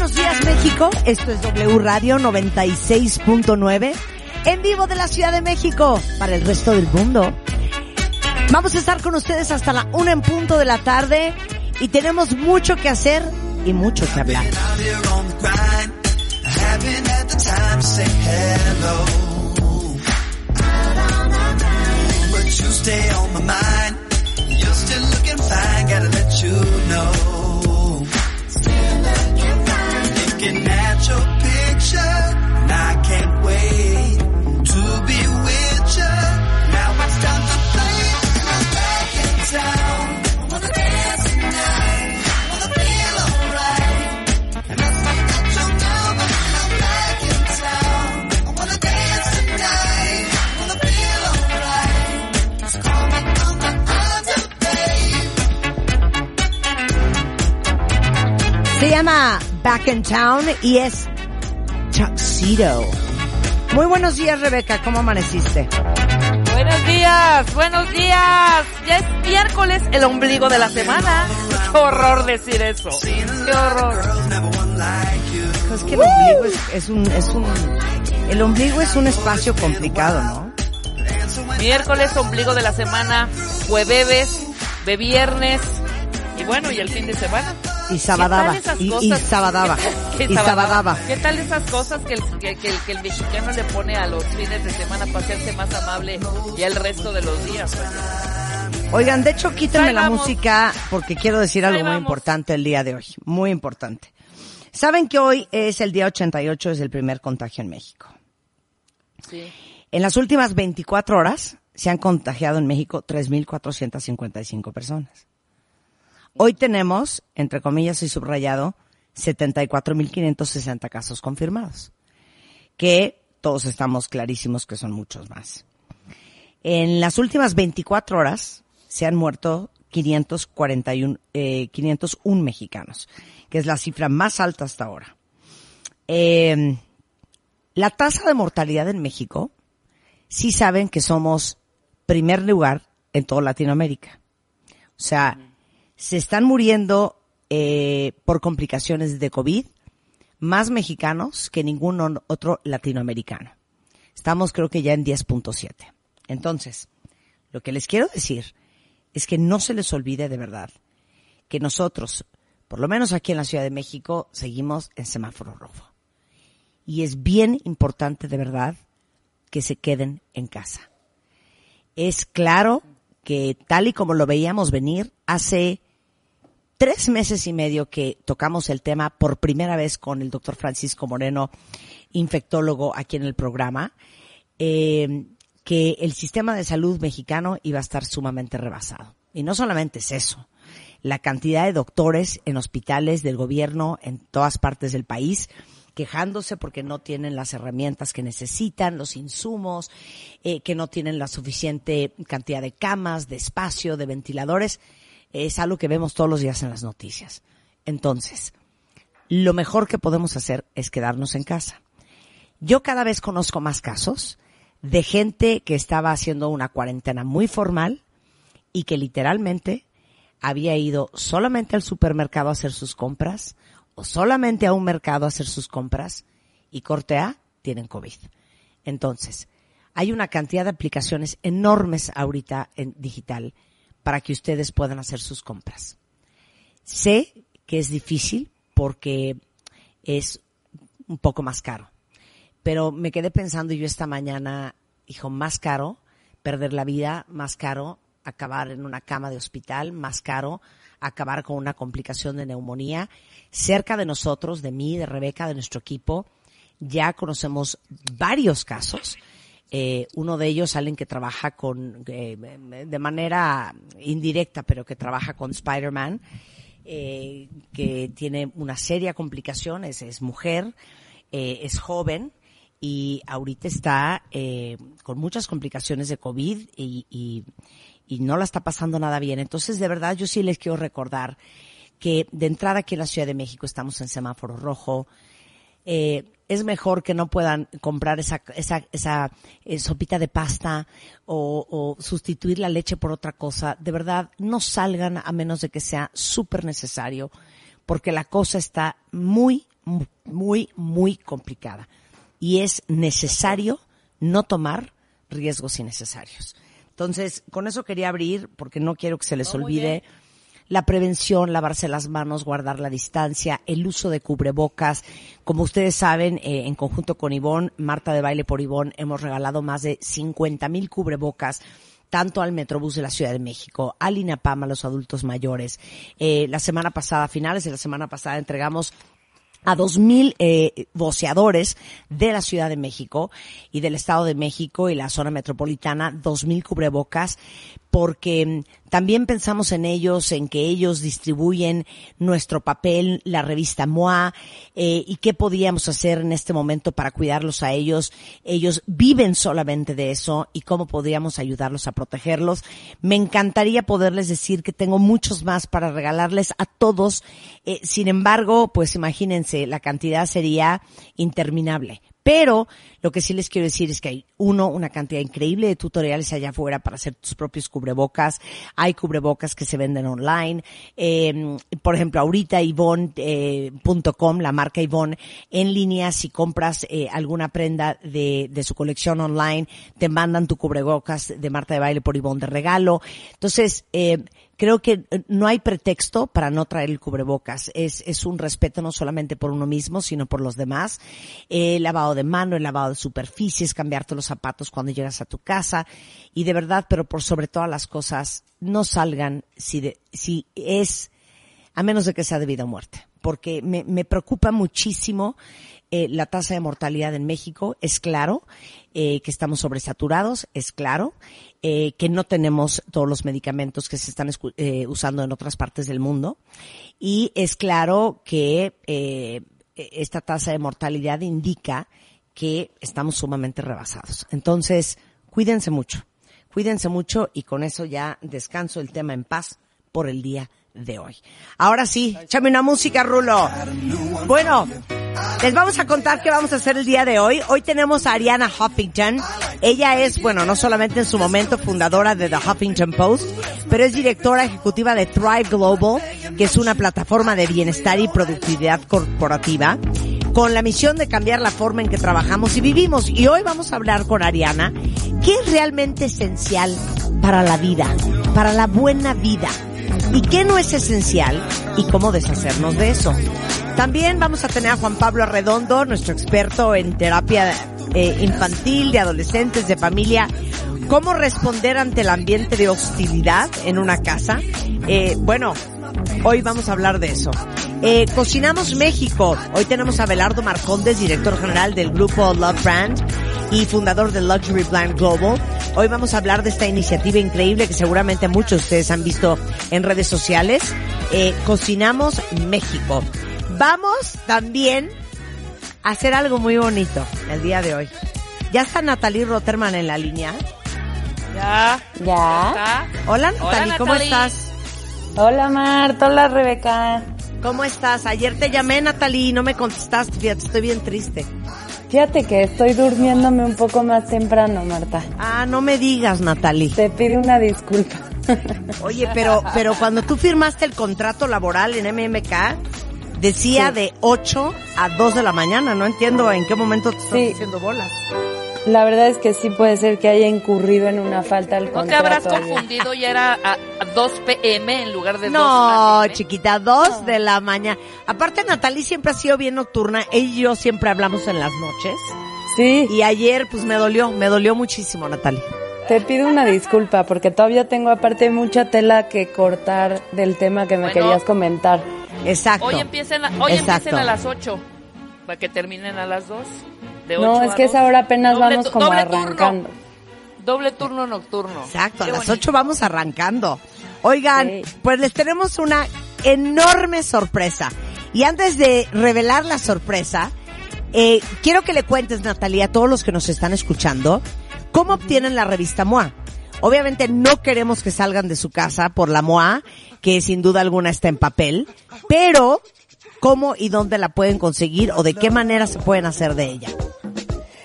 Buenos días México, esto es W Radio 96.9, en vivo de la Ciudad de México, para el resto del mundo. Vamos a estar con ustedes hasta la una en punto de la tarde y tenemos mucho que hacer y mucho que hablar. Looking at your picture, and I can't wait to be with you. Now it's time to play. Back in town. Se llama Back in Town y es Tuxedo. Muy buenos días Rebeca, ¿cómo amaneciste? Buenos días, buenos días. Ya es miércoles, el ombligo de la semana. Qué horror decir eso. Qué horror. Pues que el ombligo es, es un, es un, el ombligo es un espacio complicado, ¿no? Miércoles, ombligo de la semana, jueves, de viernes y bueno, y el fin de semana. Y sabadaba, ¿Qué tal esas y, sabadaba, ¿Qué y sabadaba. ¿Qué tal esas cosas que el, que, que el, que el mexicano le pone a los fines de semana para hacerse más amable y el resto de los días? pues? Oigan, de hecho, quítenme la música porque quiero decir algo muy importante el día de hoy. Muy importante. Saben que hoy es el día 88, es el primer contagio en México. Sí. En las últimas 24 horas se han contagiado en México 3.455 personas. Hoy tenemos, entre comillas y subrayado, 74.560 casos confirmados, que todos estamos clarísimos que son muchos más. En las últimas 24 horas se han muerto 541, eh, 501 mexicanos, que es la cifra más alta hasta ahora. Eh, la tasa de mortalidad en México, sí saben que somos primer lugar en toda Latinoamérica. O sea, se están muriendo eh, por complicaciones de COVID más mexicanos que ningún otro latinoamericano. Estamos creo que ya en 10.7. Entonces, lo que les quiero decir es que no se les olvide de verdad que nosotros, por lo menos aquí en la Ciudad de México, seguimos en semáforo rojo. Y es bien importante de verdad que se queden en casa. Es claro que tal y como lo veíamos venir, hace tres meses y medio que tocamos el tema por primera vez con el doctor Francisco Moreno, infectólogo aquí en el programa, eh, que el sistema de salud mexicano iba a estar sumamente rebasado. Y no solamente es eso, la cantidad de doctores en hospitales del gobierno en todas partes del país quejándose porque no tienen las herramientas que necesitan, los insumos, eh, que no tienen la suficiente cantidad de camas, de espacio, de ventiladores. Es algo que vemos todos los días en las noticias. Entonces, lo mejor que podemos hacer es quedarnos en casa. Yo cada vez conozco más casos de gente que estaba haciendo una cuarentena muy formal y que literalmente había ido solamente al supermercado a hacer sus compras o solamente a un mercado a hacer sus compras y corte A, tienen COVID. Entonces, hay una cantidad de aplicaciones enormes ahorita en digital para que ustedes puedan hacer sus compras. Sé que es difícil porque es un poco más caro, pero me quedé pensando yo esta mañana, hijo, más caro perder la vida, más caro acabar en una cama de hospital, más caro acabar con una complicación de neumonía. Cerca de nosotros, de mí, de Rebeca, de nuestro equipo, ya conocemos varios casos. Eh, uno de ellos, alguien que trabaja con, eh, de manera indirecta, pero que trabaja con Spider-Man, eh, que tiene una seria complicación, es, es mujer, eh, es joven y ahorita está con muchas complicaciones de COVID y no la está pasando nada bien. Entonces, de verdad, yo sí les quiero recordar que de entrada aquí en la Ciudad de México estamos en semáforo rojo. Eh, es mejor que no puedan comprar esa, esa, esa eh, sopita de pasta o, o sustituir la leche por otra cosa. De verdad, no salgan a menos de que sea súper necesario, porque la cosa está muy, mu- muy, muy complicada. Y es necesario no tomar riesgos innecesarios. Entonces, con eso quería abrir, porque no quiero que se les olvide la prevención, lavarse las manos, guardar la distancia, el uso de cubrebocas. Como ustedes saben, eh, en conjunto con Ivonne, Marta de Baile por Ivonne, hemos regalado más de 50 mil cubrebocas tanto al Metrobús de la Ciudad de México, al INAPAM, a los adultos mayores. Eh, la semana pasada, a finales de la semana pasada, entregamos a dos mil eh, voceadores de la Ciudad de México y del Estado de México y la zona metropolitana, dos mil cubrebocas, porque mm, también pensamos en ellos, en que ellos distribuyen nuestro papel, la revista MOA, eh, y qué podíamos hacer en este momento para cuidarlos a ellos. Ellos viven solamente de eso y cómo podríamos ayudarlos a protegerlos. Me encantaría poderles decir que tengo muchos más para regalarles a todos. Eh, sin embargo, pues imagínense, la cantidad sería interminable. Pero lo que sí les quiero decir es que hay, uno, una cantidad increíble de tutoriales allá afuera para hacer tus propios cubrebocas. Hay cubrebocas que se venden online. Eh, por ejemplo, ahorita Ivonne.com, la marca Ivonne, en línea, si compras eh, alguna prenda de, de su colección online, te mandan tu cubrebocas de Marta de Baile por Ivonne de regalo. Entonces, eh, creo que eh, no hay pretexto para no traer el cubrebocas. Es, es un respeto no solamente por uno mismo, sino por los demás. Eh, El lavado de mano, el lavado de superficies, cambiarte los zapatos cuando llegas a tu casa. Y de verdad, pero por sobre todas las cosas, no salgan si, de- si es, a menos de que sea de vida o muerte. Porque me, me preocupa muchísimo eh, la tasa de mortalidad en México. Es claro eh, que estamos sobresaturados, es claro eh, que no tenemos todos los medicamentos que se están eh, usando en otras partes del mundo. Y es claro que eh, esta tasa de mortalidad indica que estamos sumamente rebasados. Entonces, cuídense mucho, cuídense mucho y con eso ya descanso el tema en paz por el día de hoy. Ahora sí, échame una música, Rulo. Bueno, les vamos a contar qué vamos a hacer el día de hoy. Hoy tenemos a Ariana Huffington. Ella es, bueno, no solamente en su momento fundadora de The Huffington Post, pero es directora ejecutiva de Thrive Global, que es una plataforma de bienestar y productividad corporativa con la misión de cambiar la forma en que trabajamos y vivimos. Y hoy vamos a hablar con Ariana, qué es realmente esencial para la vida, para la buena vida, y qué no es esencial y cómo deshacernos de eso. También vamos a tener a Juan Pablo Arredondo, nuestro experto en terapia eh, infantil, de adolescentes, de familia, cómo responder ante el ambiente de hostilidad en una casa. Eh, bueno, Hoy vamos a hablar de eso. Eh, Cocinamos México. Hoy tenemos a Belardo Marcondes, director general del grupo Love Brand y fundador de Luxury Brand Global. Hoy vamos a hablar de esta iniciativa increíble que seguramente muchos de ustedes han visto en redes sociales. Eh, Cocinamos México. Vamos también a hacer algo muy bonito el día de hoy. Ya está Natalie Rotterman en la línea. Ya. Ya. Hola Natalie, ¿cómo Natalie. estás? Hola Marta, hola Rebeca. ¿Cómo estás? Ayer te llamé, Natalie, y no me contestaste. Fíjate, estoy bien triste. Fíjate que estoy durmiéndome un poco más temprano, Marta. Ah, no me digas, Natalie. Te pido una disculpa. Oye, pero, pero cuando tú firmaste el contrato laboral en MMK, decía Sí. de 8 a 2 de la mañana. No entiendo en qué momento te estás Sí. haciendo bolas. La verdad es que sí puede ser que haya incurrido en una falta al ¿No te contrato. habrás confundido y era a, a 2 pm en lugar de 2 No, chiquita, 2 de la mañana. Aparte, Natalie siempre ha sido bien nocturna. Ella y yo siempre hablamos en las noches. Sí, Y ayer, pues me dolió, me dolió muchísimo, Natalie. te pido una disculpa porque todavía tengo aparte mucha tela que cortar del tema que me Bueno. querías comentar. Exacto. Hoy empiecen, a, hoy Exacto. empiecen a las 8 para que terminen a las 2. De No, 8 es a que 2. esa hora apenas Doble vamos como doble arrancando. Turno, doble turno nocturno. Exacto, a las bonito. 8 vamos arrancando. Oigan, Sí. pues les tenemos una enorme sorpresa. Y antes de revelar la sorpresa, eh, quiero que le cuentes, Natalia, a todos los que nos están escuchando, cómo obtienen la revista MOA. Obviamente no queremos que salgan de su casa por la MOA, que sin duda alguna está en papel, pero cómo y dónde la pueden conseguir o de qué manera se pueden hacer de ella.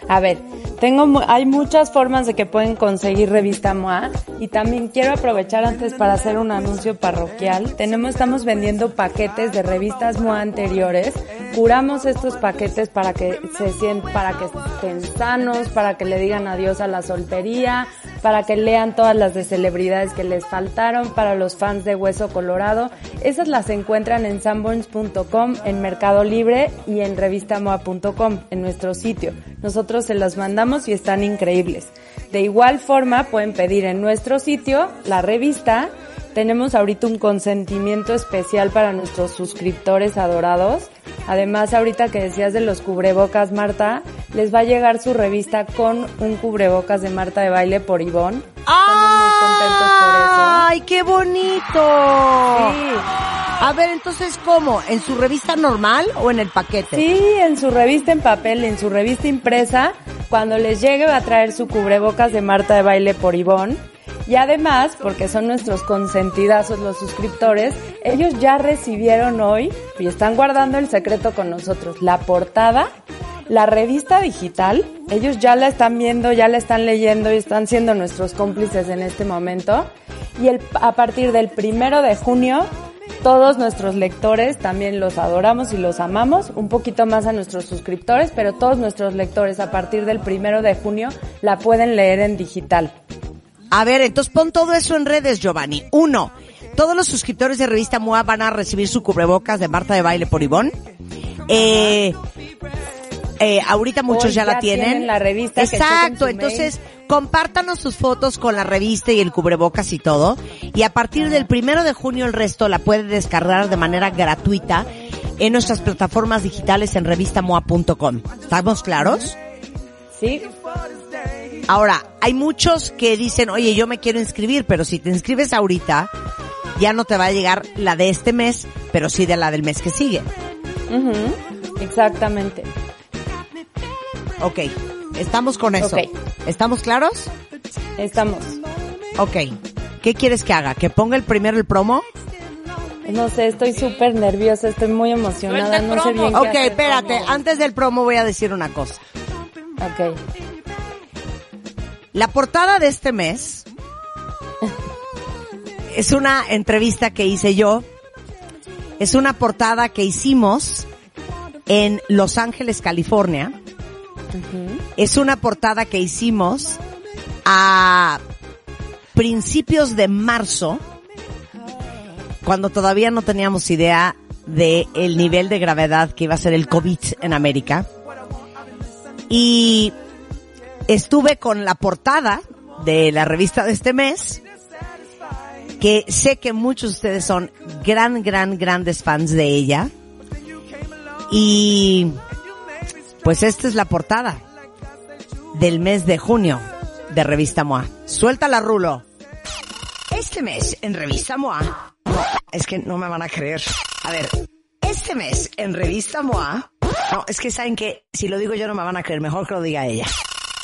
A ver, tengo, hay muchas formas de que pueden conseguir revista MOA y también quiero aprovechar antes para hacer un anuncio parroquial. Tenemos, estamos vendiendo paquetes de revistas MOA anteriores. Curamos estos paquetes para que se sientan, para que estén sanos, para que le digan adiós a la soltería, para que lean todas las de celebridades que les faltaron, para los fans de Hueso Colorado. Esas las encuentran en sanborns.com, en Mercado Libre y en revistamoa.com, en nuestro sitio. Nosotros se las mandamos y están increíbles. De igual forma, pueden pedir en nuestro sitio la revista. Tenemos ahorita un consentimiento especial para nuestros suscriptores adorados. Además, ahorita que decías de los cubrebocas, Marta, les va a llegar su revista con un cubrebocas de Marta de baile por Ivonne. Estamos muy contentos por eso. ¡Ay, qué bonito! Sí. A ver, entonces, ¿cómo? ¿En su revista normal o en el paquete? Sí, en su revista en papel, en su revista impresa, cuando les llegue va a traer su cubrebocas de Marta de Baile por Ivonne. Y además, porque son nuestros consentidazos los suscriptores, ellos ya recibieron hoy y están guardando el secreto con nosotros. La portada, la revista digital, ellos ya la están viendo, ya la están leyendo y están siendo nuestros cómplices en este momento. Y a partir del primero de junio todos nuestros lectores también los adoramos y los amamos, un poquito más a nuestros suscriptores, pero todos nuestros lectores a partir del primero de junio la pueden leer en digital. A ver, entonces pon todo eso en redes, Giovanni. Uno, todos los suscriptores de Revista MOA van a recibir su cubrebocas de Marta de Baile por Ivón. Eh, eh, ahorita muchos Hoy ya, la tienen. tienen la revista, Exacto, entonces compártanos sus fotos con la revista y el cubrebocas y todo. Y a partir del primero de junio el resto la puede descargar de manera gratuita en nuestras plataformas digitales en revistamoa.com. ¿Estamos claros? ¿Sí? Ahora, hay muchos que dicen, oye, yo me quiero inscribir, pero si te inscribes ahorita, ya no te va a llegar la de este mes, pero sí de la del mes que sigue. Ujú, Exactamente. Ok, estamos con eso. Ok. ¿Estamos claros? Estamos. Ok. ¿Qué quieres que haga? ¿Que ponga el primero el promo? No sé, estoy súper nerviosa, estoy muy emocionada, no sé promo. bien qué Ok, hacer, espérate. cómo. Antes del promo voy a decir una cosa. Ok. La portada de este mes es una entrevista que hice yo. Es una portada que hicimos en Los Ángeles, California. Es una portada que hicimos a principios de marzo, cuando todavía no teníamos idea de el nivel de gravedad que iba a ser el COVID en América. Y estuve con la portada de la revista de este mes, que sé que muchos de ustedes son gran, gran, grandes fans de ella. Y pues esta es la portada del mes de junio de Revista MOA. Suéltala, Rulo. Este mes en Revista MOA. Es que no me van a creer. A ver, este mes en Revista MOA. No, es que saben que si lo digo yo no me van a creer. Mejor que lo diga ella.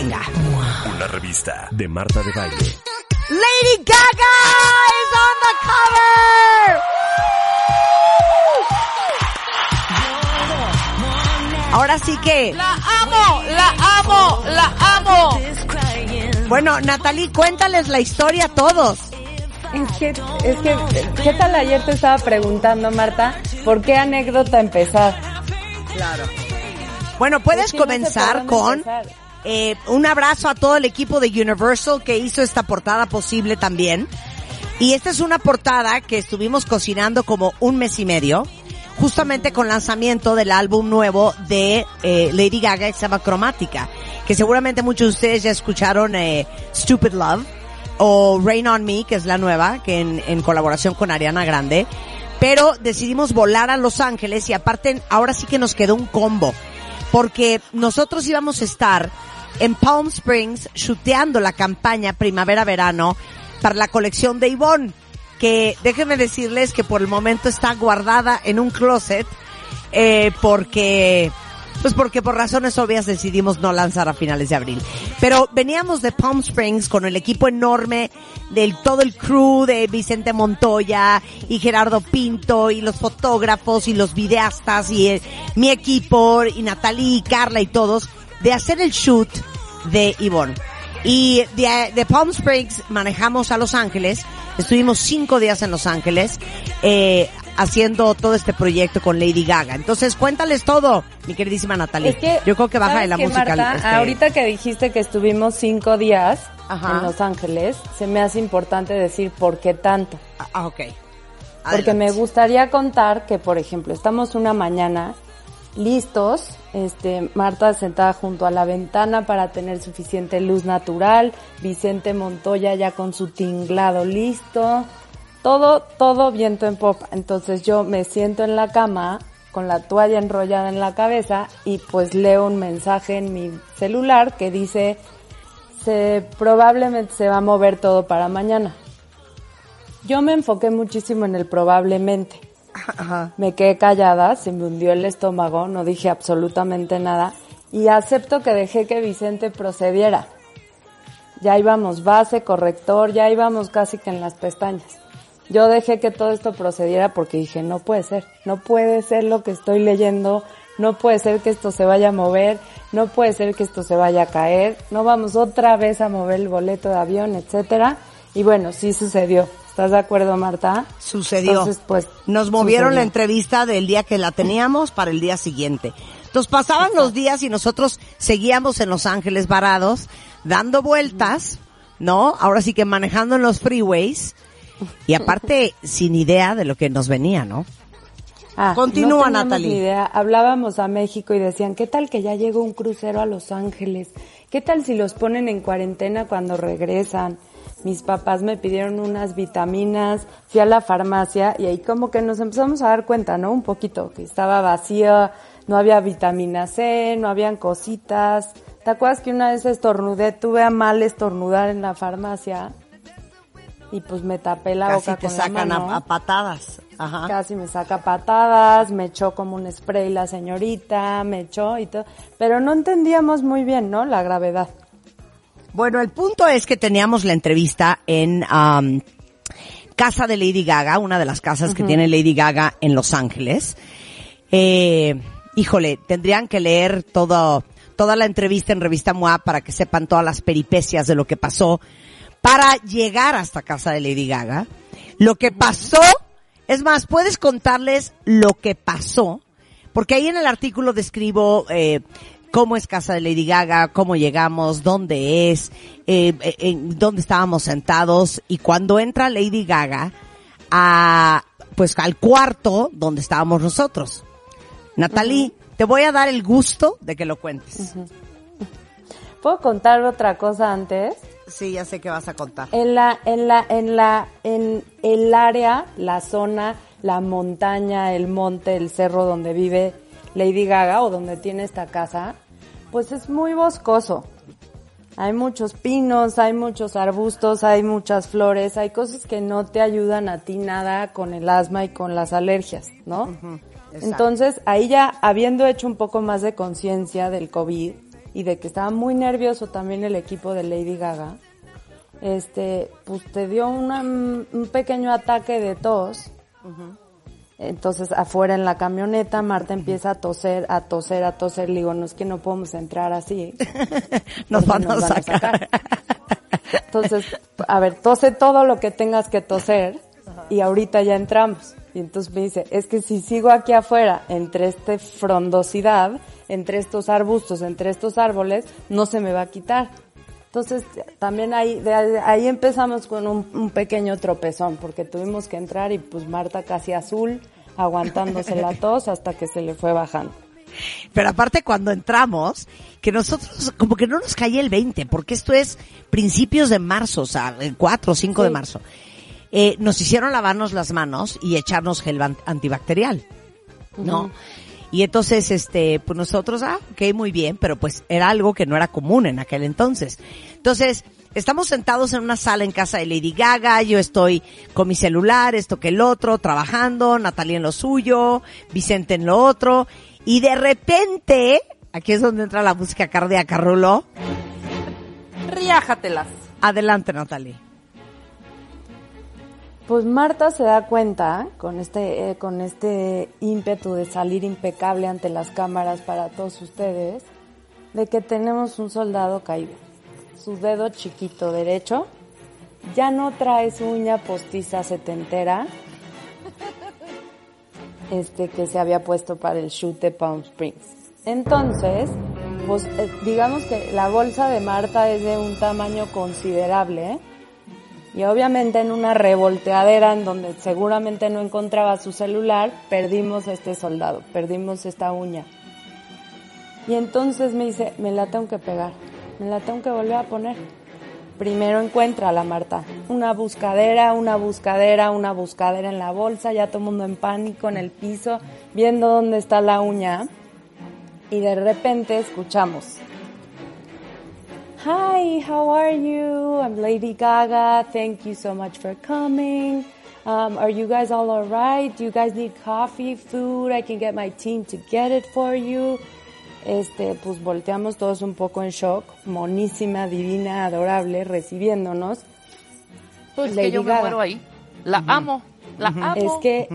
venga. Una revista de Marta de Baile. Lady Gaga is on the cover. Ahora sí que, La amo, la amo, la amo. bueno, Natalie, cuéntales la historia a todos. Es que, es que, ¿qué tal ayer te estaba preguntando, Marta? ¿Por qué anécdota empezar? Bueno, puedes Es que no sé por comenzar con empezar. Eh, un abrazo a todo el equipo de Universal que hizo esta portada posible también. Y esta es una portada que estuvimos cocinando como un mes y medio, justamente con lanzamiento del álbum nuevo de eh, Lady Gaga que se Cromática, que seguramente muchos de ustedes ya escucharon eh, Stupid Love o Rain on Me, que es la nueva, que en colaboración con Ariana Grande. Pero decidimos volar a Los Ángeles y aparte ahora sí que nos quedó un combo, porque nosotros íbamos a estar en Palm Springs shooteando la campaña primavera-verano para la colección de Yvonne, que déjenme decirles que por el momento está guardada en un closet, eh, porque, pues porque por razones obvias decidimos no lanzar a finales de abril. Pero veníamos de Palm Springs con el equipo enorme del todo el crew de Vicente Montoya y Gerardo Pinto y los fotógrafos y los videastas y eh, mi equipo y Natalie y Carla y todos de hacer el shoot de Yvonne. Y de, de Palm Springs manejamos a Los Ángeles. Estuvimos cinco días en Los Ángeles eh, haciendo todo este proyecto con Lady Gaga. Entonces, cuéntales todo, mi queridísima Natalie. Es que, Yo creo que baja de ¿sabes la qué, música. Marta? este, Ahorita que dijiste que estuvimos cinco días Ajá. en Los Ángeles, se me hace importante decir por qué tanto. Ah, ok. Porque me gustaría contar que, por ejemplo, estamos una mañana listos, este, Marta sentada junto a la ventana para tener suficiente luz natural, Vicente Montoya ya con su tinglado listo, todo, todo viento en popa. Entonces yo me siento en la cama con la toalla enrollada en la cabeza y pues leo un mensaje en mi celular que dice se probablemente se va a mover todo para mañana. Yo me enfoqué muchísimo en el probablemente. Me quedé callada, se me hundió el estómago, no dije absolutamente nada y acepto que dejé que Vicente procediera. Ya íbamos base, corrector, ya íbamos casi que en las pestañas. Yo dejé que todo esto procediera porque dije, no puede ser, no puede ser lo que estoy leyendo, no puede ser que esto se vaya a mover, no puede ser que esto se vaya a caer, no vamos otra vez a mover el boleto de avión, etcétera. Y bueno, sí sucedió. ¿Estás de acuerdo, Marta? Sucedió. Entonces, pues, Nos movieron sucedió. la entrevista del día que la teníamos para el día siguiente. Entonces pasaban los días y nosotros seguíamos en Los Ángeles varados, dando vueltas, ¿no? Ahora sí que manejando en los freeways. Y aparte, sin idea de lo que nos venía, ¿no? Ah, Continúa, no Natalie. idea. Hablábamos a México y decían, ¿qué tal que ya llegó un crucero a Los Ángeles? ¿Qué tal si los ponen en cuarentena cuando regresan? Mis papás me pidieron unas vitaminas, fui a la farmacia y ahí como que nos empezamos a dar cuenta, ¿no? Un poquito, que estaba vacía, no había vitamina C, no habían cositas. ¿Te acuerdas que una vez estornudé, tuve a mal estornudar en la farmacia? Y pues me tapé la Casi boca te con la sacan mano. a, a patadas. Ajá. Casi me saca patadas, me echó como un spray la señorita, me echó y todo. Pero no entendíamos muy bien, ¿no? La gravedad. Bueno, el punto es que teníamos la entrevista en am, casa de Lady Gaga, una de las casas que tiene Lady Gaga en Los Ángeles. Eh, híjole, tendrían que leer todo, toda la entrevista en Revista MOA para que sepan todas las peripecias de lo que pasó para llegar hasta casa de Lady Gaga. Lo que pasó, es más, puedes contarles lo que pasó, porque ahí en el artículo describo eh, cómo es casa de Lady Gaga, cómo llegamos, dónde es, eh, eh, en dónde estábamos sentados y cuando entra Lady Gaga a, pues al cuarto donde estábamos nosotros. Natalie, te voy a dar el gusto de que lo cuentes. ¿Puedo contar otra cosa antes? Sí, ya sé que vas a contar. En la, en la, en la, en el área, la zona, la montaña, el monte, el cerro donde vive Lady Gaga o donde tiene esta casa, pues es muy boscoso. Hay muchos pinos, hay muchos arbustos, hay muchas flores, hay cosas que no te ayudan a ti nada con el asma y con las alergias, ¿no? Entonces, ahí ya habiendo hecho un poco más de conciencia del COVID y de que estaba muy nervioso también el equipo de Lady Gaga, este, pues te dio una- un pequeño ataque de tos. Entonces, afuera en la camioneta, Marta empieza a toser, a toser, a toser. Le digo, no es que no podemos entrar así. Nos van a sacar. Entonces, a ver, tose todo lo que tengas que toser y ahorita ya entramos. Y entonces me dice, es que si sigo aquí afuera, entre esta frondosidad, entre estos arbustos, entre estos árboles, no se me va a quitar. Entonces, también ahí, de ahí- empezamos con un, un pequeño tropezón, porque tuvimos que entrar y pues Marta casi azul, aguantándose la tos hasta que se le fue bajando. Pero aparte cuando entramos, que nosotros como que no nos caía el 20, porque esto es principios de marzo, o sea, el 4 o 5 de marzo. Eh, nos hicieron lavarnos las manos y echarnos gel an- antibacterial, ¿no? Y entonces, este, pues nosotros, ah, ok, muy bien, pero pues era algo que no era común en aquel entonces. Entonces, estamos sentados en una sala en casa de Lady Gaga, yo estoy con mi celular, esto que el otro, trabajando, Natalia en lo suyo, Vicente en lo otro, y de repente, aquí es donde entra la música cardíaca, Rulo. Riájatelas. Adelante, Natalia. Pues Marta se da cuenta con este, eh, con este ímpetu de salir impecable ante las cámaras para todos ustedes, de que tenemos un soldado caído. Su dedo chiquito derecho ya no trae su uña postiza setentera, este que se había puesto para el shoot de Palm Springs. Entonces, pues eh, digamos que la bolsa de Marta es de un tamaño considerable. Y obviamente en una revolteadera en donde seguramente no encontraba su celular, perdimos a este soldado, perdimos esta uña. Y entonces me dice, me la tengo que pegar, me la tengo que volver a poner. Primero encuentra a la Marta, una buscadera, una buscadera, una buscadera en la bolsa, ya todo el mundo en pánico en el piso, viendo dónde está la uña. Y de repente escuchamos, Hi, how are you? I'm Lady Gaga. Thank you so much for coming. Um, are you guys all alright? Do you guys need coffee, food? I can get my team to get it for you. Este, pues volteamos todos un poco en shock. Monísima, divina, adorable, recibiéndonos. Pues Lady que yo me Gaga. muero ahí. La amo. La amo. Es que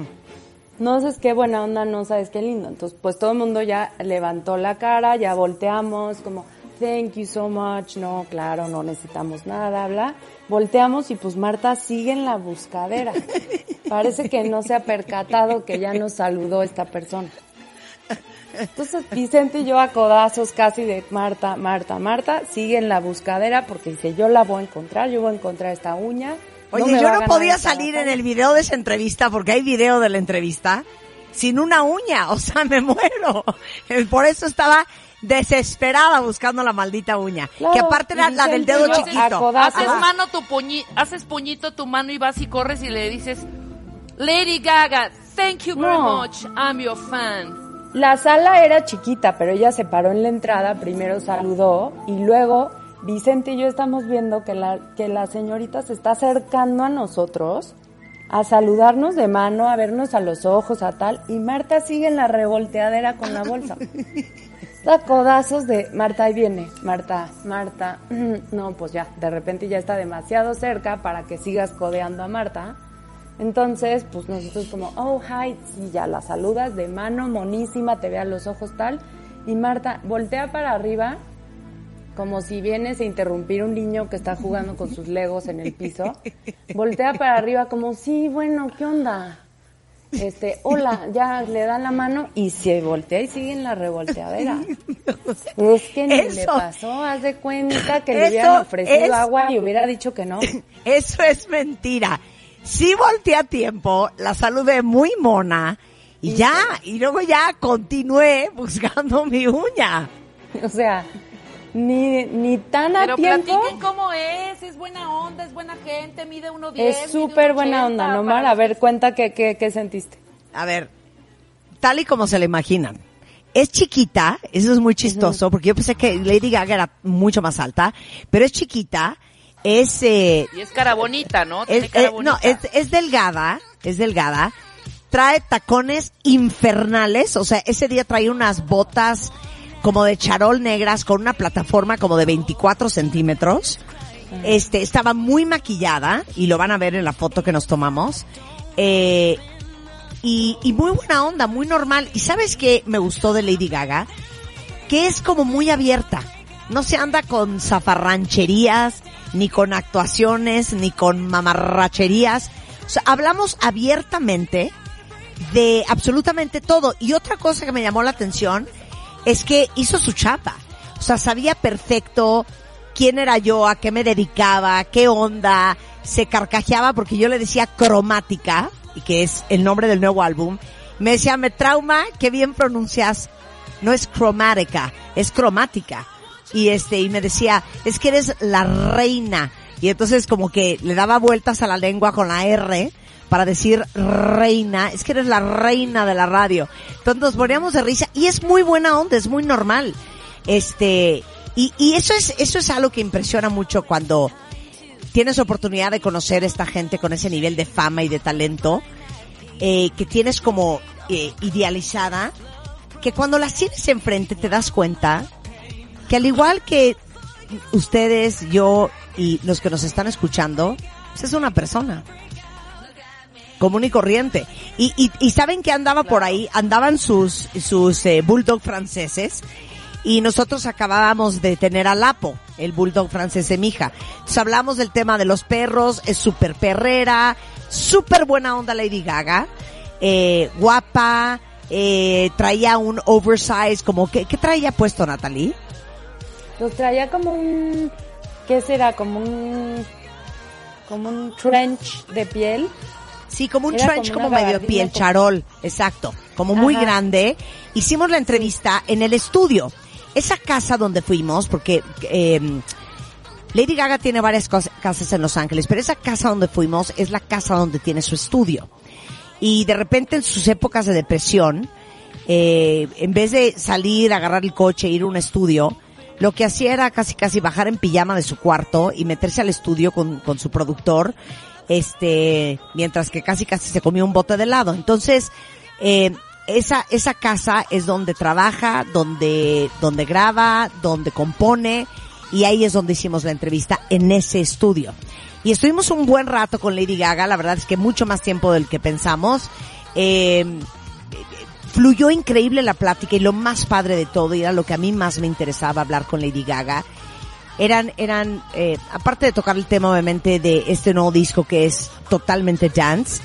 no sabes qué buena onda, no sabes qué lindo. Entonces, pues todo el mundo ya levantó la cara, ya volteamos, como, thank you so much, no, claro, no necesitamos nada, bla. Volteamos y pues Marta sigue en la buscadera. Parece que no se ha percatado que ya nos saludó esta persona. Entonces Vicente y yo a codazos casi de Marta, Marta, Marta, sigue en la buscadera porque dice, yo la voy a encontrar, yo voy a encontrar esta uña. Oye, yo no podía salir en batalla". el video de esa entrevista, porque hay video de la entrevista, sin una uña, o sea, me muero. Por eso estaba desesperada buscando la maldita uña, Claro, que aparte era la del dedo chiquito. Haces Ajá. mano tu puñi, haces puñito tu mano y vas y corres y le dices, Lady Gaga, thank you very No. much, I'm your fan. La sala era chiquita, pero ella se paró en la entrada, primero saludó y luego Vicente y yo estamos viendo que la, que la señorita se está acercando a nosotros a saludarnos de mano, a vernos a los ojos, a tal, y Marta sigue en la revolteadera con la bolsa. Da codazos de Marta, ahí viene, Marta, Marta. No, pues ya, de repente ya está demasiado cerca para que sigas codeando a Marta. Entonces, pues nosotros como, oh, hi, y ya la saludas de mano, monísima, te ve a los ojos tal. Y Marta voltea para arriba, como si vienes a interrumpir un niño que está jugando con sus legos en el piso. Voltea para arriba como, sí, bueno, ¿qué onda? Este, hola, ya le da la mano y se voltea y sigue en la revolteadera. Es que ni le pasó, haz de cuenta que le hubieran ofrecido es- agua y hubiera dicho que no. Eso es mentira. Sí volteé a tiempo, la saludé muy mona, y ya, y luego ya continué buscando mi uña. O sea, ni, ni tan a Pero tiempo. platiquen cómo es, es buena onda, es buena gente, mide 1.10. mide Es súper buena 1.80, onda, ¿no, para Mar? A ver, cuenta qué, qué, qué sentiste. A ver, tal y como se le imaginan. Es chiquita, eso es muy chistoso, porque yo pensé que Lady Gaga era mucho más alta, pero es chiquita, es, eh, Y es cara bonita, ¿no? Tiene es, cara eh, no, es, es delgada, es delgada, trae tacones infernales, o sea, ese día traía unas botas como de charol negras con una plataforma como de 24 centímetros. Este, estaba muy maquillada y lo van a ver en la foto que nos tomamos. Eh, y, y muy buena onda, muy normal. ¿Y sabes qué me gustó de Lady Gaga? Que es como muy abierta. No se anda con zafarrancherías, ni con actuaciones, ni con mamarracherías. O sea, hablamos abiertamente de absolutamente todo. Y otra cosa que me llamó la atención es que hizo su chapa. O sea, sabía perfecto quién era yo, a qué me dedicaba, qué onda, se carcajeaba porque yo le decía cromática, y que es el nombre del nuevo álbum. Me decía, me trauma, qué bien pronuncias. No es cromática, es cromática. Y este, y me decía, es que eres la reina. Y entonces como que le daba vueltas a la lengua con la R para decir reina. Es que eres la reina de la radio. Entonces nos poníamos de risa y es muy buena onda, es muy normal. Este, y, y eso es, eso es algo que impresiona mucho cuando tienes oportunidad de conocer a esta gente con ese nivel de fama y de talento, eh, que tienes como eh, idealizada, que cuando las tienes enfrente te das cuenta que al igual que ustedes, yo y los que nos están escuchando, pues es una persona común y corriente. Y, y, y saben que andaba por ahí, andaban sus, sus eh, bulldog franceses y nosotros acabábamos de tener a Lapo, el bulldog francés de mi hija. Entonces hablamos del tema de los perros, es súper perrera, súper buena onda Lady Gaga, eh, guapa, eh, traía un oversize, como que, ¿qué traía puesto Natalie? Pues traía como un, ¿qué será? Como un, como un trench de piel. Sí, como un Era trench como como medio piel charol, exacto, como muy grande. Hicimos la entrevista en el estudio. Esa casa donde fuimos, porque eh, Lady Gaga tiene varias casas en Los Ángeles, pero esa casa donde fuimos es la casa donde tiene su estudio. Y de repente en sus épocas de depresión, eh, en vez de salir, agarrar el coche, ir a un estudio, lo que hacía era casi casi bajar en pijama de su cuarto y meterse al estudio con, con su productor, este, mientras que casi casi se comía un bote de helado. Entonces, eh, esa, esa casa es donde trabaja, donde, donde graba, donde compone, y ahí es donde hicimos la entrevista en ese estudio. Y estuvimos un buen rato con Lady Gaga, la verdad es que mucho más tiempo del que pensamos. Eh, fluyó increíble la plática y lo más padre de todo, y era lo que a mí más me interesaba hablar con Lady Gaga, eran, eran, eh, aparte de tocar el tema obviamente de este nuevo disco que es totalmente dance,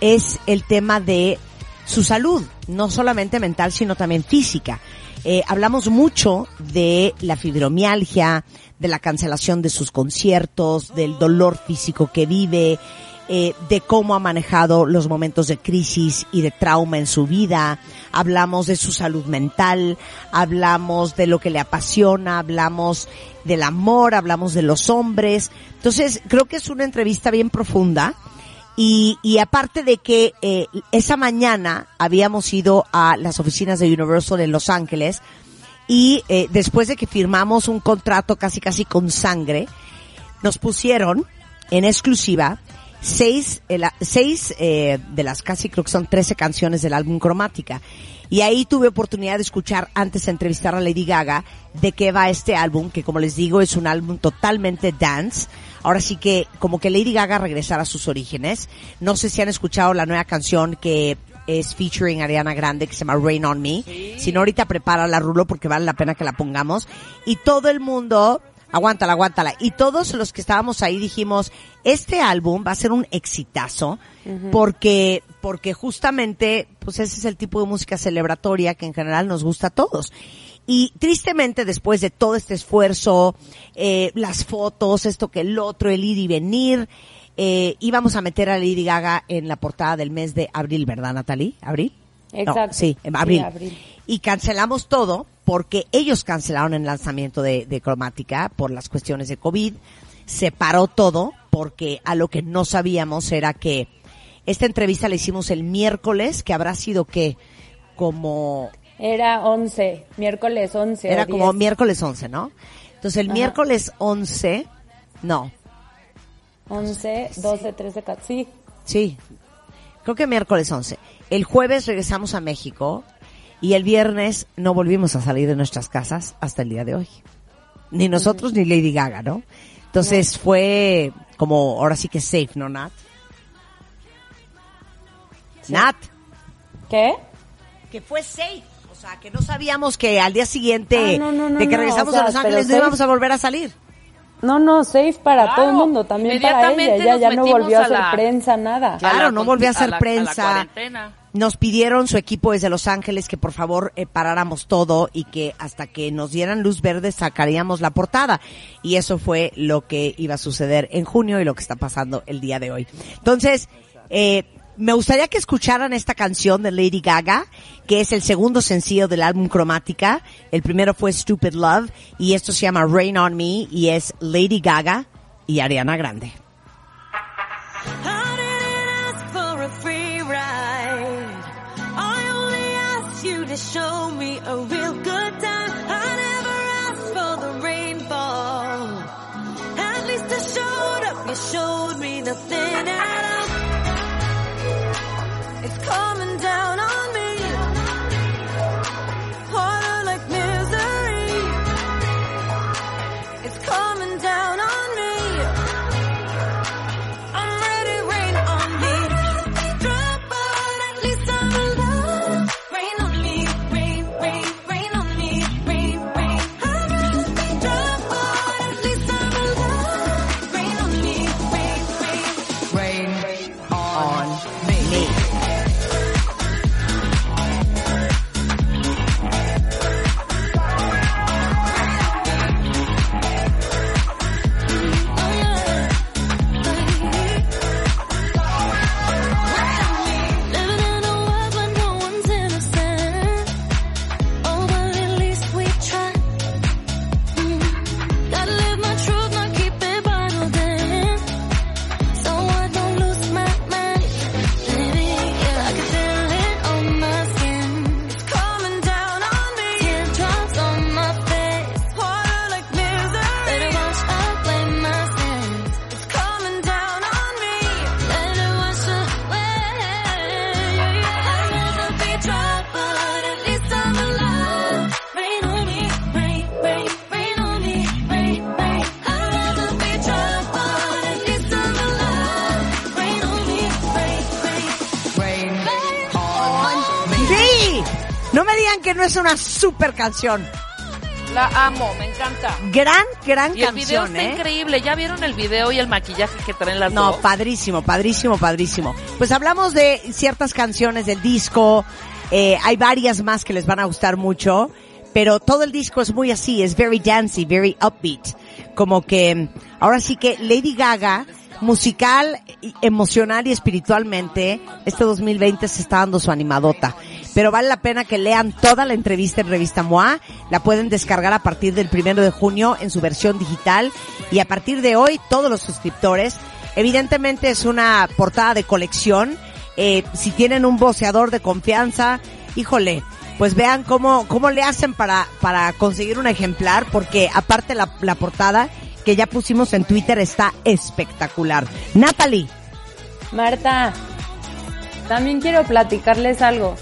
es el tema de su salud, no solamente mental, sino también física. Eh, hablamos mucho de la fibromialgia, de la cancelación de sus conciertos, del dolor físico que vive, eh, de cómo ha manejado los momentos de crisis y de trauma en su vida. Hablamos de su salud mental, hablamos de lo que le apasiona, hablamos del amor, hablamos de los hombres. Entonces, creo que es una entrevista bien profunda. Y, y aparte de que eh, esa mañana habíamos ido a las oficinas de Universal en Los Ángeles y eh, después de que firmamos un contrato casi casi con sangre, nos pusieron en exclusiva seis, eh, seis eh, de las casi creo que son 13 canciones del álbum Cromática. Y ahí tuve oportunidad de escuchar antes de entrevistar a Lady Gaga de qué va este álbum, que como les digo es un álbum totalmente dance. Ahora sí que como que Lady Gaga regresara a sus orígenes. No sé si han escuchado la nueva canción que es featuring Ariana Grande que se llama Rain on Me. Si no ahorita prepara la rulo porque vale la pena que la pongamos. Y todo el mundo aguántala, aguántala. Y todos los que estábamos ahí dijimos, este álbum va a ser un exitazo porque, porque justamente, pues ese es el tipo de música celebratoria que en general nos gusta a todos. Y tristemente después de todo este esfuerzo, eh, las fotos, esto que el otro, el ir y venir, eh, íbamos a meter a Lady Gaga en la portada del mes de abril, ¿verdad, Natalie? ¿Abril? No, Exacto. sí, en Sí, abril. Y cancelamos todo porque ellos cancelaron el lanzamiento de, de Cromática por las cuestiones de COVID. Se paró todo porque a lo que no sabíamos era que esta entrevista la hicimos el miércoles, que habrá sido que como Era 11, miércoles 11. o era como 10. miércoles 11, ¿no? Entonces el Ajá. miércoles 11, no, 11, 12, 13, 14. Sí, sí, creo que miércoles 11. El jueves regresamos a México y el viernes no volvimos a salir de nuestras casas hasta el día de hoy. Ni nosotros ni Lady Gaga, ¿no? Entonces fue como, ahora sí que safe, ¿no, Nat? Nat, ¿Qué? que fue safe. O sea, que no sabíamos que al día siguiente Ah, no, no, no, de que no, regresamos o sea, a Los Ángeles no íbamos a volver a salir. No, no, safe para Claro, todo el mundo, también para ella. Ella ya no volvió a a hacer la- prensa, nada. Claro, A la no volvió a hacer la- prensa. la cuarentena. Nos pidieron su equipo desde Los Ángeles que por favor eh, paráramos todo y que hasta que nos dieran luz verde sacaríamos la portada. Y eso fue lo que iba a suceder en junio y lo que está pasando el día de hoy. Entonces, eh, me gustaría que escucharan esta canción de Lady Gaga, que es el segundo sencillo del álbum Cromática. El primero fue Stupid Love y esto se llama Rain on Me y es Lady Gaga y Ariana Grande. Digan que no es una super canción. La amo, me encanta. Gran, gran Y el video canción, está ¿eh? increíble. ¿Ya vieron el video y el maquillaje que traen las No, dos? padrísimo, padrísimo, padrísimo. Pues hablamos de ciertas canciones del disco, eh, hay varias más que les van a gustar mucho, pero todo el disco es muy así, es very dancey, very upbeat. Como que, ahora sí que Lady Gaga, musical, emocional y espiritualmente, este 2020 se está dando su animadota. Pero vale la pena que lean toda la entrevista en Revista MOA. La pueden descargar a partir del primero de junio en su versión digital. Y a partir de hoy, todos los suscriptores. Evidentemente es una portada de colección. Eh, si tienen un voceador de confianza, híjole, pues vean cómo, cómo le hacen para, para conseguir un ejemplar, porque aparte la, la portada que ya pusimos en Twitter está espectacular. Natalie, Marta, también quiero platicarles algo.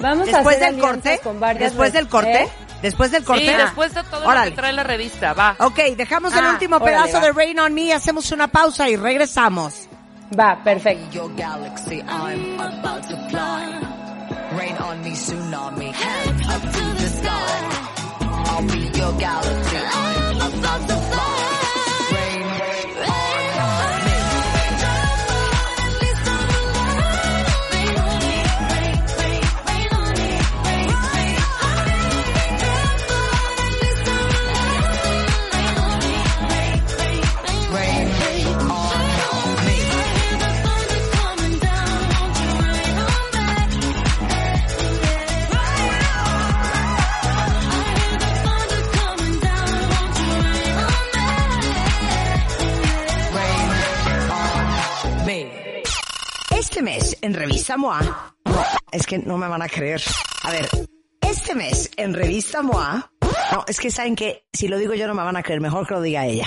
Vamos a después hacer del corte, alianzas con varias después del corte, ¿eh? después del corte. Sí, después de todo lo Órale. que trae la revista, va. Ok, dejamos el Ah, último órale, pedazo va. de Rain on Me, hacemos una pausa y regresamos. Va, perfecto. your galaxy, I'm about to fly. Rain on me, tsunami, hands up to the sky. I'll be your galaxy, I'm about to fly. Este mes en Revista MOA, es que no me van a creer. A ver, este mes en Revista MOA, no, es que saben que si lo digo yo no me van a creer, mejor que lo diga ella.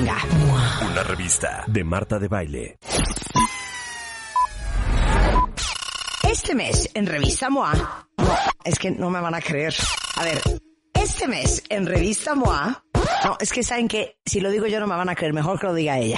Una revista de Marta de Baile. Este mes en Revista MOA, es que no me van a creer. A ver, este mes en Revista MOA, no, es que saben que si lo digo yo no me van a creer, mejor que lo diga ella.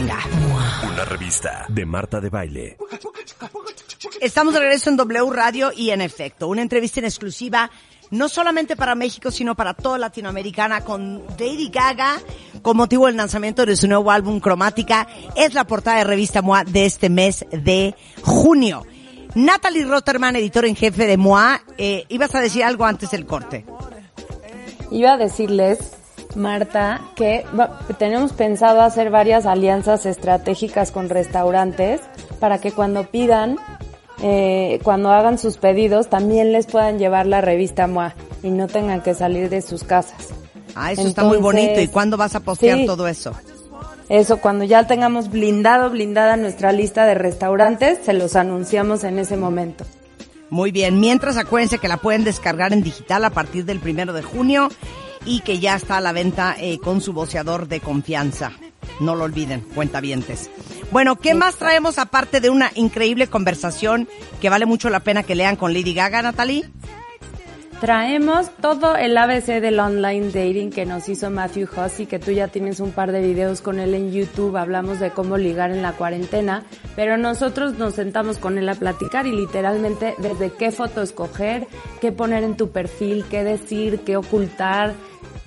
Una revista de Marta de Baile. Estamos de regreso en W Radio y en efecto, una entrevista en exclusiva, no solamente para México, sino para toda Latinoamericana con Lady Gaga, con motivo del lanzamiento de su nuevo álbum Cromática. Es la portada de revista MOA de este mes de junio. Natalie Rotterman, editor en jefe de MOA, eh, ibas a decir algo antes del corte. Iba a decirles, Marta, que va- tenemos pensado hacer varias alianzas estratégicas con restaurantes para que cuando pidan, eh, cuando hagan sus pedidos, también les puedan llevar la revista MOA y no tengan que salir de sus casas. Ah, eso está muy bonito. ¿Y cuándo vas a postear sí. todo eso? Eso, cuando ya tengamos blindado, blindada nuestra lista de restaurantes, se los anunciamos en ese momento. Muy bien. Mientras, acuérdense que la pueden descargar en digital a partir del primero de junio y que ya está a la venta eh, con su boceador de confianza. No lo olviden, cuentavientes. Bueno, ¿qué más traemos aparte de una increíble conversación que vale mucho la pena que lean con Lady Gaga, Natalie? Traemos todo el ABC del online dating que nos hizo Matthew Hussey, que tú ya tienes un par de videos con él en YouTube, hablamos de cómo ligar en la cuarentena, pero nosotros nos sentamos con él a platicar y literalmente desde qué foto escoger, qué poner en tu perfil, qué decir, qué ocultar,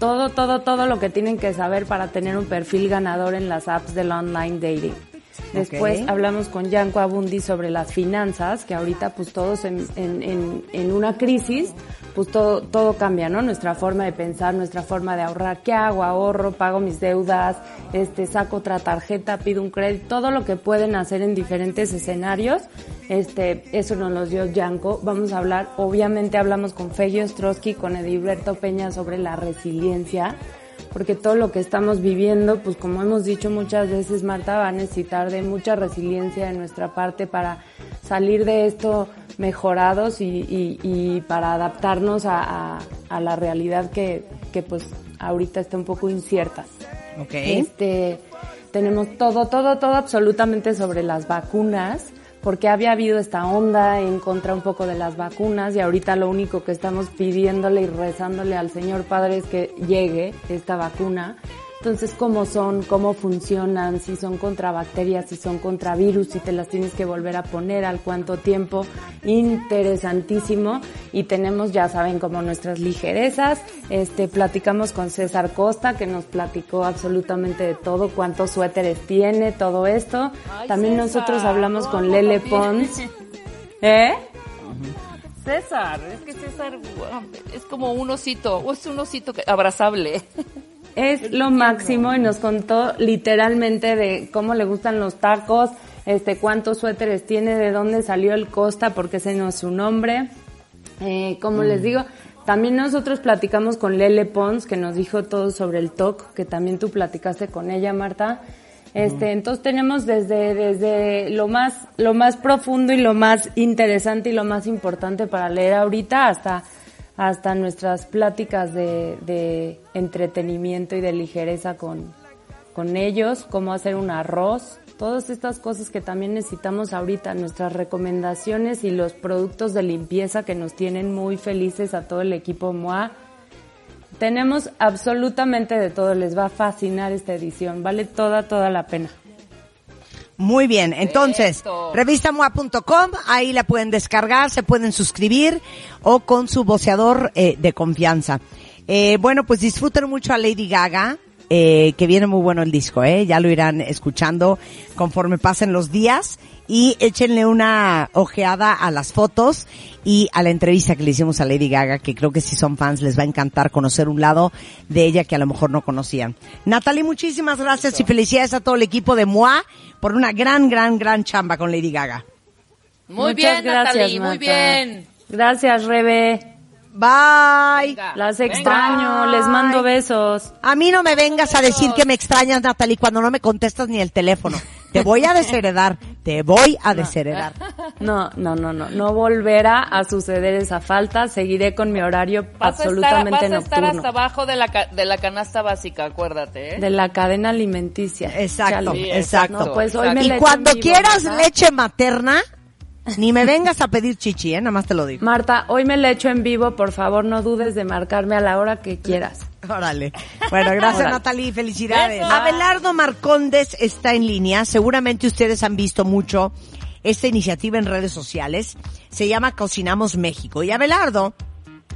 todo, todo, todo lo que tienen que saber para tener un perfil ganador en las apps del online dating. Después hablamos con Yanko Abundi sobre las finanzas, que ahorita pues todos en, en, en, en una crisis, pues todo, todo cambia, ¿no? Nuestra forma de pensar, nuestra forma de ahorrar. ¿Qué hago? Ahorro, pago mis deudas, este, saco otra tarjeta, pido un crédito, todo lo que pueden hacer en diferentes escenarios. Este, eso nos lo dio Yanko. Vamos a hablar, obviamente hablamos con Feyo Ostrowski, con Edilberto Peña sobre la resiliencia porque todo lo que estamos viviendo, pues como hemos dicho muchas veces, Marta, va a necesitar de mucha resiliencia de nuestra parte para salir de esto mejorados y, y- y para adaptarnos a, a- a la realidad que, que pues ahorita está un poco incierta. Ok. Este, tenemos todo, todo, todo absolutamente sobre las vacunas, porque había habido esta onda en contra un poco de las vacunas y ahorita lo único que estamos pidiéndole y rezándole al Señor Padre es que llegue esta vacuna. Entonces, cómo son, cómo funcionan, si son contra bacterias, si son contra virus, si te las tienes que volver a poner, al cuánto tiempo, interesantísimo. Y tenemos, ya saben, como nuestras ligerezas. Este, platicamos con César Costa, que nos platicó absolutamente de todo, cuántos suéteres tiene, todo esto. Ay, También César, nosotros hablamos con ¿cómo Lele? Pons. ¿Eh? César, es que César es como un osito, o es un osito que- abrazable. Es lo máximo y nos contó literalmente de cómo le gustan los tacos, este, cuántos suéteres tiene, de dónde salió el Costa, porque ese no es su nombre. Eh, como les digo, también nosotros platicamos con Lele Pons, que nos dijo todo sobre el TOC, que también tú platicaste con ella, Marta. Este, entonces tenemos desde, desde lo más, lo más profundo y lo más interesante y lo más importante para leer ahorita hasta hasta nuestras pláticas de, de entretenimiento y de ligereza con, con ellos, cómo hacer un arroz, todas estas cosas que también necesitamos ahorita, nuestras recomendaciones y los productos de limpieza que nos tienen muy felices a todo el equipo MOA. Tenemos absolutamente de todo, les va a fascinar esta edición, vale toda, toda la pena. Muy bien, entonces, revistamoa.com, ahí la pueden descargar, se pueden suscribir o con su voceador eh, de confianza. Eh, bueno, pues disfruten mucho a Lady Gaga, eh, que viene muy bueno el disco, eh, ya lo irán escuchando conforme pasen los días y échenle una ojeada a las fotos y a la entrevista que le hicimos a Lady Gaga, que creo que si son fans les va a encantar conocer un lado de ella que a lo mejor no conocían. Natalie, muchísimas gracias y felicidades a todo el equipo de MOA por una gran, gran, gran chamba con Lady Gaga. Muy Muchas bien, gracias, Natalie, muy bien. Gracias, Rebe. Bye. Venga, Las venga. extraño, les mando besos. A mí no me vengas a decir que me extrañas, Natalie, cuando no me contestas ni el teléfono. Te voy a desheredar, te voy a desheredar. No, no, no, no, no volverá a suceder esa falta. Seguiré con mi horario Vas absolutamente vas a estar nocturno. hasta abajo de la, de la canasta básica, acuérdate, ¿eh? De la cadena alimenticia. Exacto, Chale. Exacto. No, pues hoy me y cuando quieras leche materna, ni me vengas a pedir chichi, ¿eh? Nada más te lo digo. Marta, hoy me la echo en vivo, por favor, no dudes de marcarme a la hora que quieras. Órale. Bueno, gracias Órale. Natalie, felicidades. Abelardo Marcondes está en línea. Seguramente ustedes han visto mucho esta iniciativa en redes sociales. Se llama Cocinamos México. Y Abelardo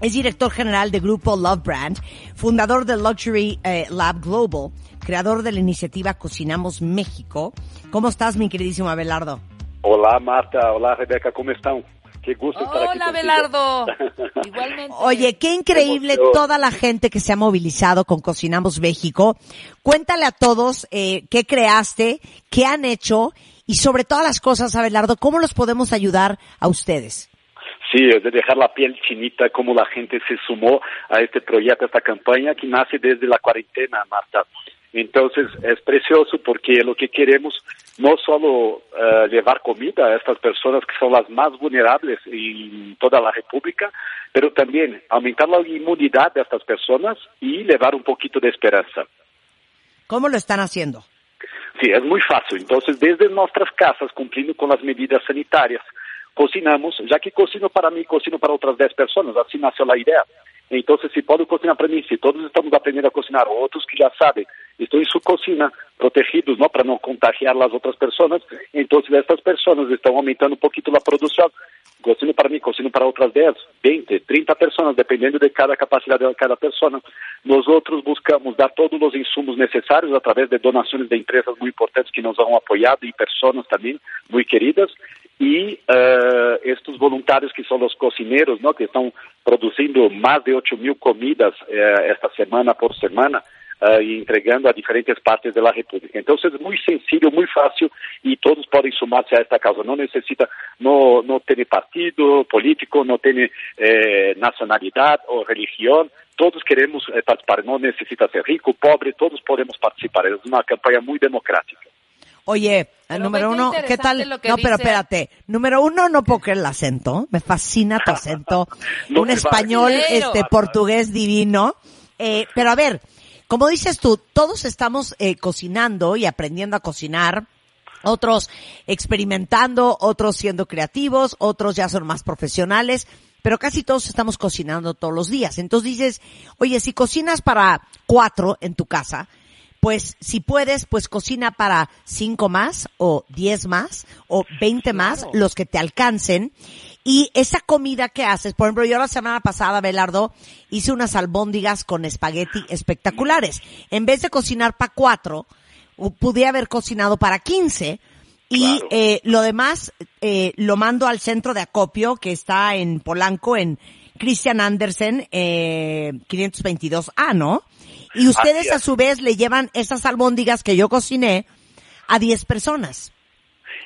es director general de Grupo Love Brand, fundador de Luxury eh, Lab Global, creador de la iniciativa Cocinamos México. ¿Cómo estás, mi queridísimo Abelardo? Olá, Marta. Olá, Rebeca. ¿Cómo están? Qué gusto estar aquí Hola. Belardo. Igualmente. Oye, qué increíble emoción. toda la gente que se ha movilizado con Cocinamos México. Cuéntale a todos eh, qué creaste, qué han hecho y sobre todas las cosas, Abelardo, cómo los podemos ayudar a ustedes. Sí, es de dejar la piel chinita como la gente se sumó a este proyecto, a esta campaña que nace desde la cuarentena, Marta. Entonces es precioso porque lo que queremos no solo eh, llevar comida a estas personas que son las más vulnerables en toda la República, pero también aumentar la inmunidad de estas personas y llevar un poquito de esperanza. ¿Cómo lo están haciendo? Sí, es muy fácil. Entonces, desde nuestras casas, cumpliendo con las medidas sanitarias, cocinamos, ya que cocino para mí, cocino para otras 10 personas, así nació la idea. Entonces, si puedo cocinar para mí, si todos estamos aprendiendo a cocinar, otros que ya saben, están en su cocina, protegidos, ¿no? Para no contagiar a las otras personas, entonces estas personas están aumentando un poquito la producción. Cocino para mí, cocino para otras 10, 20, 30 personas, dependiendo de cada capacidad de cada persona. Nosotros buscamos dar todos los insumos necesarios a través de donaciones de empresas muy importantes que nos han apoyado y personas también muy queridas. Y eh, estos voluntarios que son los cocineros, ¿no? Que están produciendo más de 8 mil comidas eh, esta semana por semana. y entregando a diferentes partes de la República. Entonces es muy sencillo, muy fácil y todos pueden sumarse a esta causa. No necesita, no, no partido político, no tiene eh, nacionalidad o religión. Todos queremos eh, participar, no necesita ser rico, pobre, todos podemos participar. Es una campaña muy democrática. Oye, Pero número uno, ¿qué tal? interesante lo que No, pero espérate. Número uno, no puedo creer el acento. Me fascina tu acento. No Un español, este, portugués divino. Eh, pero a ver, como dices tú, todos estamos eh, cocinando y aprendiendo a cocinar. Otros experimentando, otros siendo creativos, otros ya son más profesionales, pero casi todos estamos cocinando todos los días. Entonces dices, oye, si cocinas para cuatro en tu casa, pues si puedes, pues cocina para cinco más o diez más o veinte más, los que te alcancen. Y esa comida que haces, por ejemplo, yo la semana pasada, Belardo, hice unas albóndigas con espagueti espectaculares. En vez de cocinar para cuatro, pude haber cocinado para quince. Y Claro. eh, lo demás eh, lo mando al centro de acopio que está en Polanco, en Christian Andersen, eh, 522A, ¿no? Y ustedes a su vez le llevan esas albóndigas que yo cociné a 10 personas.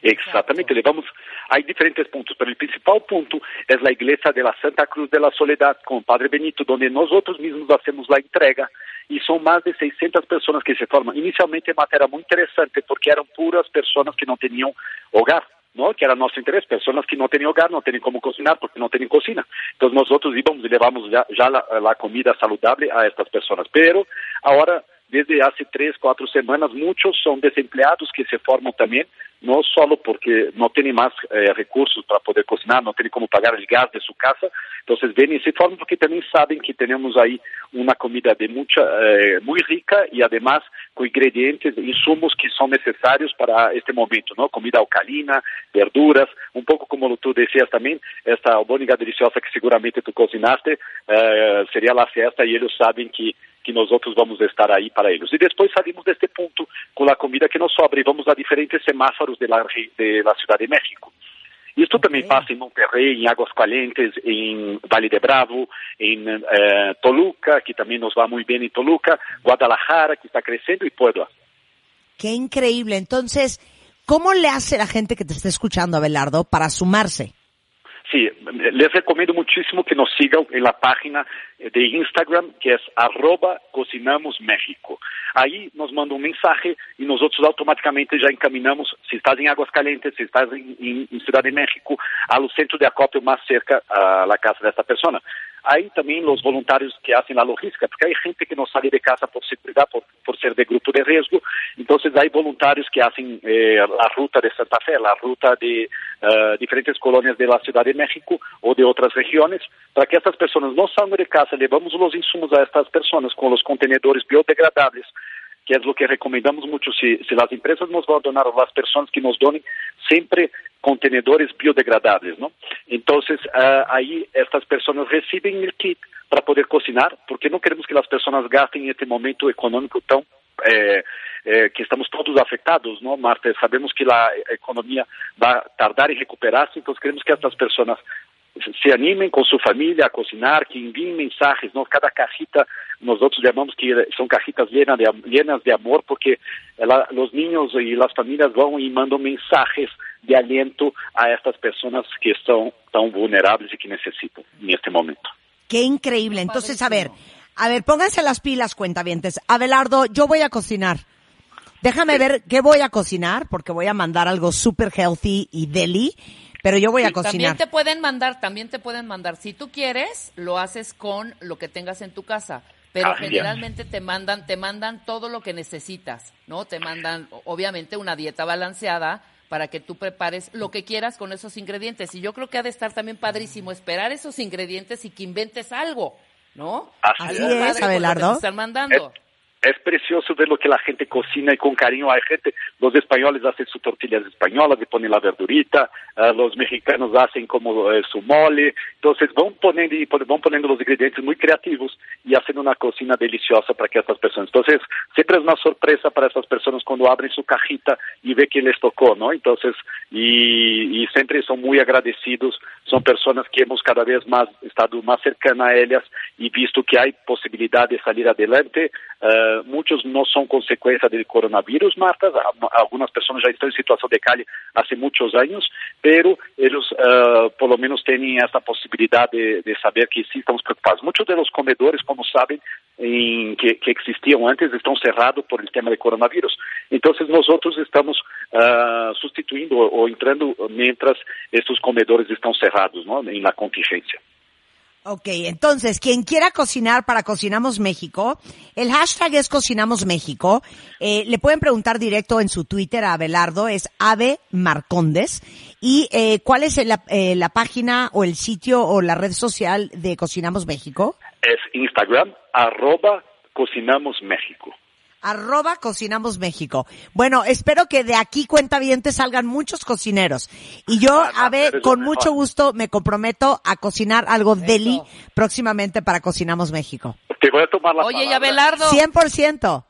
Exactamente, levamos, hay diferentes puntos, pero el principal punto es la iglesia de la Santa Cruz de la Soledad con Padre Benito, donde nosotros mismos hacemos la entrega y son más de 600 personas que se forman. Inicialmente era muy interesante porque eran puras personas que no tenían hogar. ¿No? que era nuestro interés, personas que no tienen hogar, no tienen cómo cocinar porque no tienen cocina. Entonces nosotros íbamos y llevamos ya, ya la, la comida saludable a estas personas. Pero ahora, desde hace tres, cuatro semanas, muchos son desempleados que se forman también, no solo porque no tienen más eh, recursos para poder cocinar, no tienen cómo pagar el gas de su casa, entonces vienen y se forman porque también saben que tenemos ahí una comida de mucha, eh, muy rica y además con ingredientes, insumos que son necesarios para este momento, ¿no? Comida alcalina, verduras, un poco como tú decías también, esta albóndiga deliciosa que seguramente tú cocinaste, eh, sería la fiesta y ellos saben que que nosotros vamos a estar ahí para ellos. Y después salimos de este punto con la comida que nos sobra y vamos a diferentes semáforos de la, re- de la Ciudad de México. Esto también pasa en Monterrey, en Aguascalientes, en Valle de Bravo, en eh, Toluca, que también nos va muy bien en Toluca, Guadalajara, que está creciendo, y Puebla. Qué increíble. Entonces, ¿Cómo le hace la gente que te está escuchando, Abelardo, para sumarse? Sí, les recomiendo muchísimo que nos sigan en la página de Instagram, que es arroba Cocinamos México. Aí nos manda um mensaje e nós outros automaticamente já encaminhamos, se estás em Águas Calientes, se estás em, em, em Cidade de México, ao centro de acopio mais cerca a la casa desta pessoa. Aí também os voluntários que fazem a logística, porque hay gente que não sai de casa por seguridade, por, por ser de grupo de risco, então há voluntários que fazem eh, a ruta de Santa Fe, a ruta de uh, diferentes colônias da cidade de México ou de outras regiões, para que essas pessoas não saiam de casa, levamos os insumos a estas pessoas com os contenedores biodegradáveis, que é o que recomendamos muito, se, se as empresas nos vão donar, ou as pessoas que nos donem, sempre contenedores biodegradáveis, não? Então, uh, aí estas pessoas recebem o kit para poder cocinar, porque não queremos que as pessoas gastem este momento econômico tão eh, eh, que estamos todos afetados, não, Marta? Sabemos que a economia vai tardar em recuperar-se, então queremos que estas pessoas se animem com sua família a cocinar, que enviem mensagens, não? Cada cajita, nós outros chamamos que são cajitas llenas de, llenas de amor, porque ela, os niños e as famílias vão e mandam mensagens de aliento a estas pessoas que estão tão vulneráveis e que necessitam neste momento. Qué increíble. Entonces, a ver, a ver, pónganse las pilas, cuentavientes. Abelardo, yo voy a cocinar. Déjame ver qué voy a cocinar, porque voy a mandar algo super healthy y deli, pero yo voy a cocinar. También te pueden mandar, también te pueden mandar. Si tú quieres, lo haces con lo que tengas en tu casa. Pero Ah, bien. generalmente te mandan, te mandan todo lo que necesitas, ¿no? Te mandan, obviamente, una dieta balanceada para que tú prepares lo que quieras con esos ingredientes. Y yo creo que ha de estar también padrísimo esperar esos ingredientes y que inventes algo, ¿no? Así Así Algo es, te Abelardo. están mandando. Es precioso ver lo que la gente cocina y con cariño. Hay gente, los españoles hacen sus tortillas españolas y ponen la verdurita, ah, los mexicanos hacen como eh, su mole. Entonces van poniendo, y van poniendo los ingredientes muy creativos y hacen una cocina deliciosa para que estas personas. Entonces siempre es una sorpresa para estas personas cuando abren su cajita y ve que les tocó, ¿no? Entonces, y, y siempre son muy agradecidos. Son personas que hemos cada vez más estado más cercana a ellas y visto que hay posibilidad de salir adelante. Eh, muchos no son consecuencia del coronavirus, Marta. A- Algunas personas ya están en situación de calle hace muchos años, pero ellos eh, por lo menos tienen esta posibilidad de, de saber que sí estamos preocupados. Muchos de los comedores, como saben, en- que, que existían antes, están cerrados por el tema del coronavirus. Entonces nosotros estamos ah, sustituyendo o, o entrando mientras estos comedores están cerrados, ¿no? En la contingencia. Ok, entonces, quien quiera cocinar para Cocinamos México, el hashtag es Cocinamos México. Eh, le pueden preguntar directo en su Twitter a Abelardo, es Ave Marcondes. ¿Y eh, cuál es el- eh, la página o el sitio o la red social de Cocinamos México? Es Instagram, arroba Cocinamos México. Arroba Cocinamos México. Bueno, espero que de aquí cuenta bien te salgan muchos cocineros. Y yo, Ah, a ver, con mucho gusto me comprometo a cocinar algo deli próximamente para Cocinamos México. Te voy a tomar la Oye, y. Abelardo, 100%.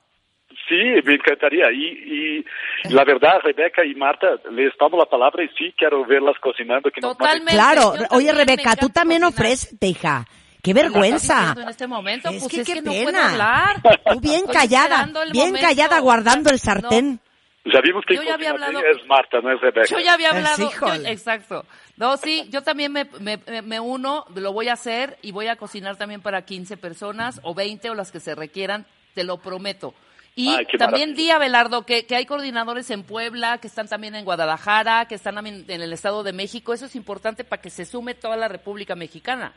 Sí, me encantaría. Y, y la verdad, Rebeca y Marta, les tomo la palabra y sí quiero verlas cocinando. Que nos Totalmente. Claro, oye Rebeca, tú también cocinar. ofrécete, hija. Qué ¿Qué estás vergüenza. en este momento? Es pues que es qué que no pena. puedo hablar. Tú bien Estoy callada, bien momento. callada guardando el sartén. Ya vimos que Yo ya había hablado- es Marta, no es Rebeca. Yo ya había Pues, hablado. yo- exacto. No, sí, yo también me, me, me- me uno, lo voy a hacer y voy a cocinar también para 15 personas o 20 o las que se requieran, te lo prometo. Y Ay, también di, Abelardo, que, que hay coordinadores en Puebla, que están también en Guadalajara, que están también en el Estado de México. Eso es importante para que se sume toda la República Mexicana.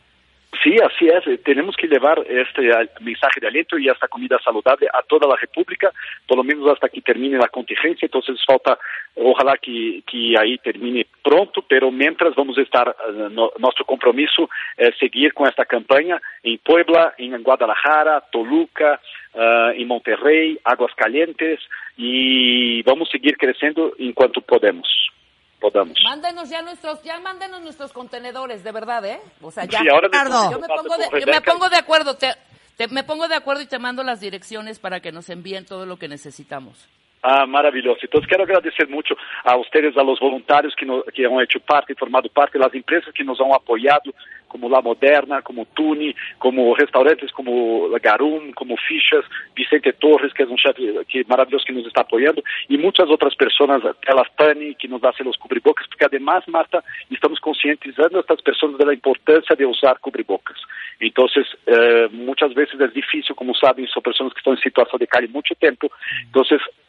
Sí, así es. Eh, Tenemos que llevar este mensaje de aliento y esta comida saludable a toda la República, por lo menos hasta que termine la contingencia. Entonces falta, ojalá que, que ahí termine pronto, pero mientras vamos a estar, eh, no- nuestro compromiso es seguir con esta campaña en Puebla, en Guadalajara, Toluca, eh, en Monterrey, Aguascalientes, y vamos a seguir creciendo en cuanto podemos. Podamos. Mándenos ya nuestros, ya mándenos nuestros contenedores, de verdad, ¿eh? O sea, ya. Sí, ahora me Ricardo. Yo me pongo de, con yo me Rebeca. pongo de acuerdo, te, te- me pongo de acuerdo y te mando las direcciones para que nos envíen todo lo que necesitamos. Ah, maravilhoso. Então, quero agradecer muito a vocês, a los voluntários que, no, que han hecho parte, formado parte, as empresas que nos han apoiado, como La Moderna, como Tuni, como restaurantes como Garum, como Fichas, Vicente Torres, que é um chefe que maravilhoso que nos está apoiando, e muitas outras pessoas, elas Tani, que nos dá los cubrebocas, porque además, Marta, estamos conscientizando estas pessoas da importância de usar cubrebocas. Então, eh, muitas vezes é difícil, como sabem, são pessoas que estão em situação de calle muito tempo, então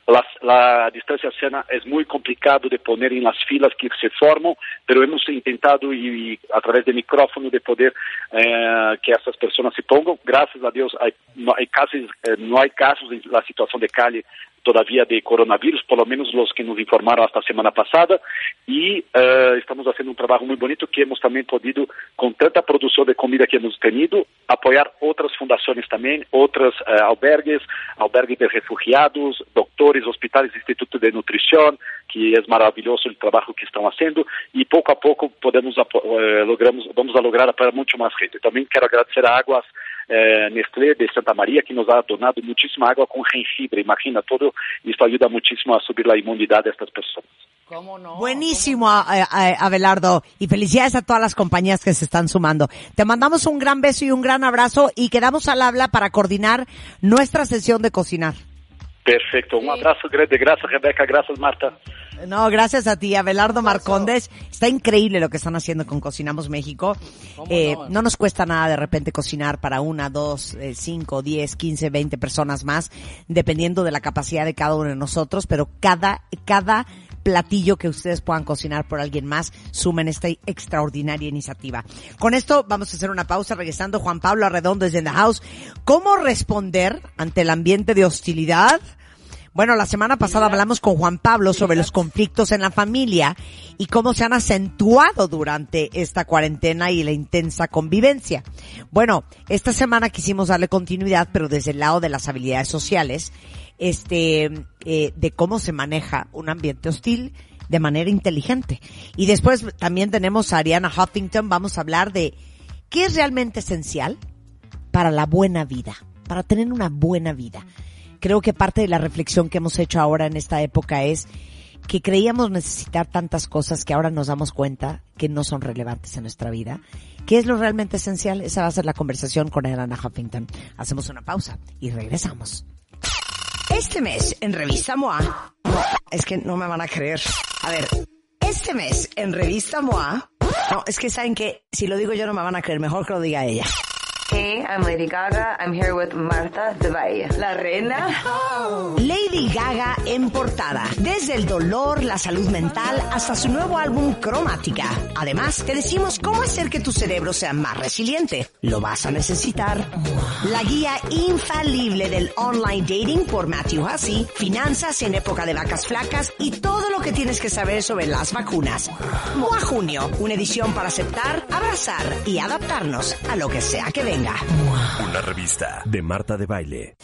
la, la distancia sana es muy complicado de poner en las filas que se forman, pero hemos intentado y, y a través de micrófono de poder eh, que esas personas se pongan. Gracias a Dios hay, no, hay casos, eh, no hay casos en la situación de calle todavía de coronavirus, por lo menos los que nos informaron hasta semana pasada, y eh, estamos haciendo un trabajo muy bonito que hemos también podido, con tanta producción de comida que hemos tenido, apoyar otras fundaciones también, otros eh, albergues, albergues de refugiados, doctores, hospitales, institutos de nutrición, que es maravilloso el trabajo que están haciendo, y poco a poco podemos eh, logramos, vamos a lograr apoyar mucho más gente. También quiero agradecer a Aguas eh, Nestlé de Santa María, que nos ha donado muchísima agua con jengibre. Imagina, todo esto ayuda muchísimo a subir la inmunidad de estas personas. ¿Cómo no? Buenísimo, eh, eh, Abelardo. Y felicidades a todas las compañías que se están sumando. Te mandamos un gran beso y un gran abrazo y quedamos al habla para coordinar nuestra sesión de cocinar. Perfecto. Un abrazo grande. Gracias, Rebeca. Gracias, Marta. No, gracias a ti, Abelardo Marcondes. Está increíble lo que están haciendo con Cocinamos México. Eh, no nos cuesta nada de repente cocinar para una, dos, eh, cinco, diez, quince, veinte personas más, dependiendo de la capacidad de cada uno de nosotros, pero cada, cada platillo que ustedes puedan cocinar por alguien más sumen esta extraordinaria iniciativa. Con esto vamos a hacer una pausa regresando Juan Pablo Arredondo desde The House. ¿Cómo responder ante el ambiente de hostilidad? Bueno, la semana pasada hablamos con Juan Pablo sobre los conflictos en la familia y cómo se han acentuado durante esta cuarentena y la intensa convivencia. Bueno, esta semana quisimos darle continuidad, pero desde el lado de las habilidades sociales, este, eh, de cómo se maneja un ambiente hostil de manera inteligente. Y después también tenemos a Ariana Huffington, vamos a hablar de qué es realmente esencial para la buena vida, para tener una buena vida. Creo que parte de la reflexión que hemos hecho ahora en esta época es que creíamos necesitar tantas cosas que ahora nos damos cuenta que no son relevantes en nuestra vida. ¿Qué es lo realmente esencial? Esa va a ser la conversación con Ariana Huffington. Hacemos una pausa y regresamos. Este mes en Revista MOA, es que no me van a creer. A ver, este mes en Revista MOA, no, es que saben que si lo digo yo no me van a creer, mejor que lo diga ella. Hey, I'm Lady Gaga. I'm here with Marta de Valle. La reina. Lady Gaga en portada. Desde el dolor, la salud mental, hasta su nuevo álbum Cromática. Además, te decimos cómo hacer que tu cerebro sea más resiliente. Lo vas a necesitar. La guía infalible del online dating por Matthew Hussey, finanzas en época de vacas flacas y todo lo que tienes que saber sobre las vacunas. Moa Junio, una edición para aceptar, abrazar y adaptarnos a lo que sea que venga. Una revista de Marta de Baile.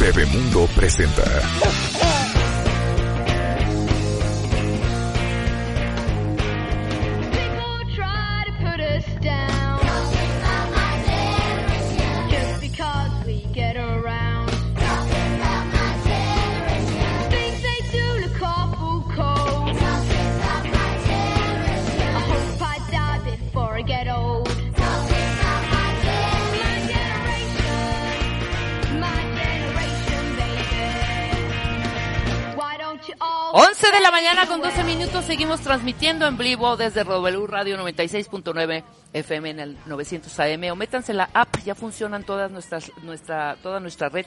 Bebemundo presenta. Minutos seguimos transmitiendo en vivo desde W Radio 96.9 FM en el 900 AM o métanse la app, ya funcionan todas nuestras nuestra toda nuestra red.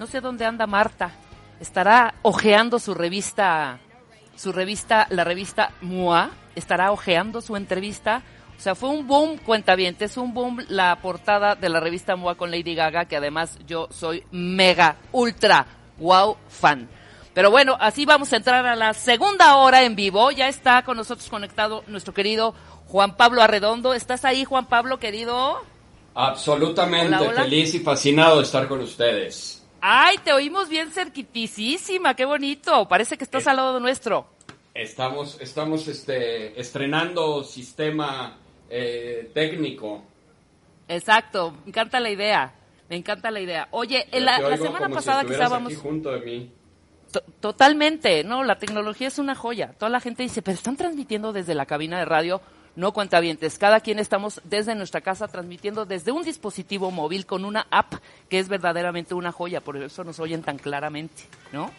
No sé dónde anda Marta. Estará ojeando su revista su revista la revista MUA, estará ojeando su entrevista. O sea, fue un boom, cuentavientes, un boom la portada de la revista MUA con Lady Gaga, que además yo soy mega, ultra, wow fan. Pero bueno, así vamos a entrar a la segunda hora en vivo. Ya está con nosotros conectado nuestro querido Juan Pablo Arredondo. ¿Estás ahí, Juan Pablo, querido? Absolutamente Hola, hola. feliz y fascinado de estar con ustedes. Ay, te oímos bien cerquitisísima, qué bonito. Parece que estás al lado nuestro. Estamos, estamos este, estrenando sistema eh, técnico. Exacto, me encanta la idea. Me encanta la idea. Oye, la, semana si pasada aquí junto de mí. To- Totalmente, no, la tecnología es una joya. Toda la gente dice, pero están transmitiendo desde la cabina de radio. No cuentavientes, cada quien estamos desde nuestra casa transmitiendo desde un dispositivo móvil con una app que es verdaderamente una joya, por eso nos oyen tan claramente, ¿no?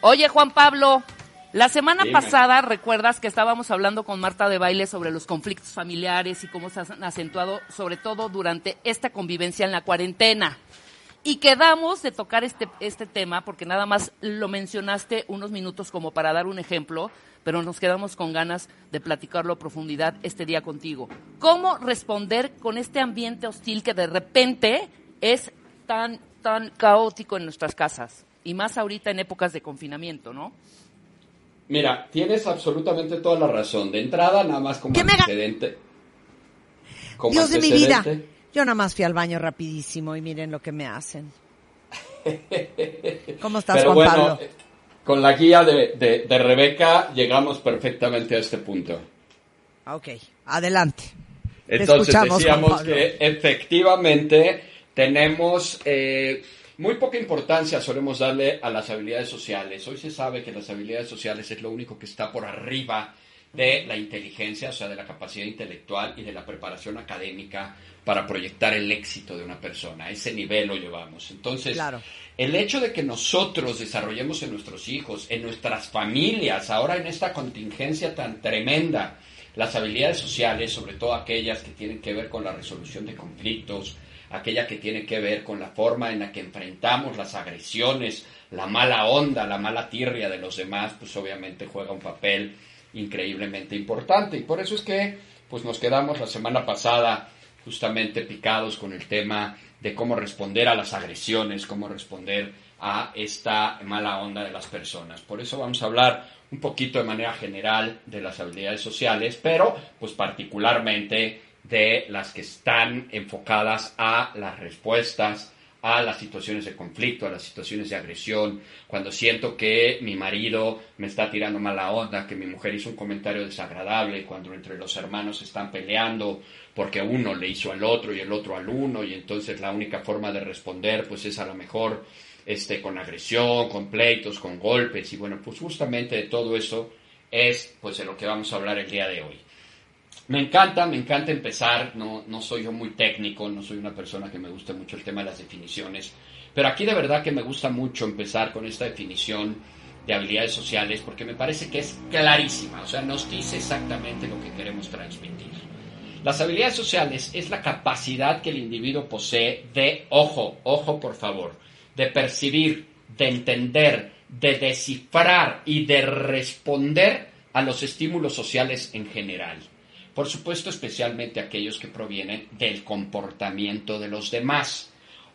Oye, Juan Pablo, la semana Dime. pasada recuerdas que estábamos hablando con Marta de Baile sobre los conflictos familiares y cómo se han acentuado, sobre todo durante esta convivencia en la cuarentena. Y quedamos de tocar este, este tema, porque nada más lo mencionaste unos minutos como para dar un ejemplo, pero nos quedamos con ganas de platicarlo a profundidad este día contigo. ¿Cómo responder con este ambiente hostil que de repente es tan, tan caótico en nuestras casas? Y más ahorita en épocas de confinamiento, ¿no? Mira, tienes absolutamente toda la razón. De entrada, nada más como ¿Qué me antecedente. Como Dios de mi vida. Yo nada más fui al baño rapidísimo y miren lo que me hacen. ¿Cómo estás, Pero Juan bueno, Pablo? eh, con la guía de, de- de Rebeca llegamos perfectamente a este punto. Ok, adelante. Te Entonces decíamos que efectivamente tenemos eh, muy poca importancia solemos darle a las habilidades sociales. Hoy se sabe que las habilidades sociales es lo único que está por arriba de la inteligencia, o sea, de la capacidad intelectual y de la preparación académica para proyectar el éxito de una persona. A ese nivel lo llevamos. Entonces, Claro. el hecho de que nosotros desarrollemos en nuestros hijos, en nuestras familias, ahora en esta contingencia tan tremenda, las habilidades sociales, sobre todo aquellas que tienen que ver con la resolución de conflictos, aquella que tiene que ver con la forma en la que enfrentamos las agresiones, la mala onda, la mala tirria de los demás, pues obviamente juega un papel increíblemente importante. Y por eso es que pues nos quedamos la semana pasada justamente picados con el tema de cómo responder a las agresiones, cómo responder a esta mala onda de las personas. Por eso vamos a hablar un poquito de manera general de las habilidades sociales, pero pues particularmente de las que están enfocadas a las respuestas a las situaciones de conflicto, a las situaciones de agresión, cuando siento que mi marido me está tirando mala onda, que mi mujer hizo un comentario desagradable, cuando entre los hermanos están peleando porque uno le hizo al otro y el otro al uno y entonces la única forma de responder pues es a lo mejor este con agresión, con pleitos, con golpes y bueno, pues justamente de todo eso es pues de lo que vamos a hablar el día de hoy. Me encanta, me encanta empezar, no, no soy yo muy técnico, no soy una persona que me guste mucho el tema de las definiciones, pero aquí de verdad que me gusta mucho empezar con esta definición de habilidades sociales porque me parece que es clarísima, o sea, nos dice exactamente lo que queremos transmitir. Las habilidades sociales es la capacidad que el individuo posee de, ojo, ojo por favor, de percibir, de entender, de descifrar y de responder a los estímulos sociales en general. Por supuesto, especialmente aquellos que provienen del comportamiento de los demás.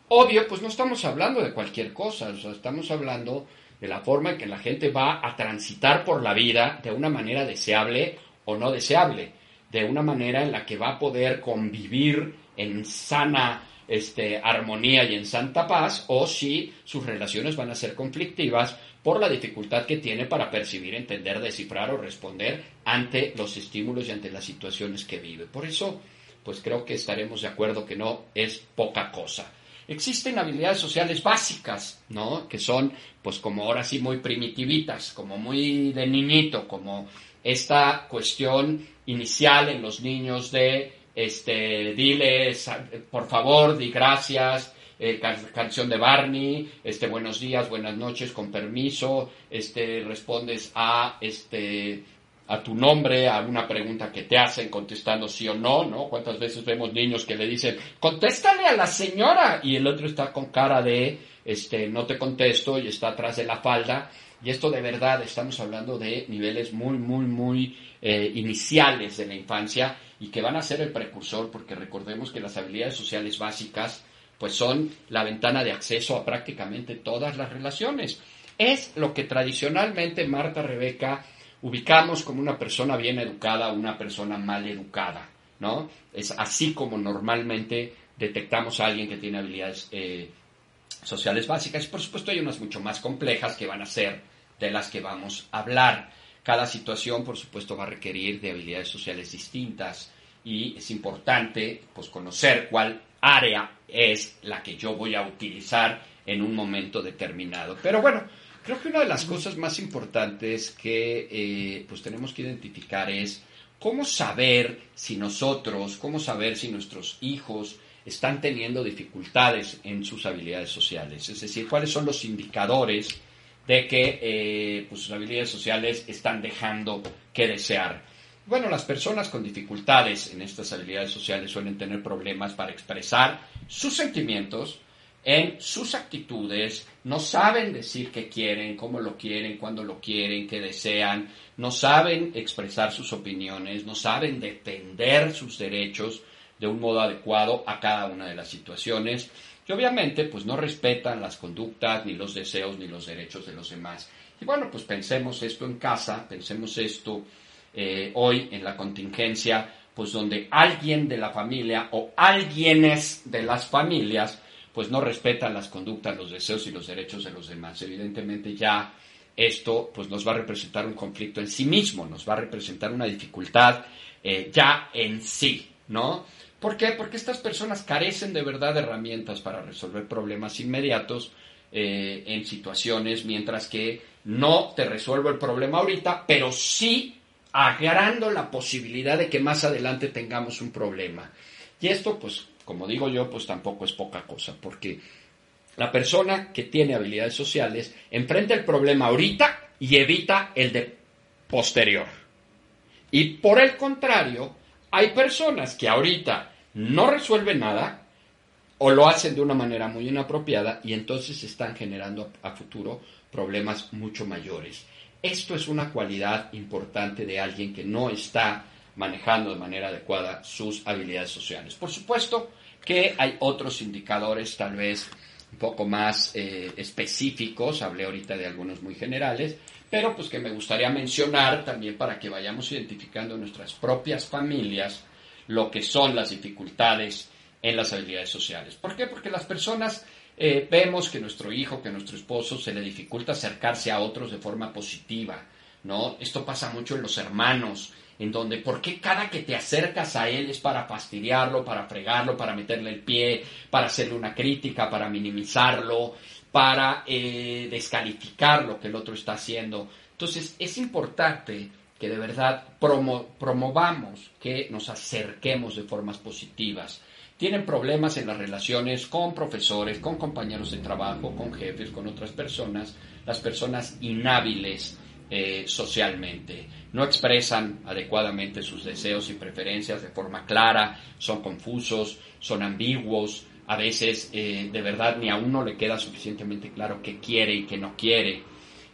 Obvio, pues no estamos hablando de cualquier cosa, estamos hablando de la forma en que la gente va a transitar por la vida de una manera deseable o no deseable, de una manera en la que va a poder convivir en sana este, armonía y en santa paz, o si sus relaciones van a ser conflictivas por la dificultad que tiene para percibir, entender, descifrar o responder ante los estímulos y ante las situaciones que vive. Por eso, pues creo que estaremos de acuerdo que no es poca cosa. Existen habilidades sociales básicas, ¿no? Que son, pues como ahora sí, muy primitivitas, como muy de niñito, como esta cuestión inicial en los niños de, este, diles, por favor, di gracias, eh, can- canción de Barney, este, buenos días, buenas noches, con permiso, este, respondes a, este, a tu nombre, a una pregunta que te hacen contestando sí o no, ¿no? ¿Cuántas veces vemos niños que le dicen, contéstale a la señora? Y el otro está con cara de, este, no te contesto y está atrás de la falda. Y esto de verdad, estamos hablando de niveles muy, muy, muy eh, iniciales de la infancia y que van a ser el precursor, porque recordemos que las habilidades sociales básicas, pues son la ventana de acceso a prácticamente todas las relaciones. Es lo que tradicionalmente Marta Rebeca ubicamos como una persona bien educada o una persona mal educada, ¿no? Es así como normalmente detectamos a alguien que tiene habilidades eh, sociales básicas. Y por supuesto hay unas mucho más complejas que van a ser de las que vamos a hablar. Cada situación, por supuesto, va a requerir de habilidades sociales distintas y es importante pues, conocer cuál área es la que yo voy a utilizar en un momento determinado. Pero bueno, creo que una de las cosas más importantes que eh, pues tenemos que identificar es cómo saber si nosotros, cómo saber si nuestros hijos están teniendo dificultades en sus habilidades sociales. Es decir, cuáles son los indicadores de que eh, pues sus habilidades sociales están dejando que desear. Bueno, las personas con dificultades en estas habilidades sociales suelen tener problemas para expresar sus sentimientos, en sus actitudes, no saben decir qué quieren, cómo lo quieren, cuándo lo quieren, qué desean, no saben expresar sus opiniones, no saben defender sus derechos de un modo adecuado a cada una de las situaciones. Y obviamente pues no respetan las conductas, ni los deseos, ni los derechos de los demás. Y bueno, pues pensemos esto en casa, pensemos esto eh, hoy en la contingencia, pues donde alguien de la familia o alguienes de las familias pues no respetan las conductas, los deseos y los derechos de los demás. Evidentemente ya esto pues nos va a representar un conflicto en sí mismo, nos va a representar una dificultad eh, ya en sí, ¿no? ¿Por qué? Porque estas personas carecen de verdad de herramientas para resolver problemas inmediatos eh, en situaciones, mientras que no te resuelvo el problema ahorita, pero sí agarrando la posibilidad de que más adelante tengamos un problema. Y esto, pues, como digo yo, pues tampoco es poca cosa, porque la persona que tiene habilidades sociales enfrenta el problema ahorita y evita el de posterior. Y por el contrario, hay personas que ahorita no resuelven nada o lo hacen de una manera muy inapropiada y entonces están generando a futuro problemas mucho mayores. Esto es una cualidad importante de alguien que no está manejando de manera adecuada sus habilidades sociales. Por supuesto que hay otros indicadores tal vez un poco más eh, específicos, hablé ahorita de algunos muy generales, pero pues que me gustaría mencionar también para que vayamos identificando en nuestras propias familias lo que son las dificultades en las habilidades sociales. ¿Por qué? Porque las personas eh, vemos que nuestro hijo, que nuestro esposo se le dificulta acercarse a otros de forma positiva, ¿no? Esto pasa mucho en los hermanos, en donde, ¿por qué cada que te acercas a él es para fastidiarlo, para fregarlo, para meterle el pie, para hacerle una crítica, para minimizarlo, para eh, descalificar lo que el otro está haciendo? Entonces, es importante que de verdad promo- promovamos que nos acerquemos de formas positivas. Tienen problemas en las relaciones con profesores, con compañeros de trabajo, con jefes, con otras personas, las personas inhábiles eh, socialmente. No expresan adecuadamente sus deseos y preferencias de forma clara, son confusos, son ambiguos, a veces eh, de verdad ni a uno le queda suficientemente claro qué quiere y qué no quiere.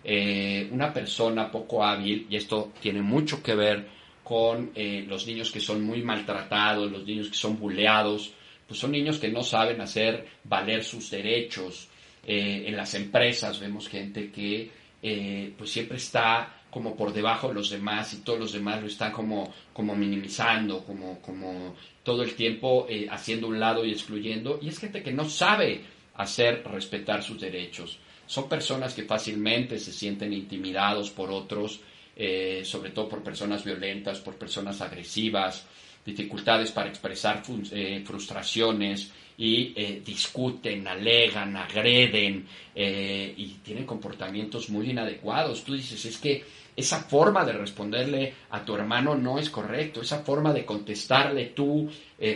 Eh, una persona poco hábil, y esto tiene mucho que ver con eh, los niños que son muy maltratados, los niños que son buleados, pues son niños que no saben hacer valer sus derechos. Eh, en las empresas vemos gente que eh, pues siempre está como por debajo de los demás y todos los demás lo están como, como minimizando, como, como todo el tiempo eh, haciendo un lado y excluyendo. Y es gente que no sabe hacer respetar sus derechos. Son personas que fácilmente se sienten intimidados por otros, eh, sobre todo por personas violentas, por personas agresivas, dificultades para expresar eh, frustraciones y eh, discuten, alegan, agreden y tienen comportamientos muy inadecuados. Tú dices, es que esa forma de responderle a tu hermano no es correcto, esa forma de contestarle tú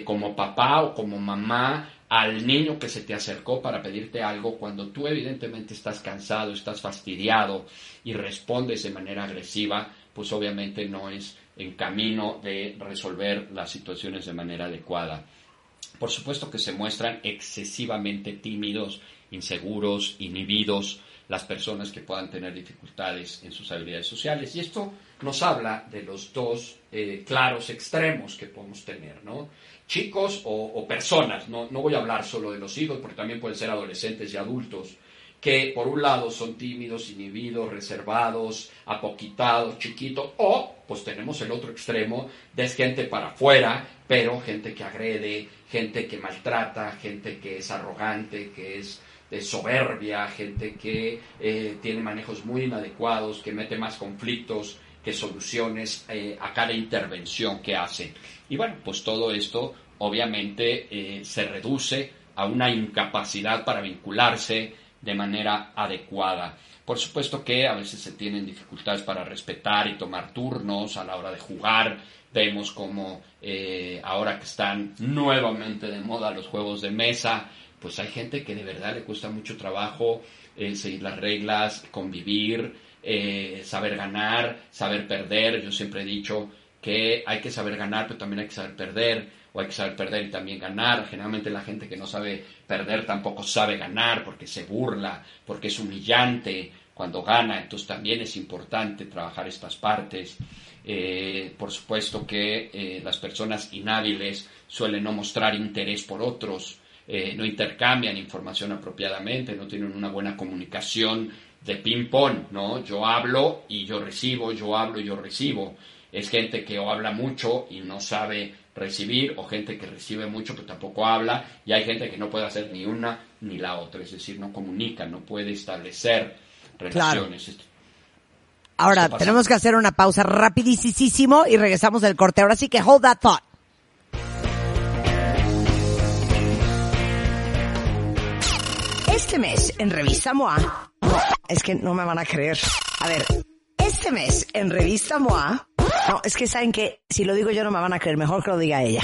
como papá o como mamá al niño que se te acercó para pedirte algo cuando tú evidentemente estás cansado, estás fastidiado y respondes de manera agresiva, pues obviamente no es en camino de resolver las situaciones de manera adecuada. Por supuesto que se muestran excesivamente tímidos, inseguros, inhibidos, las personas que puedan tener dificultades en sus habilidades sociales. Y esto nos habla de los dos eh, claros extremos que podemos tener, ¿no? Chicos o, personas, no, no voy a hablar solo de los hijos, porque también pueden ser adolescentes y adultos, que por un lado son tímidos, inhibidos, reservados, apoquitados, chiquitos, o pues tenemos el otro extremo de gente para afuera, pero gente que agrede, gente que maltrata, gente que es arrogante, que es de soberbia, gente que eh, tiene manejos muy inadecuados, que mete más conflictos que soluciones eh, a cada intervención que hacen. Y bueno, pues todo esto obviamente eh, se reduce a una incapacidad para vincularse de manera adecuada. Por supuesto que a veces se tienen dificultades para respetar y tomar turnos a la hora de jugar. Vemos como eh, ahora que están nuevamente de moda los juegos de mesa, pues hay gente que de verdad le cuesta mucho trabajo seguir las reglas, convivir, eh, saber ganar, saber perder. Yo siempre he dicho que hay que saber ganar, pero también hay que saber perder, o hay que saber perder y también ganar. Generalmente la gente que no sabe perder tampoco sabe ganar porque se burla, porque es humillante cuando gana. Entonces también es importante trabajar estas partes. Eh, por supuesto que eh, las personas inhábiles suelen no mostrar interés por otros, no intercambian información apropiadamente, no tienen una buena comunicación de ping-pong, ¿no? Yo hablo y yo recibo, yo hablo y yo recibo. Es gente que o habla mucho y no sabe recibir, o gente que recibe mucho pero tampoco habla, y hay gente que no puede hacer ni una ni la otra, es decir, no comunica, no puede establecer relaciones. Esto- Ahora, tenemos que hacer una pausa rapidísimo y regresamos del corte. Ahora sí que hold that thought. Este mes en Revista MOA, es que no me van a creer. A ver, este mes en Revista MOA, no, es que saben que si lo digo yo no me van a creer, mejor que lo diga ella.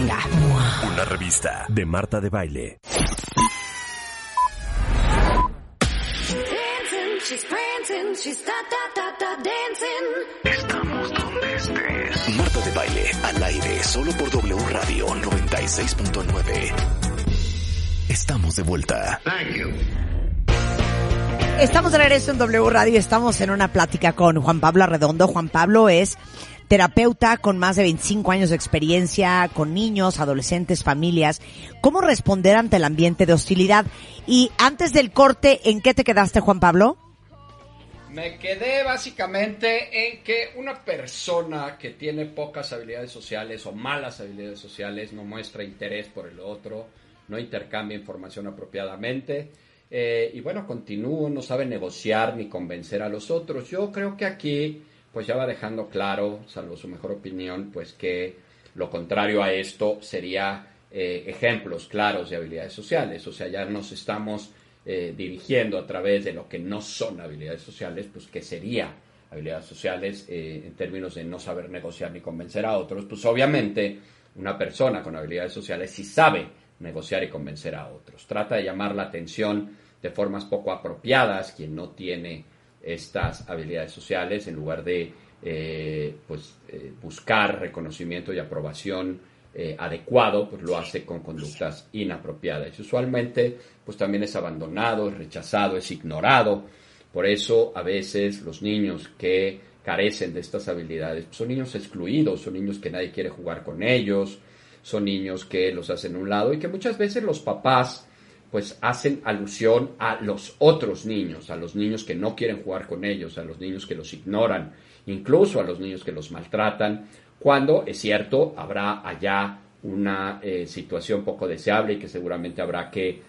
Una revista de Marta de Baile. Estamos donde estés. Marta de Baile, al aire, solo por W Radio 96.9. Estamos de vuelta. Estamos de regreso en W Radio, estamos en una plática con Juan Pablo Arredondo. Juan Pablo es terapeuta con más de 25 años de experiencia con niños, adolescentes, familias. ¿Cómo responder ante el ambiente de hostilidad? Y antes del corte, ¿en qué te quedaste, Juan Pablo? Me quedé básicamente en que una persona que tiene pocas habilidades sociales o malas habilidades sociales no muestra interés por el otro, no intercambia información apropiadamente eh, y bueno, continúo, no sabe negociar ni convencer a los otros. Yo creo que aquí pues ya va dejando claro, salvo su mejor opinión, pues que lo contrario a esto sería eh, ejemplos claros de habilidades sociales. O sea, ya nos estamos eh, dirigiendo a través de lo que no son habilidades sociales, pues que sería habilidades sociales eh, en términos de no saber negociar ni convencer a otros. Pues obviamente una persona con habilidades sociales sí sabe negociar y convencer a otros. Trata de llamar la atención de formas poco apropiadas quien no tiene estas habilidades sociales en lugar de eh, pues, eh, buscar reconocimiento y aprobación eh, adecuado, pues lo hace con conductas inapropiadas. Y usualmente pues también es abandonado, es rechazado, es ignorado. Por eso a veces los niños que carecen de estas habilidades son niños excluidos, son niños que nadie quiere jugar con ellos, son niños que los hacen a un lado y que muchas veces los papás pues hacen alusión a los otros niños, a los niños que no quieren jugar con ellos, a los niños que los ignoran, incluso a los niños que los maltratan, cuando es cierto habrá allá una eh, situación poco deseable y que seguramente habrá que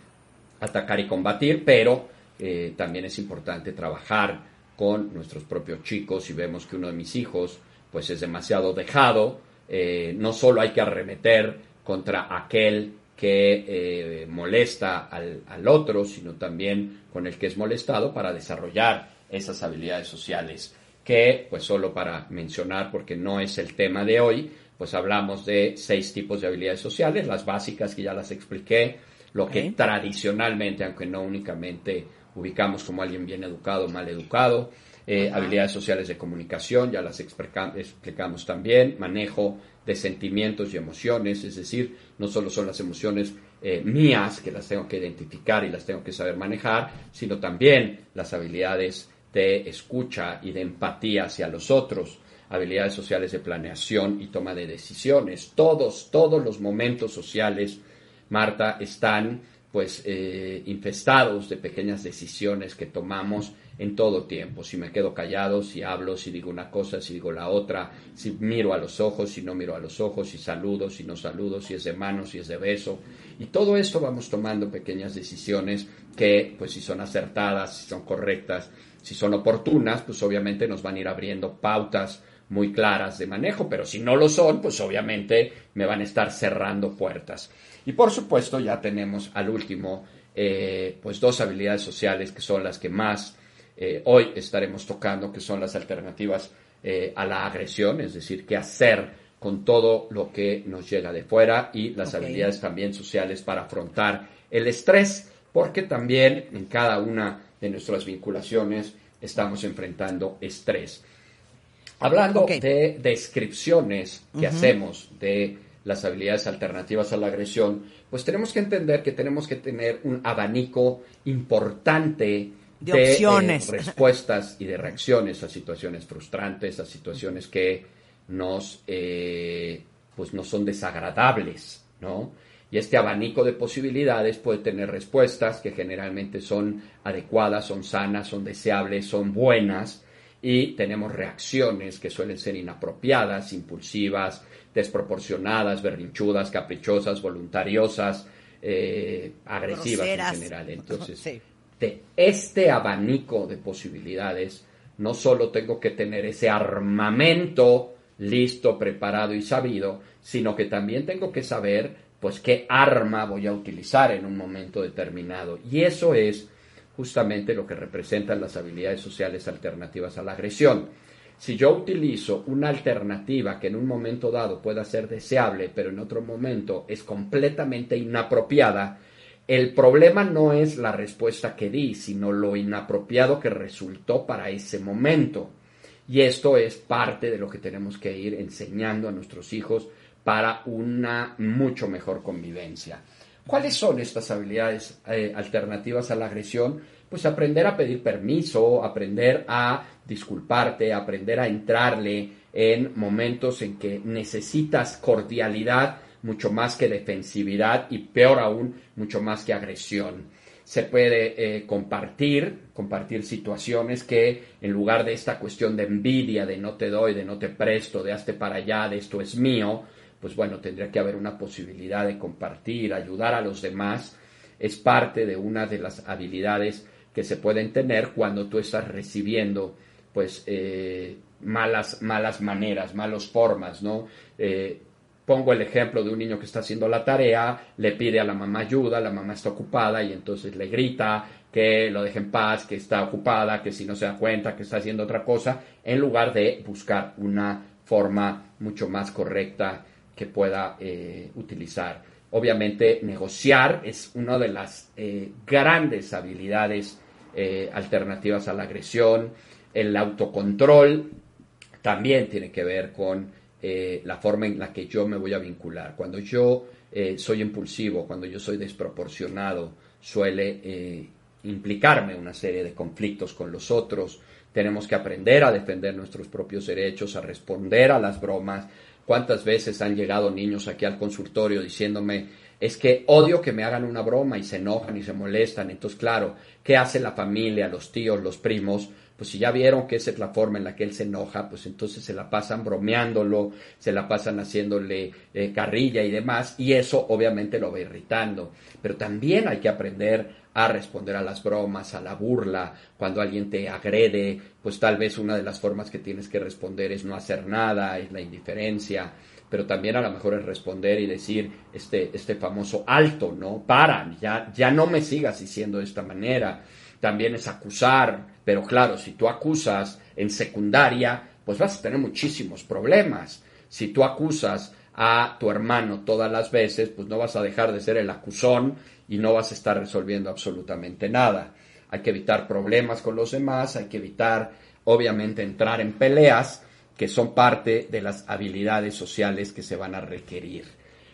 atacar y combatir, pero eh, también es importante trabajar con nuestros propios chicos si vemos que uno de mis hijos pues es demasiado dejado, eh, no solo hay que arremeter contra aquel que eh, molesta al, al otro, sino también con el que es molestado para desarrollar esas habilidades sociales que, pues solo para mencionar, porque no es el tema de hoy, pues hablamos de seis tipos de habilidades sociales, las básicas que ya las expliqué, lo que tradicionalmente, aunque no únicamente ubicamos como alguien bien educado o mal educado, eh, habilidades sociales de comunicación, ya las explica- explicamos también, manejo de sentimientos y emociones, es decir, no solo son las emociones eh, mías que las tengo que identificar y las tengo que saber manejar, sino también las habilidades de escucha y de empatía hacia los otros, habilidades sociales de planeación y toma de decisiones. Todos, todos los momentos sociales, Marta, están pues eh, infestados de pequeñas decisiones que tomamos en todo tiempo. Si me quedo callado, si hablo, si digo una cosa, si digo la otra, si miro a los ojos, si no miro a los ojos, si saludo, si no saludo, si es de mano, si es de beso. Y todo esto vamos tomando pequeñas decisiones que, pues si son acertadas, si son correctas, si son oportunas, pues obviamente nos van a ir abriendo pautas muy claras de manejo, pero si no lo son, pues obviamente me van a estar cerrando puertas. Y por supuesto ya tenemos al último, eh, pues dos habilidades sociales que son las que más eh, hoy estaremos tocando, que son las alternativas eh, a la agresión, es decir, qué hacer con todo lo que nos llega de fuera y las habilidades también sociales para afrontar el estrés, porque también en cada una de nuestras vinculaciones estamos enfrentando estrés. Hablando de descripciones que hacemos de las habilidades alternativas a la agresión, pues tenemos que entender que tenemos que tener un abanico importante De de, opciones. eh, respuestas y de reacciones a situaciones frustrantes, a situaciones que nos, eh, pues no son desagradables, ¿no? Y este abanico de posibilidades puede tener respuestas que generalmente son adecuadas, son sanas, son deseables, son buenas, y tenemos reacciones que suelen ser inapropiadas, impulsivas, desproporcionadas, berrinchudas, caprichosas, voluntariosas, eh, agresivas Groseras. en general. Entonces, Sí. Este abanico de posibilidades, no solo tengo que tener ese armamento listo, preparado y sabido, sino que también tengo que saber, pues, qué arma voy a utilizar en un momento determinado. Y eso es justamente lo que representan las habilidades sociales alternativas a la agresión. Si yo utilizo una alternativa que en un momento dado pueda ser deseable, pero en otro momento es completamente inapropiada, el problema no es la respuesta que di, sino lo inapropiado que resultó para ese momento. Y esto es parte de lo que tenemos que ir enseñando a nuestros hijos para una mucho mejor convivencia. ¿Cuáles son estas habilidades eh, alternativas a la agresión? Pues aprender a pedir permiso, aprender a disculparte, aprender a entrarle en momentos en que necesitas cordialidad mucho más que defensividad y peor aún, mucho más que agresión. Se puede eh, compartir, compartir situaciones que en lugar de esta cuestión de envidia, de no te doy, de no te presto, de hazte para allá, de esto es mío, pues bueno, tendría que haber una posibilidad de compartir, ayudar a los demás. Es parte de una de las habilidades que se pueden tener cuando tú estás recibiendo pues eh, malas, malas maneras, malas formas, ¿no? Eh, pongo el ejemplo de un niño que está haciendo la tarea, le pide a la mamá ayuda, la mamá está ocupada y entonces le grita que lo deje en paz, que está ocupada, que si no se da cuenta que está haciendo otra cosa, en lugar de buscar una forma mucho más correcta que pueda eh, utilizar. Obviamente, negociar es una de las eh, grandes habilidades eh, alternativas a la agresión. El autocontrol también tiene que ver con eh, la forma en la que yo me voy a vincular. Cuando yo eh, soy impulsivo, cuando yo soy desproporcionado, suele eh, implicarme una serie de conflictos con los otros. Tenemos que aprender a defender nuestros propios derechos, a responder a las bromas. ¿Cuántas veces han llegado niños aquí al consultorio diciéndome, es que odio que me hagan una broma y se enojan y se molestan? Entonces, claro, ¿qué hace la familia, los tíos, los primos? Pues si ya vieron que esa es la forma en la que él se enoja, pues entonces se la pasan bromeándolo, se la pasan haciéndole eh, carrilla y demás, y eso obviamente lo va irritando. Pero también hay que aprender a responder a las bromas, a la burla, cuando alguien te agrede, pues tal vez una de las formas que tienes que responder es no hacer nada, es la indiferencia, pero también a lo mejor es responder y decir este, este famoso alto, ¿no? Para, ya, ya no me sigas diciendo de esta manera. También es acusar, pero claro, si tú acusas en secundaria, pues vas a tener muchísimos problemas. Si tú acusas a tu hermano todas las veces, pues no vas a dejar de ser el acusón y no vas a estar resolviendo absolutamente nada. Hay que evitar problemas con los demás, hay que evitar, obviamente, entrar en peleas que son parte de las habilidades sociales que se van a requerir.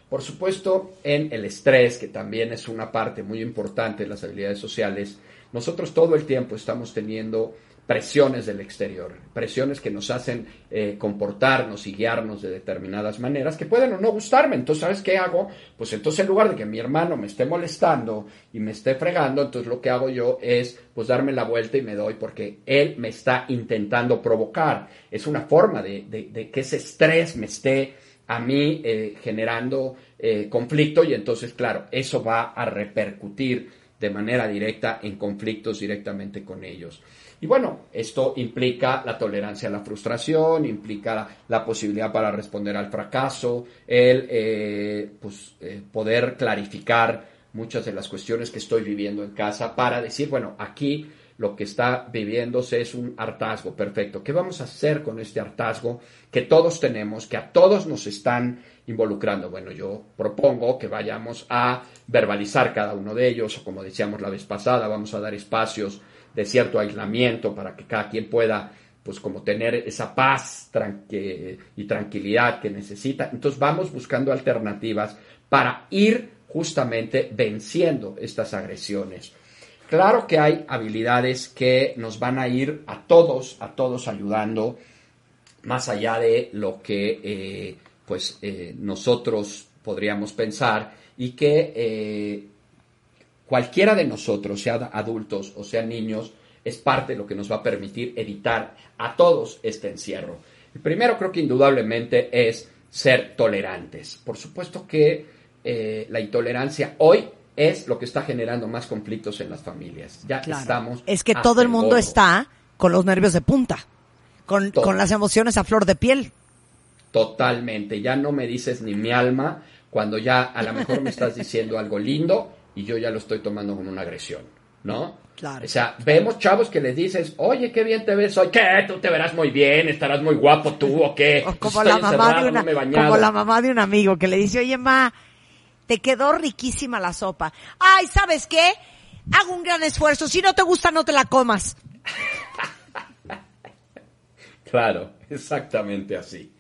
Por supuesto, en el estrés, que también es una parte muy importante de las habilidades sociales, nosotros todo el tiempo estamos teniendo presiones del exterior, presiones que nos hacen eh, comportarnos y guiarnos de determinadas maneras que pueden o no gustarme. Entonces, ¿sabes qué hago? Pues entonces en lugar de que mi hermano me esté molestando y me esté fregando, entonces lo que hago yo es pues darme la vuelta y me doy porque él me está intentando provocar. Es una forma de, de- que ese estrés me esté a mí eh, generando eh, conflicto y entonces, claro, eso va a repercutir de manera directa en conflictos directamente con ellos. Y bueno, esto implica la tolerancia a la frustración, implica la posibilidad para responder al fracaso, el eh, pues, eh, poder clarificar muchas de las cuestiones que estoy viviendo en casa para decir, bueno, aquí lo que está viviéndose es un hartazgo, perfecto. ¿Qué vamos a hacer con este hartazgo que todos tenemos, que a todos nos están involucrando? Bueno, yo propongo que vayamos a verbalizar cada uno de ellos, o como decíamos la vez pasada, vamos a dar espacios de cierto aislamiento para que cada quien pueda pues como tener esa paz tranqui- y tranquilidad que necesita. Entonces vamos buscando alternativas para ir justamente venciendo estas agresiones. Claro que hay habilidades que nos van a ir a todos, a todos ayudando, más allá de lo que eh, pues eh, nosotros podríamos pensar y que eh, cualquiera de nosotros, sea adultos o sean niños, es parte de lo que nos va a permitir evitar a todos este encierro. El primero creo que indudablemente es ser tolerantes. Por supuesto que eh, la intolerancia hoy es lo que está generando más conflictos en las familias. Ya Claro. estamos. Es que todo el mundo está con los nervios de punta, con, con las emociones a flor de piel. Totalmente. Ya no me dices ni mi alma cuando ya a lo mejor me estás diciendo algo lindo y yo ya lo estoy tomando como una agresión, ¿no? Claro. O sea, vemos chavos que les dices, oye, qué bien te ves hoy, ¿qué? Tú te verás muy bien, estarás muy guapo tú, ¿o qué? O como la mamá de una, no me he bañado". como la mamá de un amigo que le dice, oye ma, te quedó riquísima la sopa. Ay, ¿sabes qué? Hago un gran esfuerzo. Si no te gusta, no te la comas. Claro, exactamente así,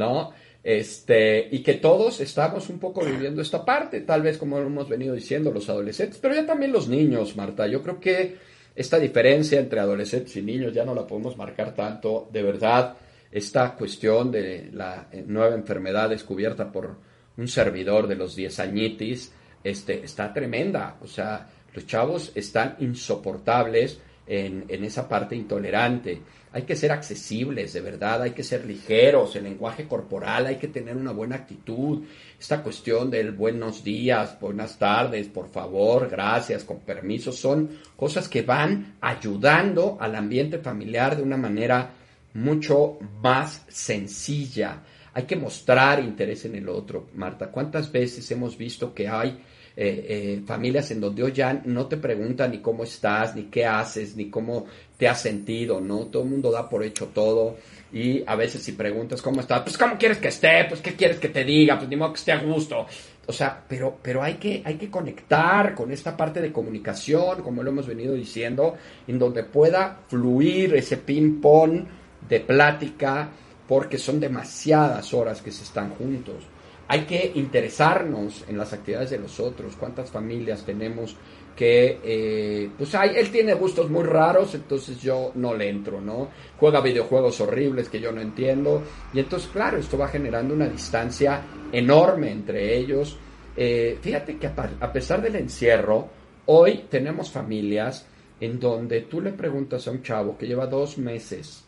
¿no? Este, y que todos estamos un poco viviendo esta parte, tal vez como hemos venido diciendo los adolescentes, pero ya también los niños, Marta. Yo creo que esta diferencia entre adolescentes y niños ya no la podemos marcar tanto. De verdad, esta cuestión de la eh, nueva enfermedad descubierta por un servidor de los 10 añitis, este, está tremenda. O sea, los chavos están insoportables en, esa parte intolerante. Hay que ser accesibles, de verdad, hay que ser ligeros, el lenguaje corporal, hay que tener una buena actitud. Esta cuestión del buenos días, buenas tardes, por favor, gracias, con permiso, son cosas que van ayudando al ambiente familiar de una manera mucho más sencilla. Hay que mostrar interés en el otro, Marta. ¿Cuántas veces hemos visto que hay eh, eh, familias en donde hoy ya no te preguntan ni cómo estás, ni qué haces, ni cómo te has sentido, ¿no? Todo el mundo da por hecho todo y a veces si preguntas cómo estás, pues cómo quieres que esté, pues qué quieres que te diga, pues ni modo que esté a gusto. O sea, pero, pero hay, que, hay que conectar con esta parte de comunicación, como lo hemos venido diciendo, en donde pueda fluir ese ping-pong de plática, porque son demasiadas horas que se están juntos. Hay que interesarnos en las actividades de los otros. ¿Cuántas familias tenemos que, eh, pues hay, él tiene gustos muy raros, entonces yo no le entro, ¿no? Juega videojuegos horribles que yo no entiendo. Y entonces, claro, esto va generando una distancia enorme entre ellos. Eh, fíjate que a, a pesar del encierro, hoy tenemos familias en donde tú le preguntas a un chavo que lleva dos meses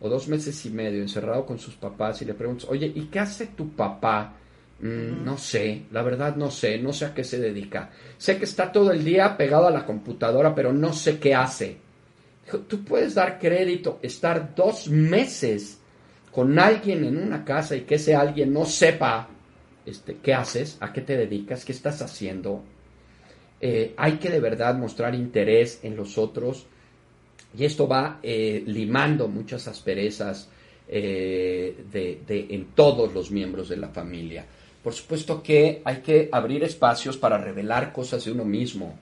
o dos meses y medio encerrado con sus papás y le preguntas, oye, ¿y qué hace tu papá? Mm, No sé, la verdad no sé, no sé a qué se dedica. Sé que está todo el día pegado a la computadora, pero no sé qué hace. Tú puedes dar crédito, estar dos meses con alguien en una casa y que ese alguien no sepa este, qué haces, a qué te dedicas, qué estás haciendo. Eh, hay que de verdad mostrar interés en los otros y esto va eh, limando muchas asperezas eh, en todos los miembros de la familia. Por supuesto que hay que abrir espacios para revelar cosas de uno mismo.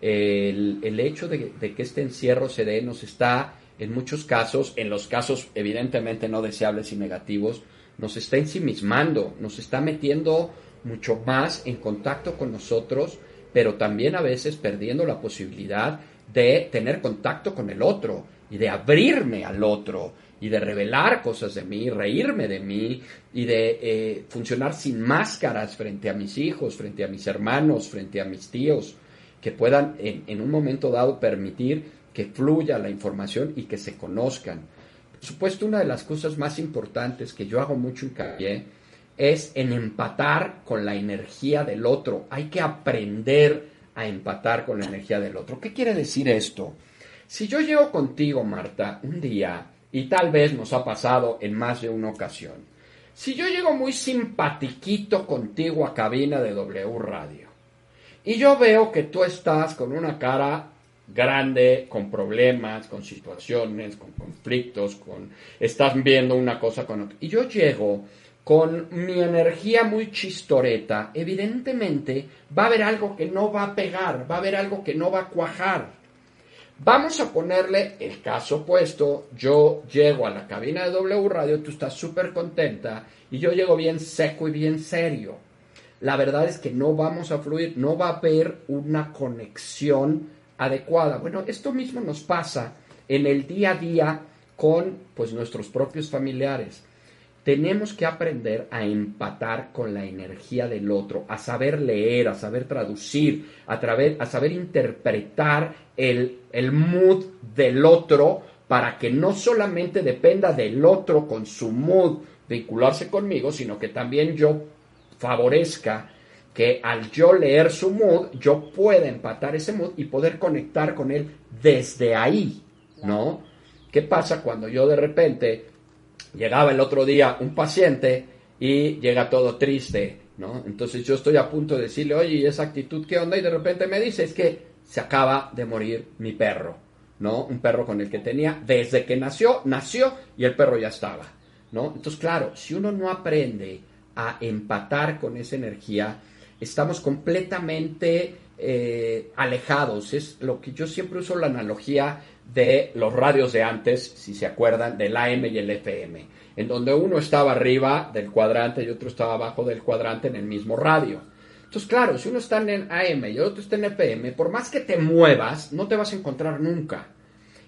El, hecho de, de que este encierro se dé nos está, en muchos casos, en los casos evidentemente no deseables y negativos, nos está ensimismando, nos está metiendo mucho más en contacto con nosotros, pero también a veces perdiendo la posibilidad de tener contacto con el otro. y de abrirme al otro y de revelar cosas de mí, reírme de mí y de eh, funcionar sin máscaras frente a mis hijos, frente a mis hermanos, frente a mis tíos, que puedan en, en un momento dado permitir que fluya la información y que se conozcan. Por supuesto, una de las cosas más importantes que yo hago mucho hincapié es en empatar con la energía del otro. Hay que aprender a empatar con la energía del otro. ¿Qué quiere decir esto? Si yo llego contigo, Marta, un día, y tal vez nos ha pasado en más de una ocasión, si yo llego muy simpatiquito contigo a cabina de W Radio, y yo veo que tú estás con una cara grande, con problemas, con situaciones, con conflictos, con estás viendo una cosa con otra, y yo llego con mi energía muy chistoreta, evidentemente va a haber algo que no va a pegar, va a haber algo que no va a cuajar. Vamos a ponerle el caso opuesto, yo llego a la cabina de W Radio, tú estás súper contenta y yo llego bien seco y bien serio. La verdad es que no vamos a fluir, no va a haber una conexión adecuada. Bueno, esto mismo nos pasa en el día a día con pues nuestros propios familiares tenemos que aprender a empatar con la energía del otro, a saber leer, a saber traducir, a, través, a saber interpretar el, el mood del otro para que no solamente dependa del otro con su mood vincularse conmigo, sino que también yo favorezca que al yo leer su mood, yo pueda empatar ese mood y poder conectar con él desde ahí, ¿no? ¿Qué pasa cuando yo de repente llegaba el otro día un paciente y llega todo triste, ¿no? Entonces yo estoy a punto de decirle, oye, ¿y esa actitud qué onda? Y de repente me dice, es que se acaba de morir mi perro, ¿no? Un perro con el que tenía desde que nació, nació y el perro ya estaba, ¿no? Entonces, claro, si uno no aprende a empatar con esa energía, estamos completamente eh, alejados. Es lo que yo siempre uso la analogía de los radios de antes, si se acuerdan, del AM y el FM, en donde uno estaba arriba del cuadrante y otro estaba abajo del cuadrante en el mismo radio. Entonces, claro, si uno está en AM y el otro está en FM, por más que te muevas, no te vas a encontrar nunca.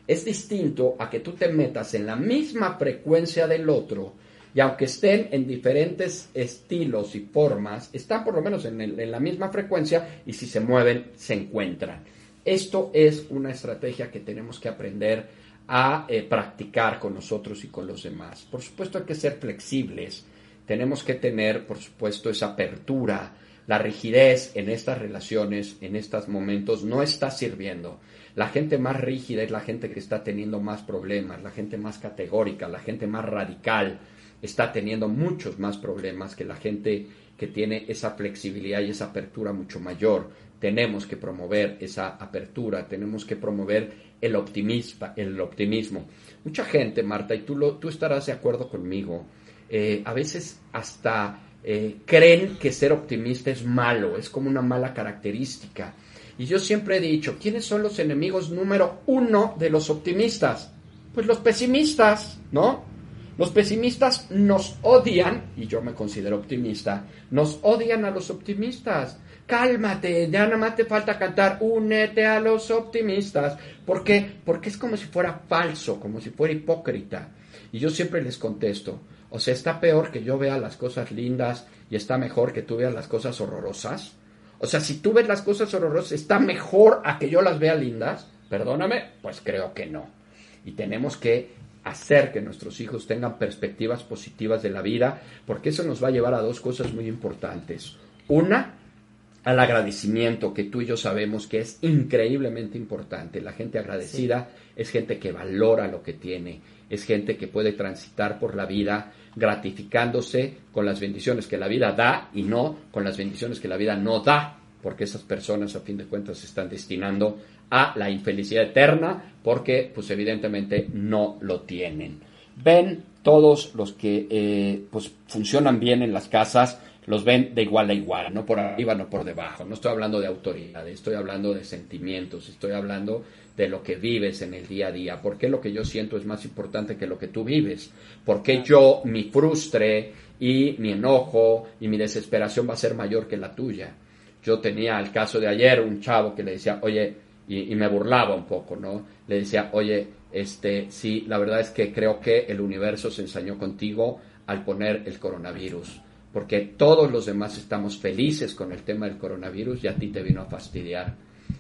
Es distinto a que tú te metas en la misma frecuencia del otro y aunque estén en diferentes estilos y formas, están por lo menos en, en la misma frecuencia y si se mueven, se encuentran. Esto es una estrategia que tenemos que aprender a eh, practicar con nosotros y con los demás. Por supuesto hay que ser flexibles, tenemos que tener, por supuesto, esa apertura. La rigidez en estas relaciones, en estos momentos, no está sirviendo. La gente más rígida es la gente que está teniendo más problemas, la gente más categórica, la gente más radical, está teniendo muchos más problemas que la gente que tiene esa flexibilidad y esa apertura mucho mayor. Tenemos que promover esa apertura, tenemos que promover el, optimista, el optimismo. Mucha gente, Marta, y tú, lo, tú estarás de acuerdo conmigo, eh, a veces hasta eh, creen que ser optimista es malo, es como una mala característica. Y yo siempre he dicho, ¿quiénes son los enemigos número uno de los optimistas? Pues los pesimistas, ¿no? Los pesimistas nos odian, y yo me considero optimista, nos odian a los optimistas. Cálmate, ya nada más te falta cantar, únete a los optimistas. ¿Por qué? Porque es como si fuera falso, como si fuera hipócrita. Y yo siempre les contesto, o sea, está peor que yo vea las cosas lindas y está mejor que tú veas las cosas horrorosas. O sea, si tú ves las cosas horrorosas, ¿está mejor a que yo las vea lindas? Perdóname, pues creo que no. Y tenemos que hacer que nuestros hijos tengan perspectivas positivas de la vida, porque eso nos va a llevar a dos cosas muy importantes. Una, al agradecimiento, que tú y yo sabemos que es increíblemente importante. La gente agradecida es gente que valora lo que tiene, es gente que puede transitar por la vida gratificándose con las bendiciones que la vida da y no con las bendiciones que la vida no da, porque esas personas a fin de cuentas se están destinando a la infelicidad eterna porque pues evidentemente no lo tienen. Ven todos los que eh, pues funcionan bien en las casas, los ven de igual a igual, no por arriba, no por debajo. No estoy hablando de autoridad, estoy hablando de sentimientos, estoy hablando de lo que vives en el día a día. ¿Por qué lo que yo siento es más importante que lo que tú vives? ¿Por qué yo, mi frustre y mi enojo y mi desesperación va a ser mayor que la tuya? Yo tenía el caso de ayer un chavo que le decía, oye, y, y me burlaba un poco, ¿no? Le decía, oye, Este, sí, la verdad es que creo que el universo se ensañó contigo al poner el coronavirus, porque todos los demás estamos felices con el tema del coronavirus y a ti te vino a fastidiar.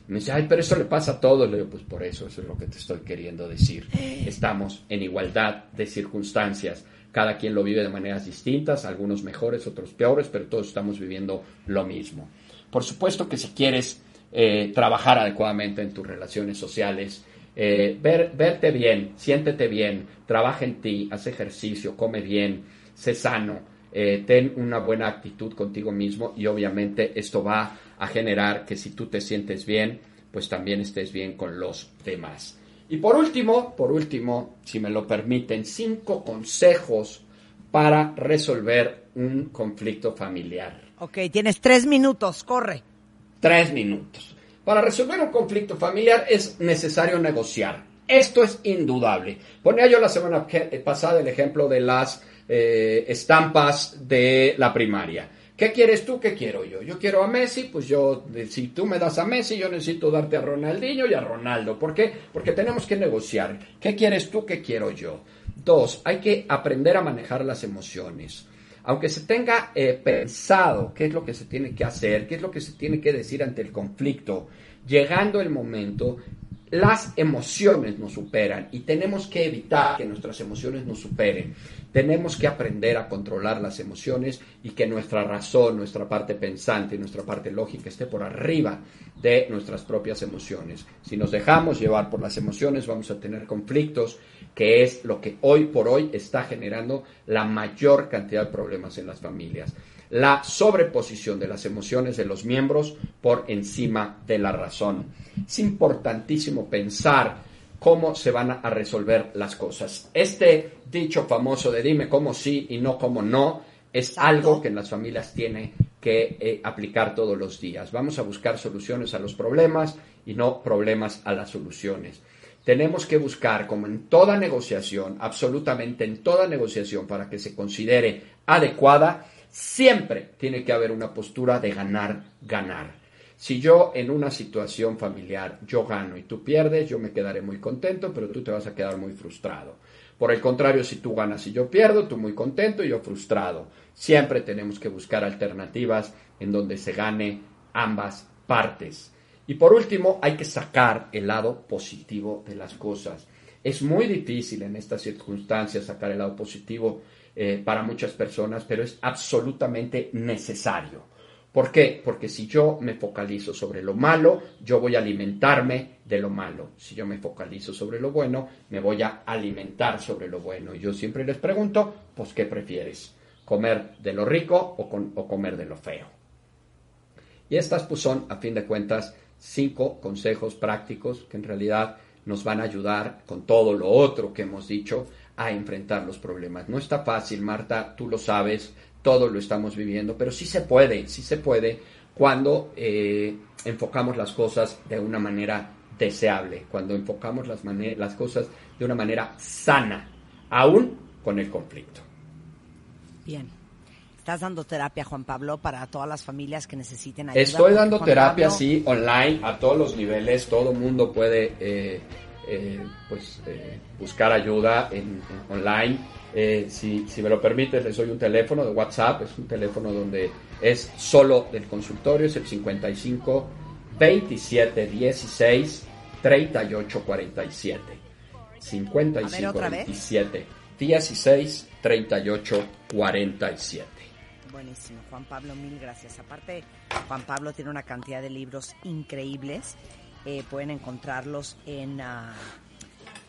Me dice, ay, pero eso le pasa a todos. Le digo, pues por eso, eso es lo que te estoy queriendo decir. Estamos en igualdad de circunstancias. Cada quien lo vive de maneras distintas, algunos mejores, otros peores, pero todos estamos viviendo lo mismo. Por supuesto que si quieres eh, trabajar adecuadamente en tus relaciones sociales, eh, ver, verte bien, siéntete bien, trabaja en ti, haz ejercicio, come bien, sé sano, eh, ten una buena actitud contigo mismo y obviamente esto va a generar que si tú te sientes bien, pues también estés bien con los demás. Y por último, por último, si me lo permiten, cinco consejos para resolver un conflicto familiar. Ok, tienes tres minutos, corre. Tres minutos. Para resolver un conflicto familiar es necesario negociar. Esto es indudable. Ponía yo la semana que- pasada el ejemplo de las eh, estampas de la primaria. ¿Qué quieres tú? ¿Qué quiero yo? Yo quiero a Messi, pues yo, si tú me das a Messi, yo necesito darte a Ronaldinho y a Ronaldo. ¿Por qué? Porque tenemos que negociar. ¿Qué quieres tú? ¿Qué quiero yo? Dos, hay que aprender a manejar las emociones. Aunque se tenga eh, pensado qué es lo que se tiene que hacer, qué es lo que se tiene que decir ante el conflicto, llegando el momento, las emociones nos superan y tenemos que evitar que nuestras emociones nos superen. Tenemos que aprender a controlar las emociones y que nuestra razón, nuestra parte pensante nuestra parte lógica esté por arriba de nuestras propias emociones. Si nos dejamos llevar por las emociones vamos a tener conflictos, que es lo que hoy por hoy está generando la mayor cantidad de problemas en las familias. La sobreposición de las emociones de los miembros por encima de la razón. Es importantísimo pensar cómo se van a resolver las cosas. Este dicho famoso de dime cómo sí y no cómo no es algo que en las familias tiene que eh, aplicar todos los días. Vamos a buscar soluciones a los problemas y no problemas a las soluciones. Tenemos que buscar, como en toda negociación, absolutamente en toda negociación, para que se considere adecuada, siempre tiene que haber una postura de ganar, ganar. Si yo en una situación familiar yo gano y tú pierdes, yo me quedaré muy contento, pero tú te vas a quedar muy frustrado. Por el contrario, si tú ganas y yo pierdo, tú muy contento y yo frustrado. Siempre tenemos que buscar alternativas en donde se gane ambas partes. Y por último, hay que sacar el lado positivo de las cosas. Es muy difícil en estas circunstancias sacar el lado positivo eh, para muchas personas, pero es absolutamente necesario. ¿Por qué? Porque si yo me focalizo sobre lo malo, yo voy a alimentarme de lo malo. Si yo me focalizo sobre lo bueno, me voy a alimentar sobre lo bueno. Y yo siempre les pregunto, pues, ¿qué prefieres? ¿Comer de lo rico o, o comer de lo feo? Y estas pues son, a fin de cuentas, cinco consejos prácticos que en realidad nos van a ayudar con todo lo otro que hemos dicho a enfrentar los problemas. No está fácil, Marta, tú lo sabes, todos lo estamos viviendo, pero sí se puede, sí se puede cuando eh, enfocamos las cosas de una manera deseable, cuando enfocamos las, las cosas de una manera sana, aún con el conflicto. Bien. Estás dando terapia, Juan Pablo, para todas las familias que necesiten ayuda. Estoy dando Juan terapia, Pablo- sí, online, a todos los niveles. Todo mundo puede eh, eh, pues, eh, buscar ayuda en, en online. Eh, si, si me lo permites, les doy un teléfono de WhatsApp. Es un teléfono donde es solo del consultorio. Es el 55 27 16 38 47. 55 A ver, ¿otra vez? 27 16 38 47. Buenísimo, Juan Pablo, mil gracias. Aparte, Juan Pablo tiene una cantidad de libros increíbles. Eh, pueden encontrarlos en, ah,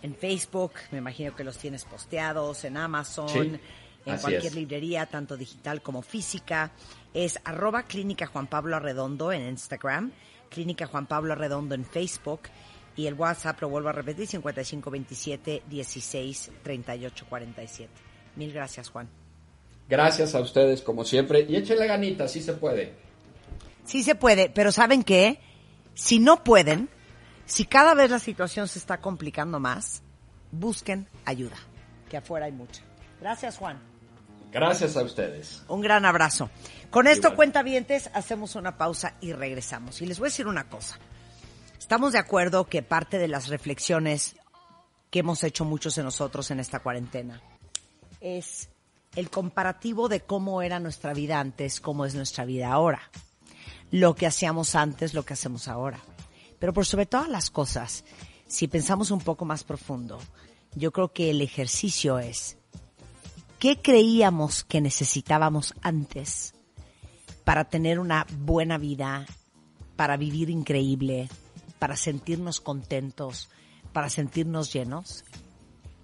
en Facebook, me imagino que los tienes posteados, en Amazon, Sí, en cualquier es. librería, tanto digital como física. Es arroba Clínica Juan Pablo Arredondo en Instagram, Clínica Juan Pablo Arredondo en Facebook y el WhatsApp, lo vuelvo a repetir, 5527 16 38 47. Mil gracias, Juan. Gracias a ustedes, como siempre. Y échenle ganita, sí se puede. Sí se puede, pero ¿saben qué? Si no pueden, si cada vez la situación se está complicando más, busquen ayuda, que afuera hay mucha. Gracias, Juan. Gracias a ustedes. Un gran abrazo. Con esto, Igual. cuentavientes, hacemos una pausa y regresamos. Y les voy a decir una cosa. Estamos de acuerdo que parte de las reflexiones que hemos hecho muchos de nosotros en esta cuarentena. Es el comparativo de cómo era nuestra vida antes, cómo es nuestra vida ahora. Lo que hacíamos antes, lo que hacemos ahora. Pero por sobre todas las cosas, si pensamos un poco más profundo, yo creo que el ejercicio es, ¿qué creíamos que necesitábamos antes para tener una buena vida, para vivir increíble, para sentirnos contentos, para sentirnos llenos?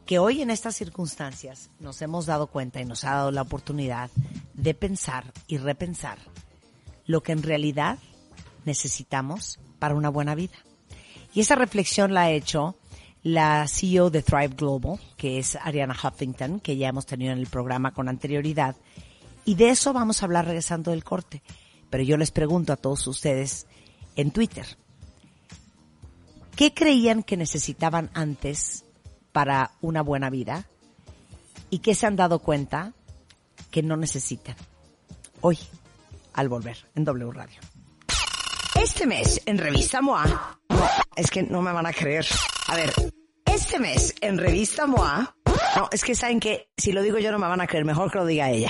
Que hoy en estas circunstancias nos hemos dado cuenta y nos ha dado la oportunidad de pensar y repensar lo que en realidad necesitamos para una buena vida. Y esa reflexión la ha hecho la CEO de Thrive Global, que es Ariana Huffington, que ya hemos tenido en el programa con anterioridad. Y de eso vamos a hablar regresando del corte. Pero yo les pregunto a todos ustedes en Twitter, ¿qué creían que necesitaban antes para una buena vida? ¿Y qué se han dado cuenta que no necesitan? Hoy, al volver en W Radio. Este mes en Revista MOA, es que no me van a creer. A ver, este mes en Revista MOA, no, es que saben que si lo digo yo no me van a creer, mejor que lo diga ella.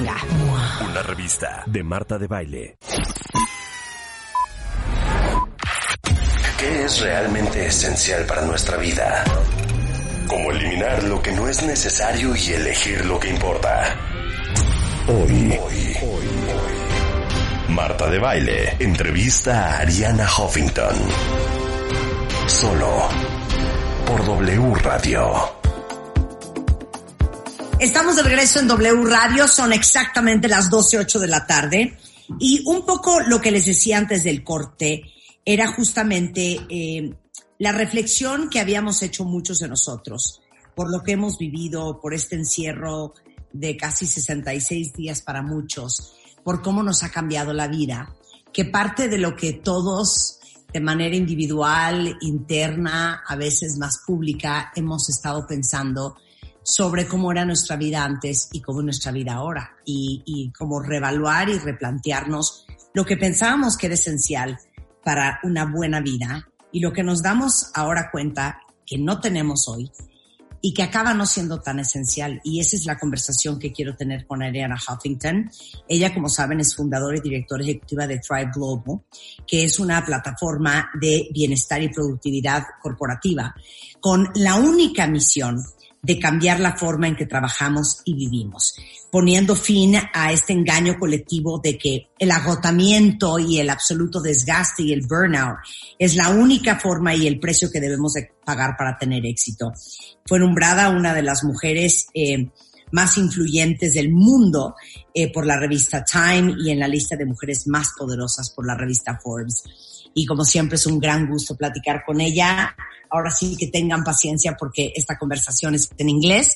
Una revista de Marta de Baile. ¿Qué es realmente esencial para nuestra vida? ¿Cómo eliminar lo que no es necesario y elegir lo que importa? Hoy, hoy, hoy, Marta de Baile entrevista a Ariana Huffington. Solo por W Radio. Estamos de regreso en W Radio, son exactamente las 12.08 de la tarde. Y un poco lo que les decía antes del corte era justamente eh, la reflexión que habíamos hecho muchos de nosotros por lo que hemos vivido, por este encierro de casi 66 días para muchos, por cómo nos ha cambiado la vida, que parte de lo que todos de manera individual, interna, a veces más pública, hemos estado pensando sobre cómo era nuestra vida antes y cómo es nuestra vida ahora y, y cómo reevaluar y replantearnos lo que pensábamos que era esencial para una buena vida y lo que nos damos ahora cuenta que no tenemos hoy y que acaba no siendo tan esencial. Y esa es la conversación que quiero tener con Ariana Huffington. Ella, como saben, es fundadora y directora ejecutiva de Thrive Global, que es una plataforma de bienestar y productividad corporativa con la única misión de cambiar la forma en que trabajamos y vivimos, poniendo fin a este engaño colectivo de que el agotamiento y el absoluto desgaste y el burnout es la única forma y el precio que debemos de pagar para tener éxito. Fue nombrada una de las mujeres eh, más influyentes del mundo eh, por la revista Time y en la lista de mujeres más poderosas por la revista Forbes. Y como siempre es un gran gusto platicar con ella ahora sí que tengan paciencia porque esta conversación es en inglés,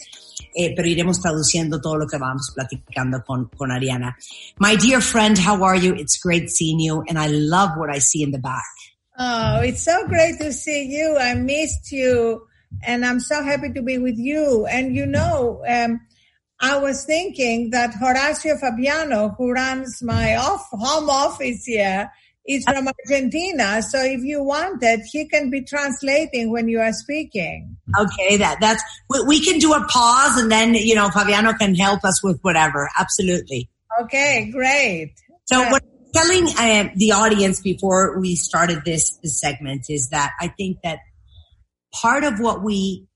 eh, pero iremos traduciendo todo lo que vamos platicando con, con Ariana. My dear friend, how are you? It's great seeing you and I love what I see in the back. Oh, it's so great to see you. I missed you and I'm so happy to be with you. And you know, um, I was thinking that Horacio Fabiano, who runs my off home office here, is from Argentina. So if you want it, he can be translating when you are speaking. Okay, that that's we, we can do a pause and then you know Fabiano can help us with whatever. Absolutely. Okay, great. So what I'm telling uh, the audience before we started this, this segment is that I think that part of what we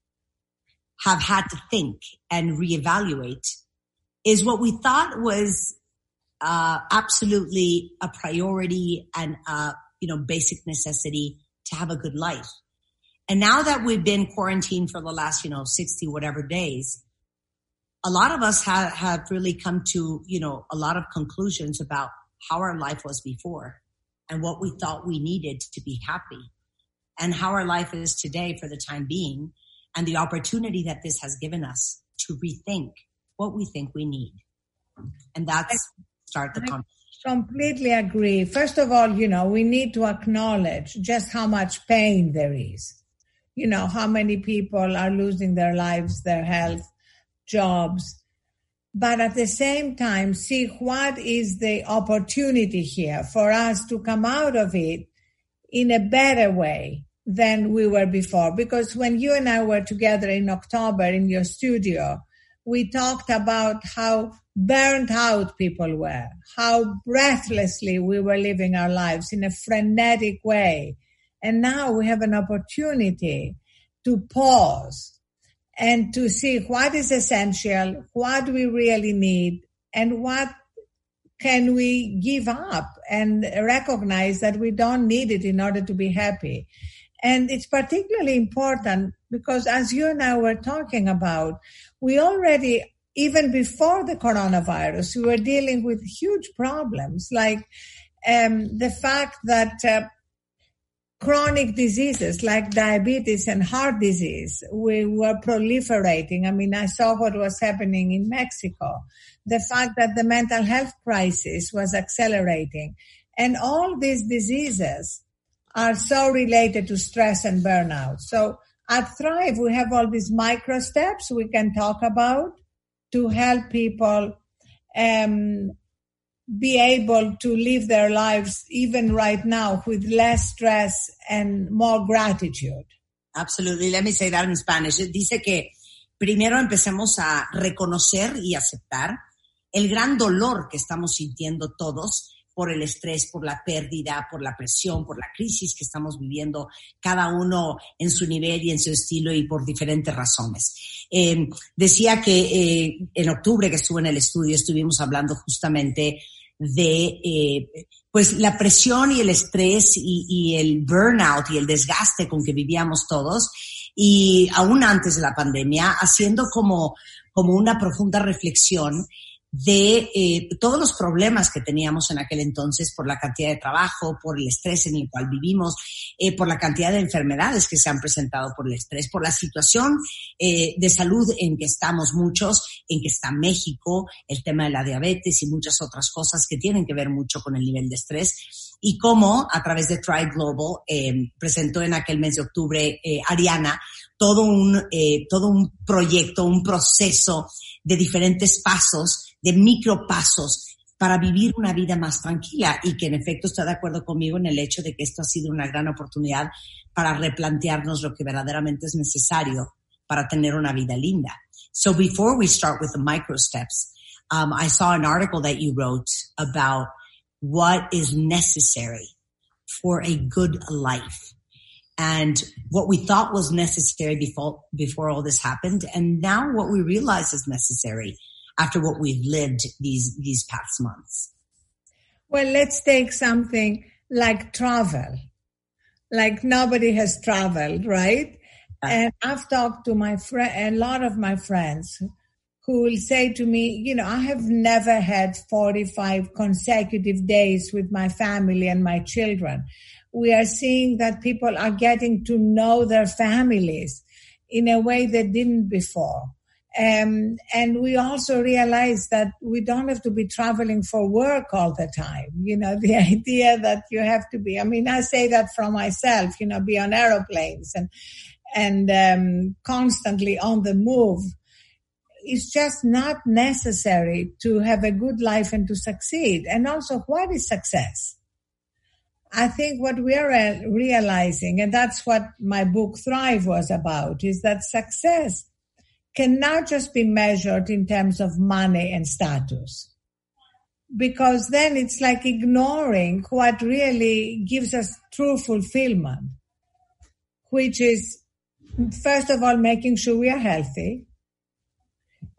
have had to think and reevaluate is what we thought was uh, absolutely a priority and a you know basic necessity to have a good life. And now that we've been quarantined for the last you know sixty whatever days, a lot of us have have really come to you know a lot of conclusions about how our life was before and what we thought we needed to be happy and how our life is today for the time being and the opportunity that this has given us to rethink what we think we need. And that's start the conversation. Completely agree. First of all, you know, we need to acknowledge just how much pain there is. You know, how many people are losing their lives, their health, jobs. But at the same time, see what is the opportunity here for us to come out of it in a better way than we were before. Because when you and I were together in October in your studio, we talked about how burnt out people were, how breathlessly we were living our lives in a frenetic way. And now we have an opportunity to pause and to see what is essential, what we really need, and what can we give up and recognize that we don't need it in order to be happy. And it's particularly important because as you and I were talking about, we already, even before the coronavirus, we were dealing with huge problems like um, the fact that uh, chronic diseases like diabetes and heart disease we were proliferating. I mean, I saw what was happening in Mexico. The fact that the mental health crisis was accelerating. And all these diseases are so related to stress and burnout. So at Thrive, we have all these micro steps we can talk about to help people um, be able to live their lives even right now with less stress and more gratitude. Absolutely. Let me say that in Spanish. Dice que primero empecemos a reconocer y aceptar el gran dolor que estamos sintiendo todos por el estrés, por la pérdida, por la presión, por la crisis que estamos viviendo, cada uno en su nivel y en su estilo y por diferentes razones. Eh, decía que eh, en octubre que estuve en el estudio estuvimos hablando justamente de eh, pues la presión y el estrés y, y, el burnout y el desgaste con que vivíamos todos y aún antes de la pandemia haciendo como como una profunda reflexión de eh, todos los problemas que teníamos en aquel entonces por la cantidad de trabajo, por el estrés en el cual vivimos, eh, por la cantidad de enfermedades que se han presentado por el estrés, por la situación eh, de salud en que estamos muchos, en que está México, el tema de la diabetes y muchas otras cosas que tienen que ver mucho con el nivel de estrés y cómo a través de Tribe Global eh, presentó en aquel mes de octubre eh, Ariana todo un, eh, todo un proyecto, un proceso de diferentes pasos de micropasos para vivir una vida más tranquila y que en efecto está de acuerdo conmigo en el hecho de que esto ha sido una gran oportunidad para replantearnos lo que verdaderamente es necesario para tener una vida linda. So before we start with the micro steps, um, I saw an article that you wrote about what is necessary for a good life and what we thought was necessary before, before all this happened. And now what we realize is necessary after what we've lived these these past months? Well, let's take something like travel. Like nobody has traveled, right? And I've talked to my friend, a lot of my friends who will say to me, you know, I have never had 45 consecutive days with my family and my children. We are seeing that people are getting to know their families in a way they didn't before. Um, and we also realize that we don't have to be traveling for work all the time. You know, the idea that you have to be, I mean, I say that from myself, you know, be on aeroplanes and, and, um, constantly on the move. It's just not necessary to have a good life and to succeed. And also, what is success? I think what we are realizing, and that's what my book Thrive was about, is that success cannot just be measured in terms of money and status. Because then it's like ignoring what really gives us true fulfillment, which is, first of all, making sure we are healthy,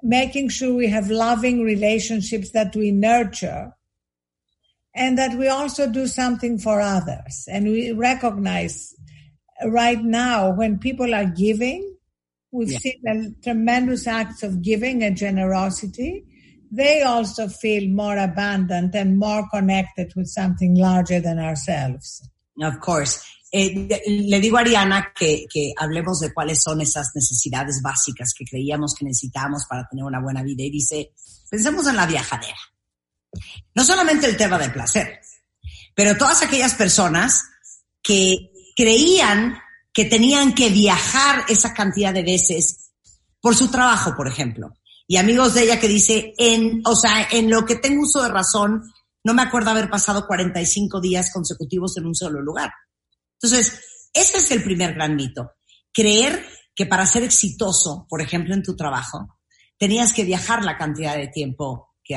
making sure we have loving relationships that we nurture, and that we also do something for others. And we recognize right now when people are giving, we've Yeah. seen a tremendous acts of giving and generosity. They also feel more abundant and more connected with something larger than ourselves. Of course. Eh, le digo a Ariana que, que hablemos de cuáles son esas necesidades básicas que creíamos que necesitábamos para tener una buena vida. Y dice, pensemos en la viajadera. No solamente el tema del placer, pero todas aquellas personas que creían que tenían que viajar esa cantidad de veces por su trabajo, por ejemplo. Y amigos de ella que dice, en, o sea, en lo que tengo uso de razón, no me acuerdo haber pasado 45 días consecutivos en un solo lugar. Entonces, ese es el primer gran mito. Creer que para ser exitoso, por ejemplo, en tu trabajo, tenías que viajar la cantidad de tiempo que,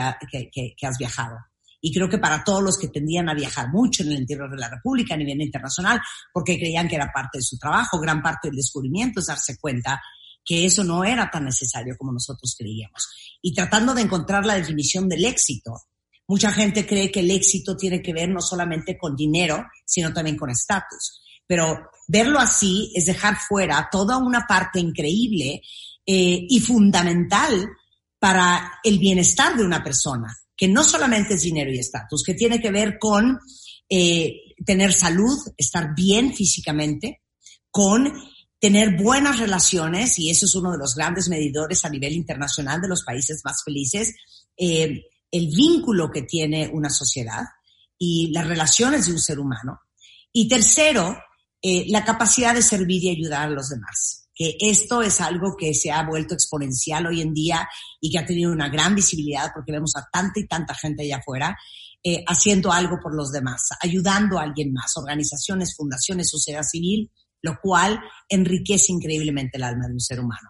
que- que has viajado. Y creo que para todos los que tendían a viajar mucho en el interior de la República a nivel internacional, porque creían que era parte de su trabajo, gran parte del descubrimiento es darse cuenta que eso no era tan necesario como nosotros creíamos. Y tratando de encontrar la definición del éxito, mucha gente cree que el éxito tiene que ver no solamente con dinero, sino también con estatus. Pero verlo así es dejar fuera toda una parte increíble eh, y fundamental para el bienestar de una persona, que no solamente es dinero y estatus, que tiene que ver con eh, tener salud, estar bien físicamente, con tener buenas relaciones, y eso es uno de los grandes medidores a nivel internacional de los países más felices, eh, el vínculo que tiene una sociedad y las relaciones de un ser humano. Y tercero, eh, la capacidad de servir y ayudar a los demás. Que esto es algo que se ha vuelto exponencial hoy en día y que ha tenido una gran visibilidad porque vemos a tanta y tanta gente allá afuera eh, haciendo algo por los demás, ayudando a alguien más, organizaciones, fundaciones, sociedad civil, lo cual enriquece increíblemente el alma de un ser humano.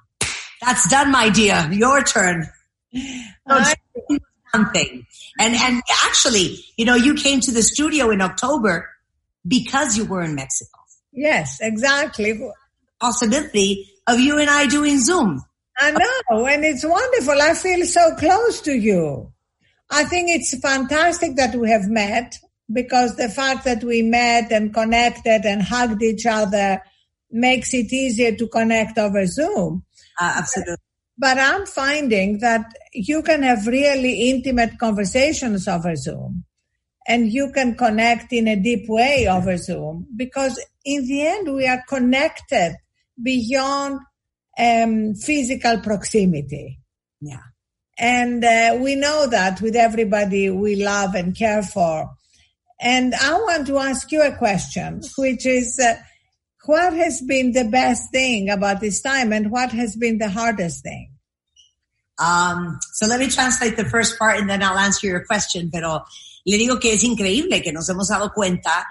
That's done, my dear. Your turn. So just one thing. And, and actually, you know, you came to the studio in October because you were in Mexico. Yes, exactly. Possibility of you and I doing Zoom. I know, and it's wonderful. I feel so close to you. I think it's fantastic that we have met because the fact that we met and connected and hugged each other makes it easier to connect over Zoom. Uh, absolutely. But I'm finding that you can have really intimate conversations over Zoom and you can connect in a deep way over Zoom because in the end we are connected beyond um, physical proximity. Yeah. And uh, we know that with everybody we love and care for. And I want to ask you a question, which is, uh, what has been the best thing about this time and what has been the hardest thing? Um, so let me translate the first part and then I'll answer your question. Pero le digo que es increíble que nos hemos dado cuenta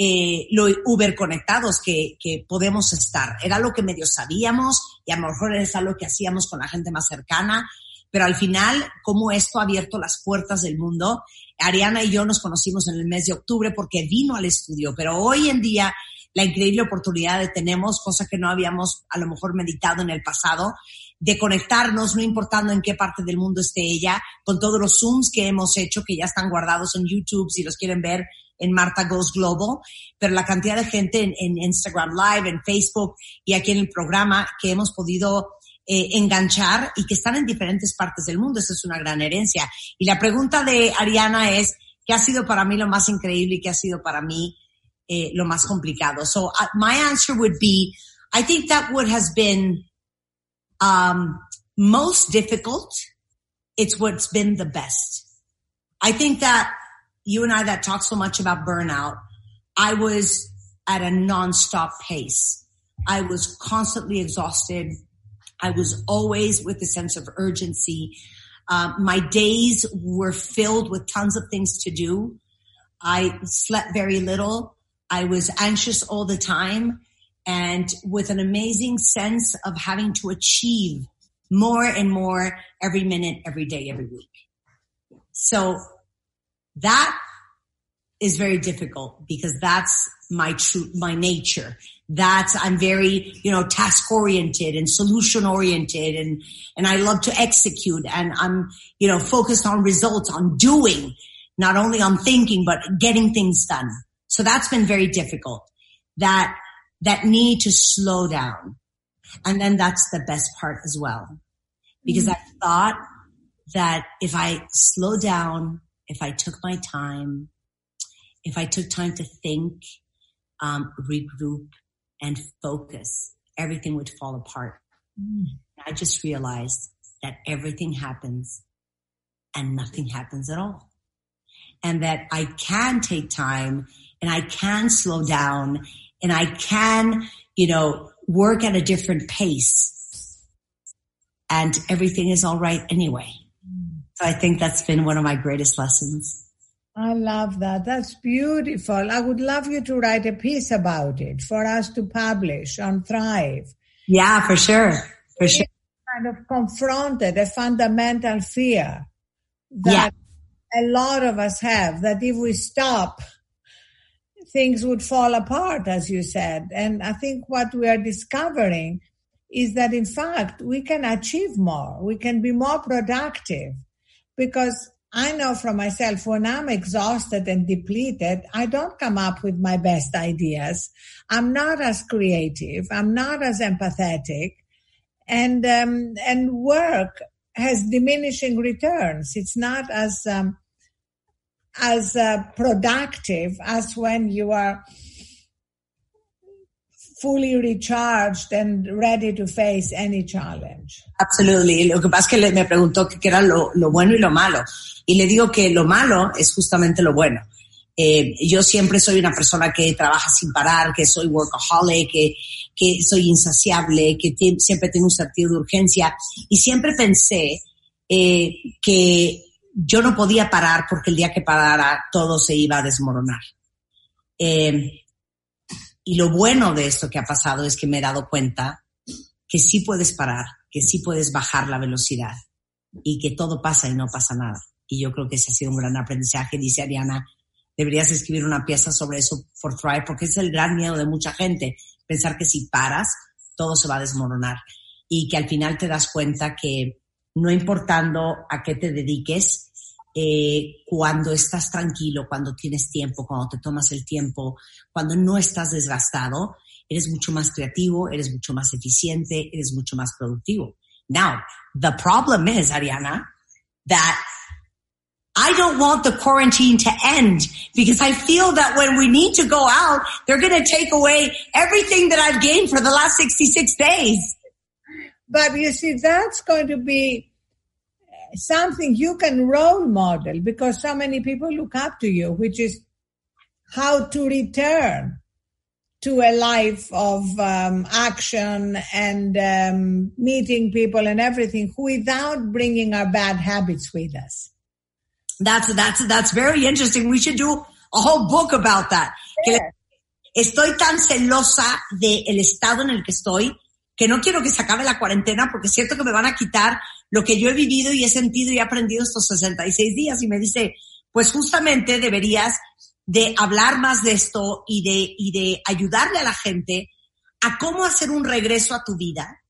eh, lo uber conectados que, que podemos estar. Era lo que medio sabíamos y a lo mejor es algo que hacíamos con la gente más cercana, pero al final, cómo esto ha abierto las puertas del mundo. Ariana y yo nos conocimos en el mes de octubre porque vino al estudio, pero hoy en día la increíble oportunidad de tenemos, cosa que no habíamos a lo mejor meditado en el pasado, de conectarnos, no importando en qué parte del mundo esté ella, con todos los Zooms que hemos hecho, que ya están guardados en YouTube, si los quieren ver en Marta Goes Global, pero la cantidad de gente en, en Instagram Live, en Facebook y aquí en el programa que hemos podido eh, enganchar y que están en diferentes partes del mundo, esa es una gran herencia. Y la pregunta de Ariana es, ¿qué ha sido para mí lo más increíble y qué ha sido para mí eh, lo más complicado? So uh, my answer would be, I think that what has been um, most difficult, it's what's been the best. I think that you and I that talk so much about burnout, I was at a nonstop pace. I was constantly exhausted. I was always with a sense of urgency. Um, my days were filled with tons of things to do. I slept very little. I was anxious all the time and with an amazing sense of having to achieve more and more every minute, every day, every week. So that is very difficult because that's my true, my nature. That's, I'm very, you know, task oriented and solution oriented and, and I love to execute and I'm, you know, focused on results, on doing, not only on thinking, but getting things done. So that's been very difficult. That, that need to slow down. And then that's the best part as well. Because mm-hmm. I thought that if I slow down, if I took my time, if I took time to think, um, regroup and focus, everything would fall apart. I just realized that everything happens and nothing happens at all. And that I can take time and I can slow down and I can, you know, work at a different pace and everything is all right anyway. So I think that's been one of my greatest lessons. I love that. That's beautiful. I would love you to write a piece about it for us to publish on Thrive. Yeah, for sure. For sure. Kind of confronted a fundamental fear that a lot of us have that if we stop, things would fall apart, as you said. And I think what we are discovering is that in fact we can achieve more. We can be more productive because I know from myself when I'm exhausted and depleted, I don't come up with my best ideas. I'm not as creative. I'm not as empathetic and, um, and work has diminishing returns. It's not as, um, as uh, productive as when you are fully recharged and ready to face any challenge. Absolutely. Lo que pasa es que me preguntó qué era lo, lo bueno y lo malo. Y le digo que lo malo es justamente lo bueno. Eh, yo siempre soy una persona que trabaja sin parar, que soy workaholic, que, que soy insaciable, que siempre tengo un sentido de urgencia. Y siempre pensé eh, que yo no podía parar porque el día que parara todo se iba a desmoronar. Eh, y lo bueno de esto que ha pasado es que me he dado cuenta que sí puedes parar, que sí puedes bajar la velocidad y que todo pasa y no pasa nada. Y yo creo que ese ha sido un gran aprendizaje. Dice Ariana, deberías escribir una pieza sobre eso por Thrive porque es el gran miedo de mucha gente, pensar que si paras, todo se va a desmoronar y que al final te das cuenta que no importando a qué te dediques, eh, cuando estás tranquilo, cuando tienes tiempo, cuando te tomas el tiempo, cuando no estás desgastado, eres mucho más creativo, eres mucho más eficiente, eres mucho más productivo. Now, the problem is, Ariana, that I don't want the quarantine to end because I feel that when we need to go out, they're going to take away everything that I've gained for the last 66 days. But you see, that's going to be something you can role model because so many people look up to you, which is how to return to a life of um, action and um, meeting people and everything without bringing our bad habits with us. That's, that's, that's very interesting. We should do a whole book about that. Le- Estoy tan celosa del estado en el que estoy que no quiero que se acabe la cuarentena porque siento que me van a quitar lo que yo he vivido y he sentido y he aprendido estos 66 días. Y me dice, pues justamente deberías de hablar más de esto y de, y de ayudarle a la gente a cómo hacer un regreso a tu vida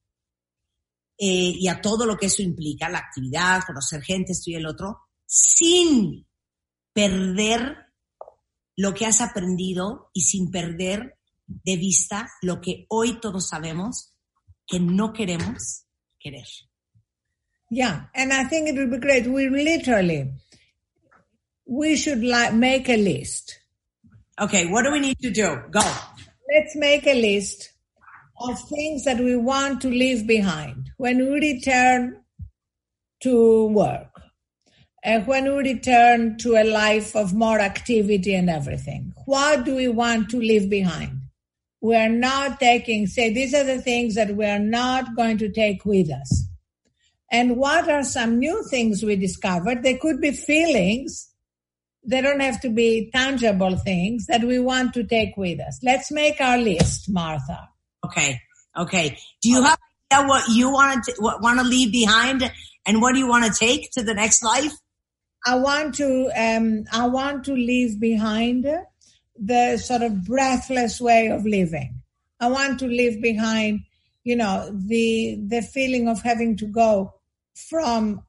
eh, y a todo lo que eso implica, la actividad, conocer gente, esto y el otro, sin perder lo que has aprendido y sin perder de vista lo que hoy todos sabemos que no queremos querer. Yeah, and I think it would be great. We literally, we should like make a list. Okay, what do we need to do? Go. Let's make a list of things that we want to leave behind when we return to work and when we return to a life of more activity and everything. What do we want to leave behind? We are not taking, say, these are the things that we are not going to take with us. And what are some new things we discovered? They could be feelings. They don't have to be tangible things that we want to take with us. Let's make our list, Martha. Okay. Okay. Do you have idea what you want to what, want to leave behind and what do you want to take to the next life? I want to um, I want to leave behind the sort of breathless way of living. I want to leave behind, you know, the the feeling of having to go from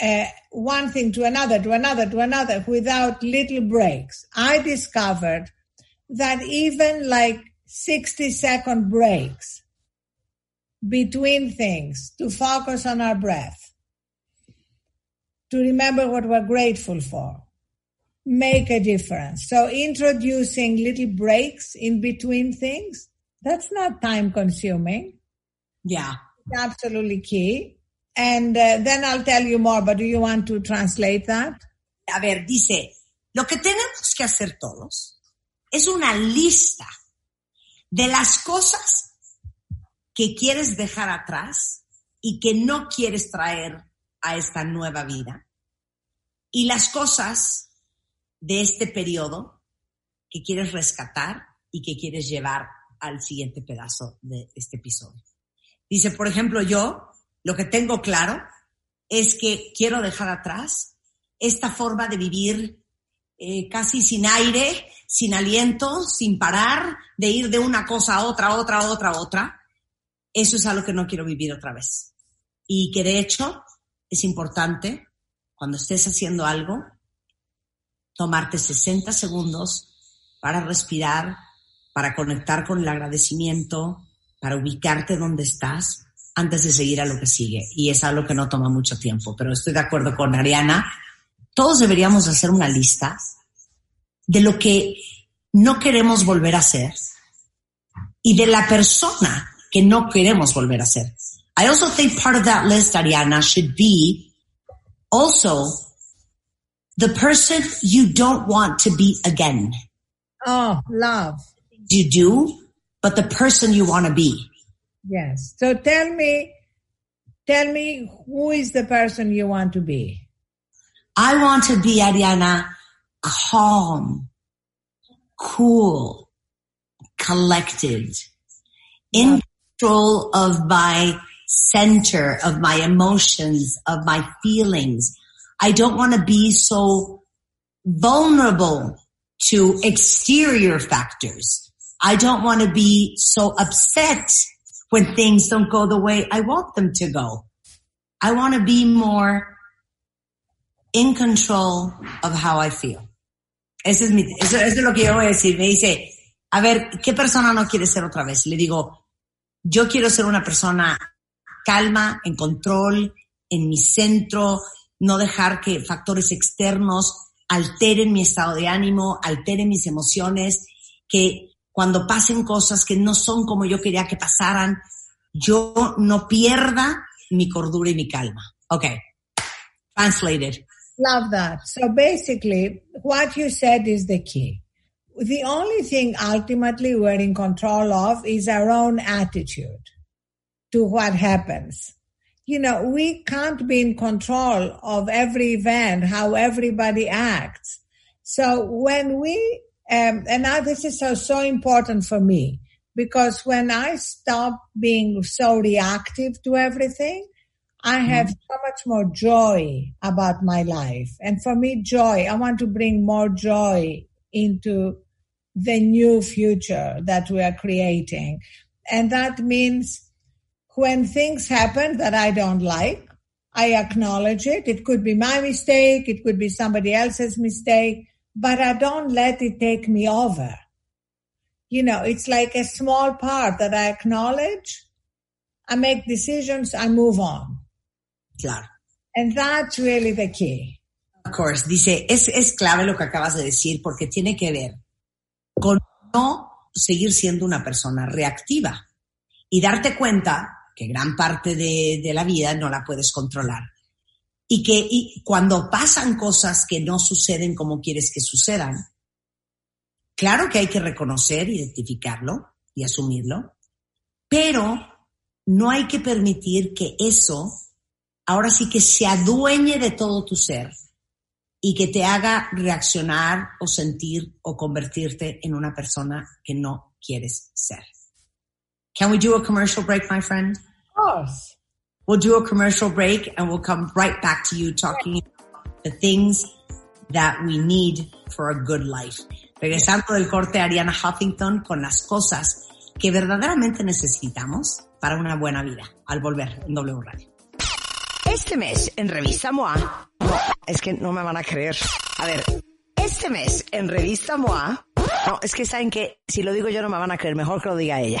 uh, one thing to another, to another, to another, without little breaks. I discovered that even like sixty second breaks between things to focus on our breath to remember what we're grateful for, make a difference. So introducing little breaks in between things, that's not time consuming. Yeah. It's absolutely key. And uh, then I'll tell you more, but do you want to translate that? A ver, dice, lo que tenemos que hacer todos es una lista de las cosas que quieres dejar atrás y que no quieres traer a esta nueva vida. Y las cosas de este periodo que quieres rescatar y que quieres llevar al siguiente pedazo de este episodio. Dice, por ejemplo, yo lo que tengo claro es que quiero dejar atrás esta forma de vivir eh, casi sin aire, sin aliento, sin parar, de ir de una cosa a otra, a otra, a otra, a otra. Eso es algo que no quiero vivir otra vez. Y que de hecho es importante, cuando estés haciendo algo, tomarte 60 segundos para respirar, para conectar con el agradecimiento, para ubicarte donde estás antes de seguir a lo que sigue. Y es algo que no toma mucho tiempo, pero estoy de acuerdo con Ariana. Todos deberíamos hacer una lista de lo que no queremos volver a hacer y de la persona que no queremos volver a ser. I also think part of that list, Ariana, should be also the person you don't want to be again. Oh, love. You do, but the person you want to be. Yes. So tell me, tell me who is the person you want to be? I want to be, Ariana, calm, cool, collected, in control of my center, of my emotions, of my feelings. I don't want to be so vulnerable to exterior factors. I don't want to be so upset when things don't go the way I want them to go. I want to be more in control of how I feel. Ese es mi, eso, eso es lo que yo voy a decir. Me dice, a ver, ¿qué persona no quiere ser otra vez? Le digo, yo quiero ser una persona calma, en control, en mi centro, no dejar que factores externos alteren mi estado de ánimo, alteren mis emociones, que cuando pasen cosas que no son como yo quería que pasaran, yo no pierda mi cordura y mi calma. Okay. Translated. Love that. So basically, what you said is the key. The only thing ultimately we're in control of is our own attitude to what happens. You know, we can't be in control of every event, how everybody acts. So when we, um, and now this is so, so important for me because when I stop being so reactive to everything, I have so much more joy about my life. And for me, joy, I want to bring more joy into the new future that we are creating. And that means when things happen that I don't like, I acknowledge it. It could be my mistake. It could be somebody else's mistake, but I don't let it take me over. You know, it's like a small part that I acknowledge. I make decisions. I move on. Claro. And that's really the key. Of course, dice, es, es clave lo que acabas de decir porque tiene que ver con no seguir siendo una persona reactiva y darte cuenta que gran parte de, de la vida no la puedes controlar. Y que y cuando pasan cosas que no suceden como quieres que sucedan, claro que hay que reconocer, identificarlo y asumirlo, pero no hay que permitir que eso ahora sí que se adueñe de todo tu ser y que te haga reaccionar o sentir o convertirte en una persona que no quieres ser. Can we do a commercial break, my friend? Of course. We'll do a commercial break and we'll come right back to you talking the things that we need for a good life. Regresando del corte Ariana Huffington con las cosas que verdaderamente necesitamos para una buena vida. Al volver en W Radio. Este mes en Revista MOA, no, es que no me van a creer. A ver, este mes en Revista MOA, no, es que saben que si lo digo yo no me van a creer, mejor que lo diga ella.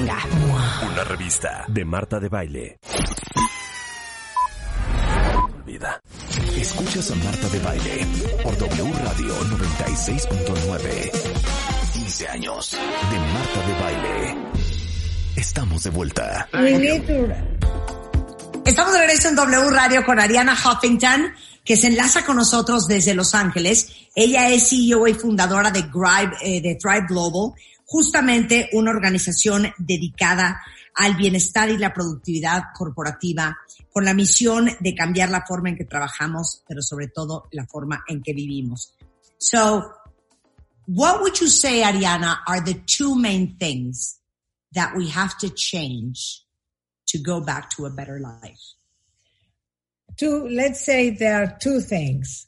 Una revista de Marta de Baile. Olvida. Escuchas a Marta de Baile por W Radio 96.9. 15 años de Marta de Baile. Estamos de vuelta. We need to Estamos de regreso en W Radio con Ariana Huffington, que se enlaza con nosotros desde Los Ángeles. Ella es CEO y fundadora de, Gribe, eh, de Thrive Global, justamente una organización dedicada al bienestar y la productividad corporativa, con la misión de cambiar la forma en que trabajamos, pero sobre todo la forma en que vivimos. So, what would you say, Ariana, are the two main things that we have to change to go back to a better life? two, let's say there are two things.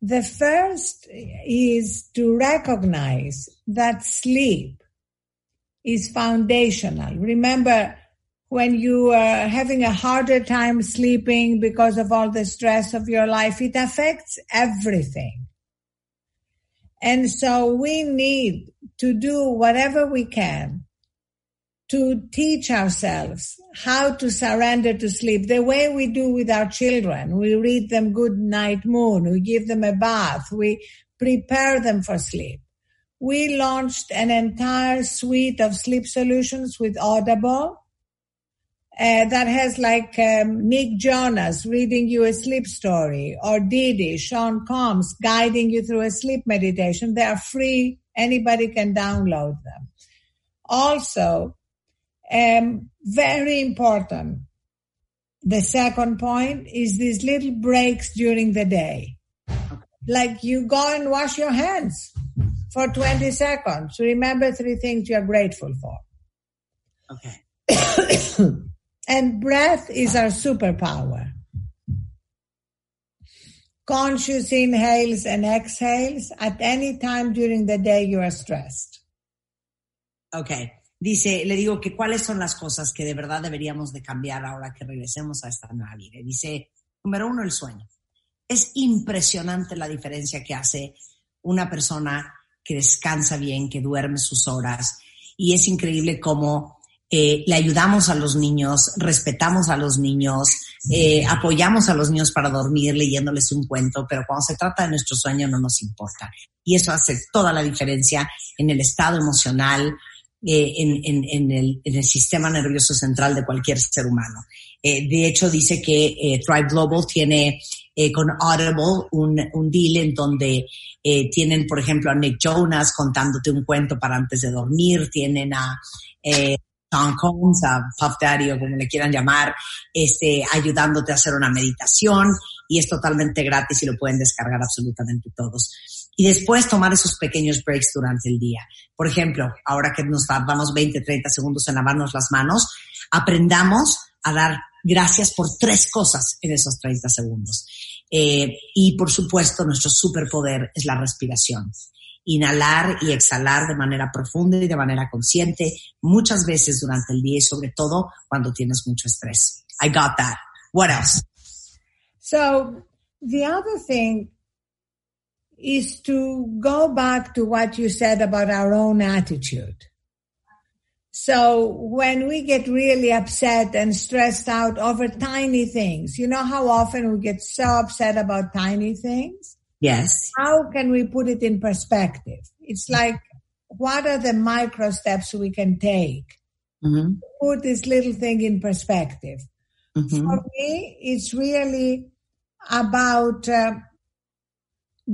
The first is to recognize that sleep is foundational. Remember, when you are having a harder time sleeping because of all the stress of your life, it affects everything. And so we need to do whatever we can to teach ourselves how to surrender to sleep the way we do with our children. We read them good night moon. We give them a bath. We prepare them for sleep. We launched an entire suite of sleep solutions with Audible. Uh, that has like um, Nick Jonas reading you a sleep story or Didi, Sean Combs guiding you through a sleep meditation. They are free. Anybody can download them. Also, um, very important. The second point is these little breaks during the day. Like you go and wash your hands for 20 seconds. Remember three things you're grateful for. Okay. And breath is our superpower. Conscious inhales and exhales at any time during the day you are stressed. Ok. Dice, le digo que cuáles son las cosas que de verdad deberíamos de cambiar ahora que regresemos a esta nueva vida. Dice, número uno, el sueño. Es impresionante la diferencia que hace una persona que descansa bien, que duerme sus horas. Y es increíble cómo eh, le ayudamos a los niños, respetamos a los niños, eh, apoyamos a los niños para dormir leyéndoles un cuento, pero cuando se trata de nuestro sueño no nos importa. Y eso hace toda la diferencia en el estado emocional, eh, en, el, sistema nervioso central de cualquier ser humano. Eh, de hecho, dice que eh, Thrive Global tiene con Audible un, un, deal en donde tienen, por ejemplo, a Nick Jonas contándote un cuento para antes de dormir, tienen a Tom Combs, a Puff Daddy o como le quieran llamar, este, ayudándote a hacer una meditación y es totalmente gratis y lo pueden descargar absolutamente todos y después tomar esos pequeños breaks durante el día. Por ejemplo, ahora que nos tardamos 20, 30 segundos en lavarnos las manos, aprendamos a dar gracias por tres cosas en esos 30 segundos. Eh, y por supuesto, nuestro superpoder es la respiración. Inhalar y exhalar de manera profunda y de manera consciente muchas veces durante el día y sobre todo cuando tienes mucho estrés. I got that. What else? So the other thing is to go back to what you said about our own attitude. So when we get really upset and stressed out over tiny things, you know how often we get so upset about tiny things? Yes. How can we put it in perspective? It's like, what are the micro steps we can take? Mm-hmm. Put this little thing in perspective. Mm-hmm. For me, it's really about uh,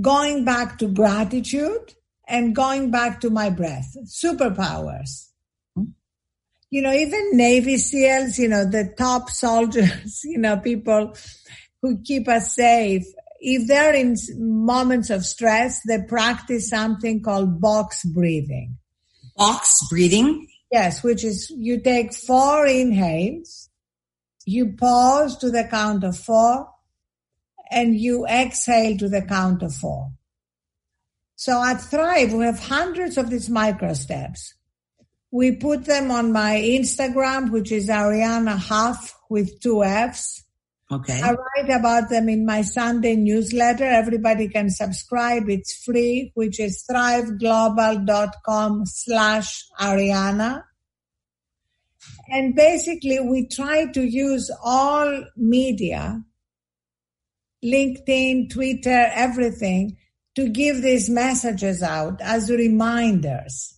going back to gratitude and going back to my breath. Superpowers. You know, even Navy SEALs, you know, the top soldiers, you know, people who keep us safe. If they're in moments of stress, they practice something called box breathing. Box breathing? Yes, which is you take four inhales, you pause to the count of four, and you exhale to the count of four. So at Thrive, we have hundreds of these micro steps. We put them on my Instagram, which is Ariana Huff with two F's. Okay. I write about them in my Sunday newsletter. Everybody can subscribe. It's free, which is thriveglobal.com slash Ariana. And basically we try to use all media, LinkedIn, Twitter, everything to give these messages out as reminders.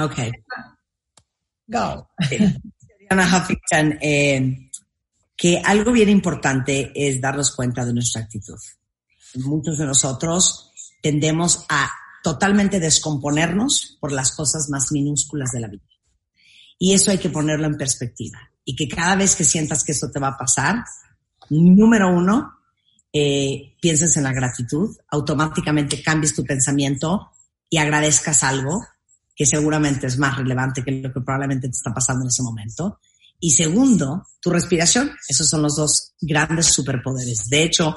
Ok. Go. Diana Huffington, eh, que algo bien importante es darnos cuenta de nuestra actitud. Muchos de nosotros tendemos a totalmente descomponernos por las cosas más minúsculas de la vida. Y eso hay que ponerlo en perspectiva. Y que cada vez que sientas que eso te va a pasar, número uno, eh, pienses en la gratitud, automáticamente cambies tu pensamiento y agradezcas algo que seguramente es más relevante que lo que probablemente te está pasando en ese momento. Y segundo, tu respiración. Esos son los dos grandes superpoderes. De hecho,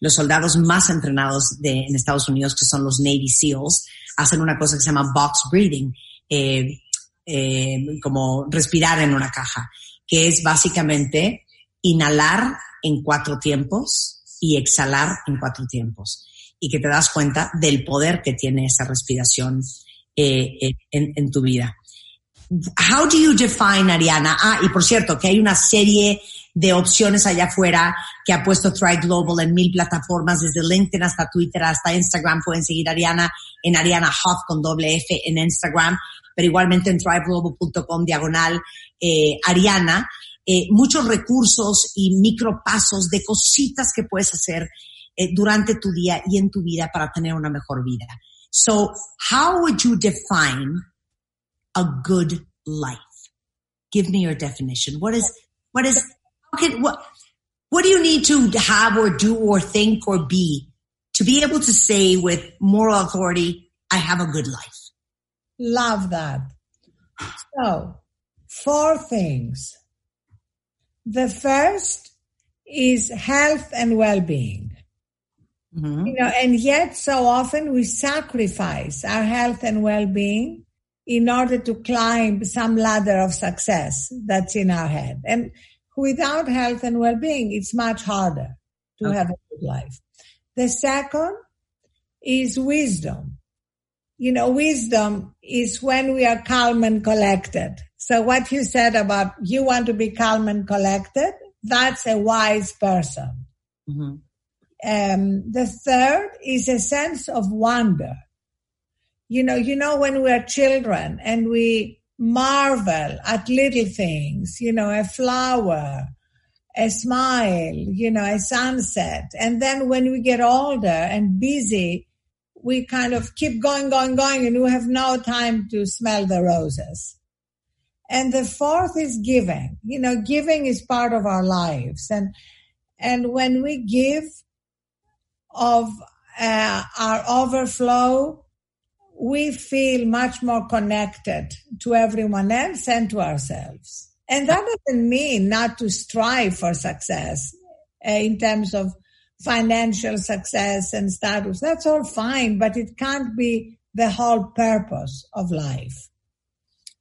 los soldados más entrenados de, en Estados Unidos, que son los Navy SEALs, hacen una cosa que se llama box breathing, eh, eh, como respirar en una caja, que es básicamente inhalar en cuatro tiempos y exhalar en cuatro tiempos. Y que te das cuenta del poder que tiene esa respiración eh, eh, en, tu vida. How do you define Ariana? Ah, y por cierto, que hay una serie de opciones allá afuera que ha puesto Thrive Global en mil plataformas, desde LinkedIn hasta Twitter, hasta Instagram. Pueden seguir Ariana en Ariana Huff con doble F en Instagram, pero igualmente en thriveglobal.com diagonal eh, Ariana. Eh, muchos recursos y micropasos de cositas que puedes hacer durante tu día y en tu vida para tener una mejor vida. So, how would you define a good life? Give me your definition. What is, what is, can, what, what do you need to have or do or think or be to be able to say with moral authority, I have a good life? Love that. So, four things. The first is health and well-being. Mm-hmm. You know, and yet so often we sacrifice our health and well-being in order to climb some ladder of success that's in our head. And without health and well-being, it's much harder to have a good life. The second is wisdom. You know, wisdom is when we are calm and collected. So what you said about you want to be calm and collected, that's a wise person. Mm-hmm. Um, the third is a sense of wonder. You know, you know, when we're children and we marvel at little things, you know, a flower, a smile, you know, a sunset. And then when we get older and busy, we kind of keep going, going, going, and we have no time to smell the roses. And the fourth is giving. You know, giving is part of our lives. And, and when we give of uh, our overflow, we feel much more connected to everyone else and to ourselves. And that doesn't mean not to strive for success uh, in terms of financial success and status. That's all fine, but it can't be the whole purpose of life.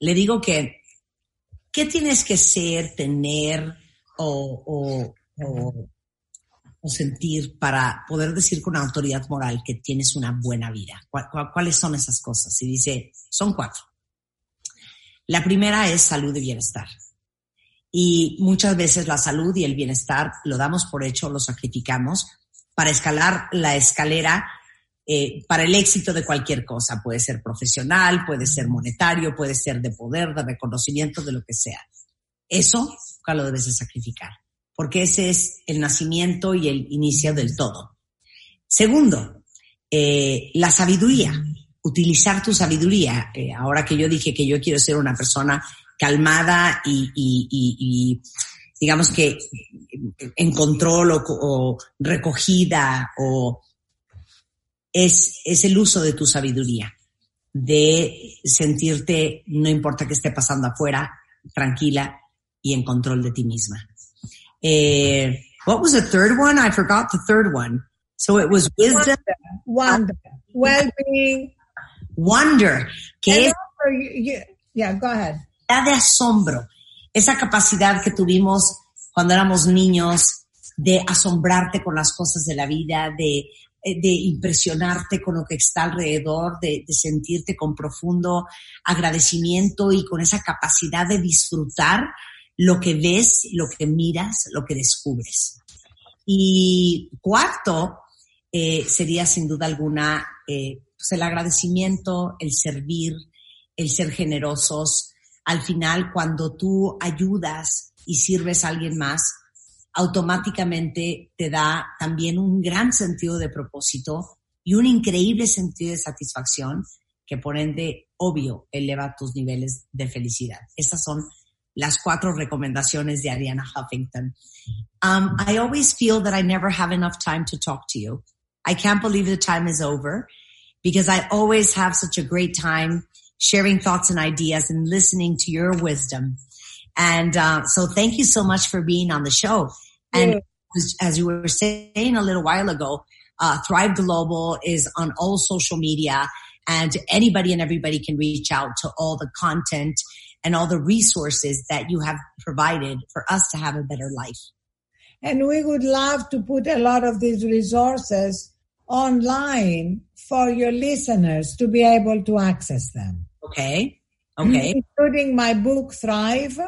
Le digo que, ¿qué tienes que ser, tener o, o, o, o sentir para poder decir con autoridad moral que tienes una buena vida? ¿Cuál- cuál- ¿Cuáles son esas cosas? Y dice, son cuatro. La primera es salud y bienestar. Y muchas veces la salud y el bienestar lo damos por hecho, lo sacrificamos para escalar la escalera eh, para el éxito de cualquier cosa. Puede ser profesional, puede ser monetario, puede ser de poder, de reconocimiento, de lo que sea. Eso nunca lo debes de sacrificar, porque ese es el nacimiento y el inicio del todo. Segundo, eh, la sabiduría, utilizar tu sabiduría. Eh, ahora que yo dije que yo quiero ser una persona calmada y, digamos que en control o, o recogida o es, es el uso de tu sabiduría. de sentirte, no importa qué esté pasando afuera, tranquila y en control de ti misma. Eh, what was the third one? I forgot the third one. So it was wisdom, Wonder, well-being. wonder, que es you- you- yeah, go ahead. capacidad de asombro, esa capacidad que tuvimos cuando éramos niños de asombrarte con las cosas de la vida, de, de impresionarte con lo que está alrededor, de, de sentirte con profundo agradecimiento y con esa capacidad de disfrutar lo que ves, lo que miras, lo que descubres. Y cuarto, eh, sería sin duda alguna eh, pues el agradecimiento, el servir, el ser generosos. Al final, cuando tú ayudas y sirves a alguien más, automáticamente te da también un gran sentido de propósito y un increíble sentido de satisfacción que por ende, obvio, eleva tus niveles de felicidad. Estas son las cuatro recomendaciones de Ariana Huffington. Um, I always feel that I never have enough time to talk to you. I can't believe the time is over because I always have such a great time sharing thoughts and ideas and listening to your wisdom. And uh, so thank you so much for being on the show. And as- as you were saying a little while ago, uh, Thrive Global is on all social media and anybody and everybody can reach out to all the content and all the resources that you have provided for us to have a better life. And we would love to put a lot of these resources online for your listeners to be able to access them. Okay. Okay. Including my book, Thrive.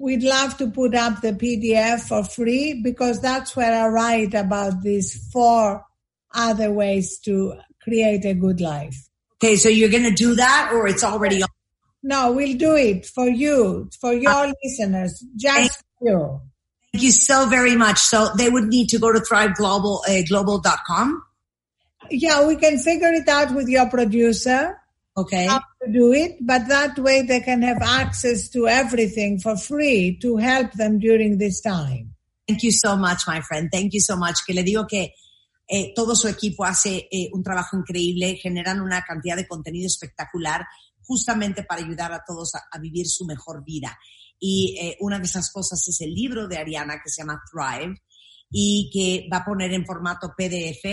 We'd love to put up the PDF for free because that's where I write about these four other ways to create a good life. Okay. So you're going to do that or it's already on? No, we'll do it for you, for your listeners, just you. Thank you so very much. So they would need to go to thriveglobal, uh, global.com. Yeah, we can figure it out with your producer. Okay. How to do it, but that way they can have access to everything for free to help them during this time. Thank you so much, my friend. Thank you so much. Que le digo que eh, todo su equipo hace eh, un trabajo increíble, generan una cantidad de contenido espectacular justamente para ayudar a todos a, vivir su mejor vida. Y eh, una de esas cosas es el libro de Ariana que se llama Thrive y que va a poner en formato PDF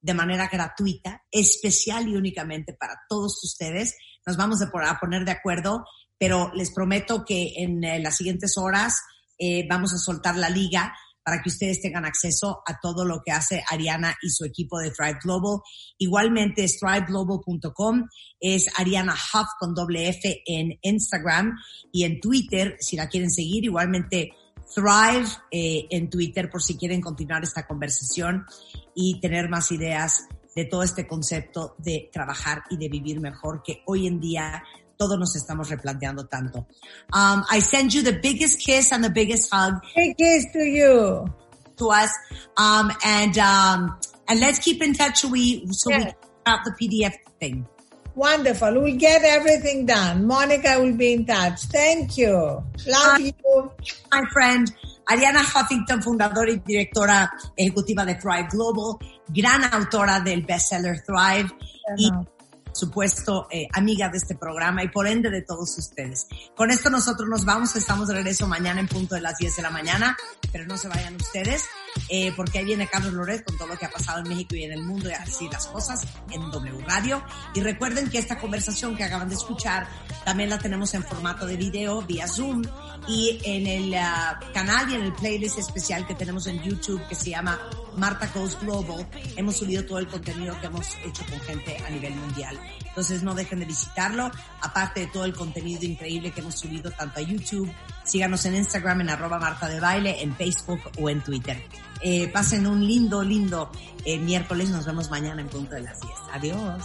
de manera gratuita, especial y únicamente para todos ustedes. Nos vamos a poner de acuerdo, pero les prometo que en eh, las siguientes horas eh, vamos a soltar la liga para que ustedes tengan acceso a todo lo que hace Ariana y su equipo de Thrive Global. Igualmente thriveglobal.com, es Ariana Huff con doble F en Instagram y en Twitter, si la quieren seguir, igualmente Thrive eh, en Twitter por si quieren continuar esta conversación y tener más ideas de todo este concepto de trabajar y de vivir mejor que hoy en día todos nos estamos replanteando tanto. Um, I send you the biggest kiss and the biggest hug. Big kiss to you. To us. Um, and, um, and let's keep in touch so we, so we can out the PDF thing. Wonderful. We'll get everything done. Monica will be in touch. Thank you. Love you. My friend, Ariana Huffington, fundadora y directora ejecutiva de Thrive Global, gran autora del bestseller Thrive supuesto, eh, amiga de este programa y por ende de todos ustedes. Con esto nosotros nos vamos, estamos de regreso mañana en punto de las 10 de la mañana, pero no se vayan ustedes, eh, porque ahí viene Carlos Loret con todo lo que ha pasado en México y en el mundo y así las cosas en W Radio. Y recuerden que esta conversación que acaban de escuchar también la tenemos en formato de video vía Zoom y en el ah, canal y en el playlist especial que tenemos en YouTube que se llama Marta Goes Global. Hemos subido todo el contenido que hemos hecho con gente a nivel mundial. Entonces no dejen de visitarlo, aparte de todo el contenido increíble que hemos subido tanto a YouTube. Síganos en Instagram en arroba Marta de Baile, en Facebook o en Twitter. Eh, pasen un lindo, lindo eh, miércoles. Nos vemos mañana en punto de las 10. Adiós.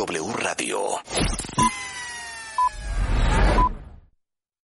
W Radio.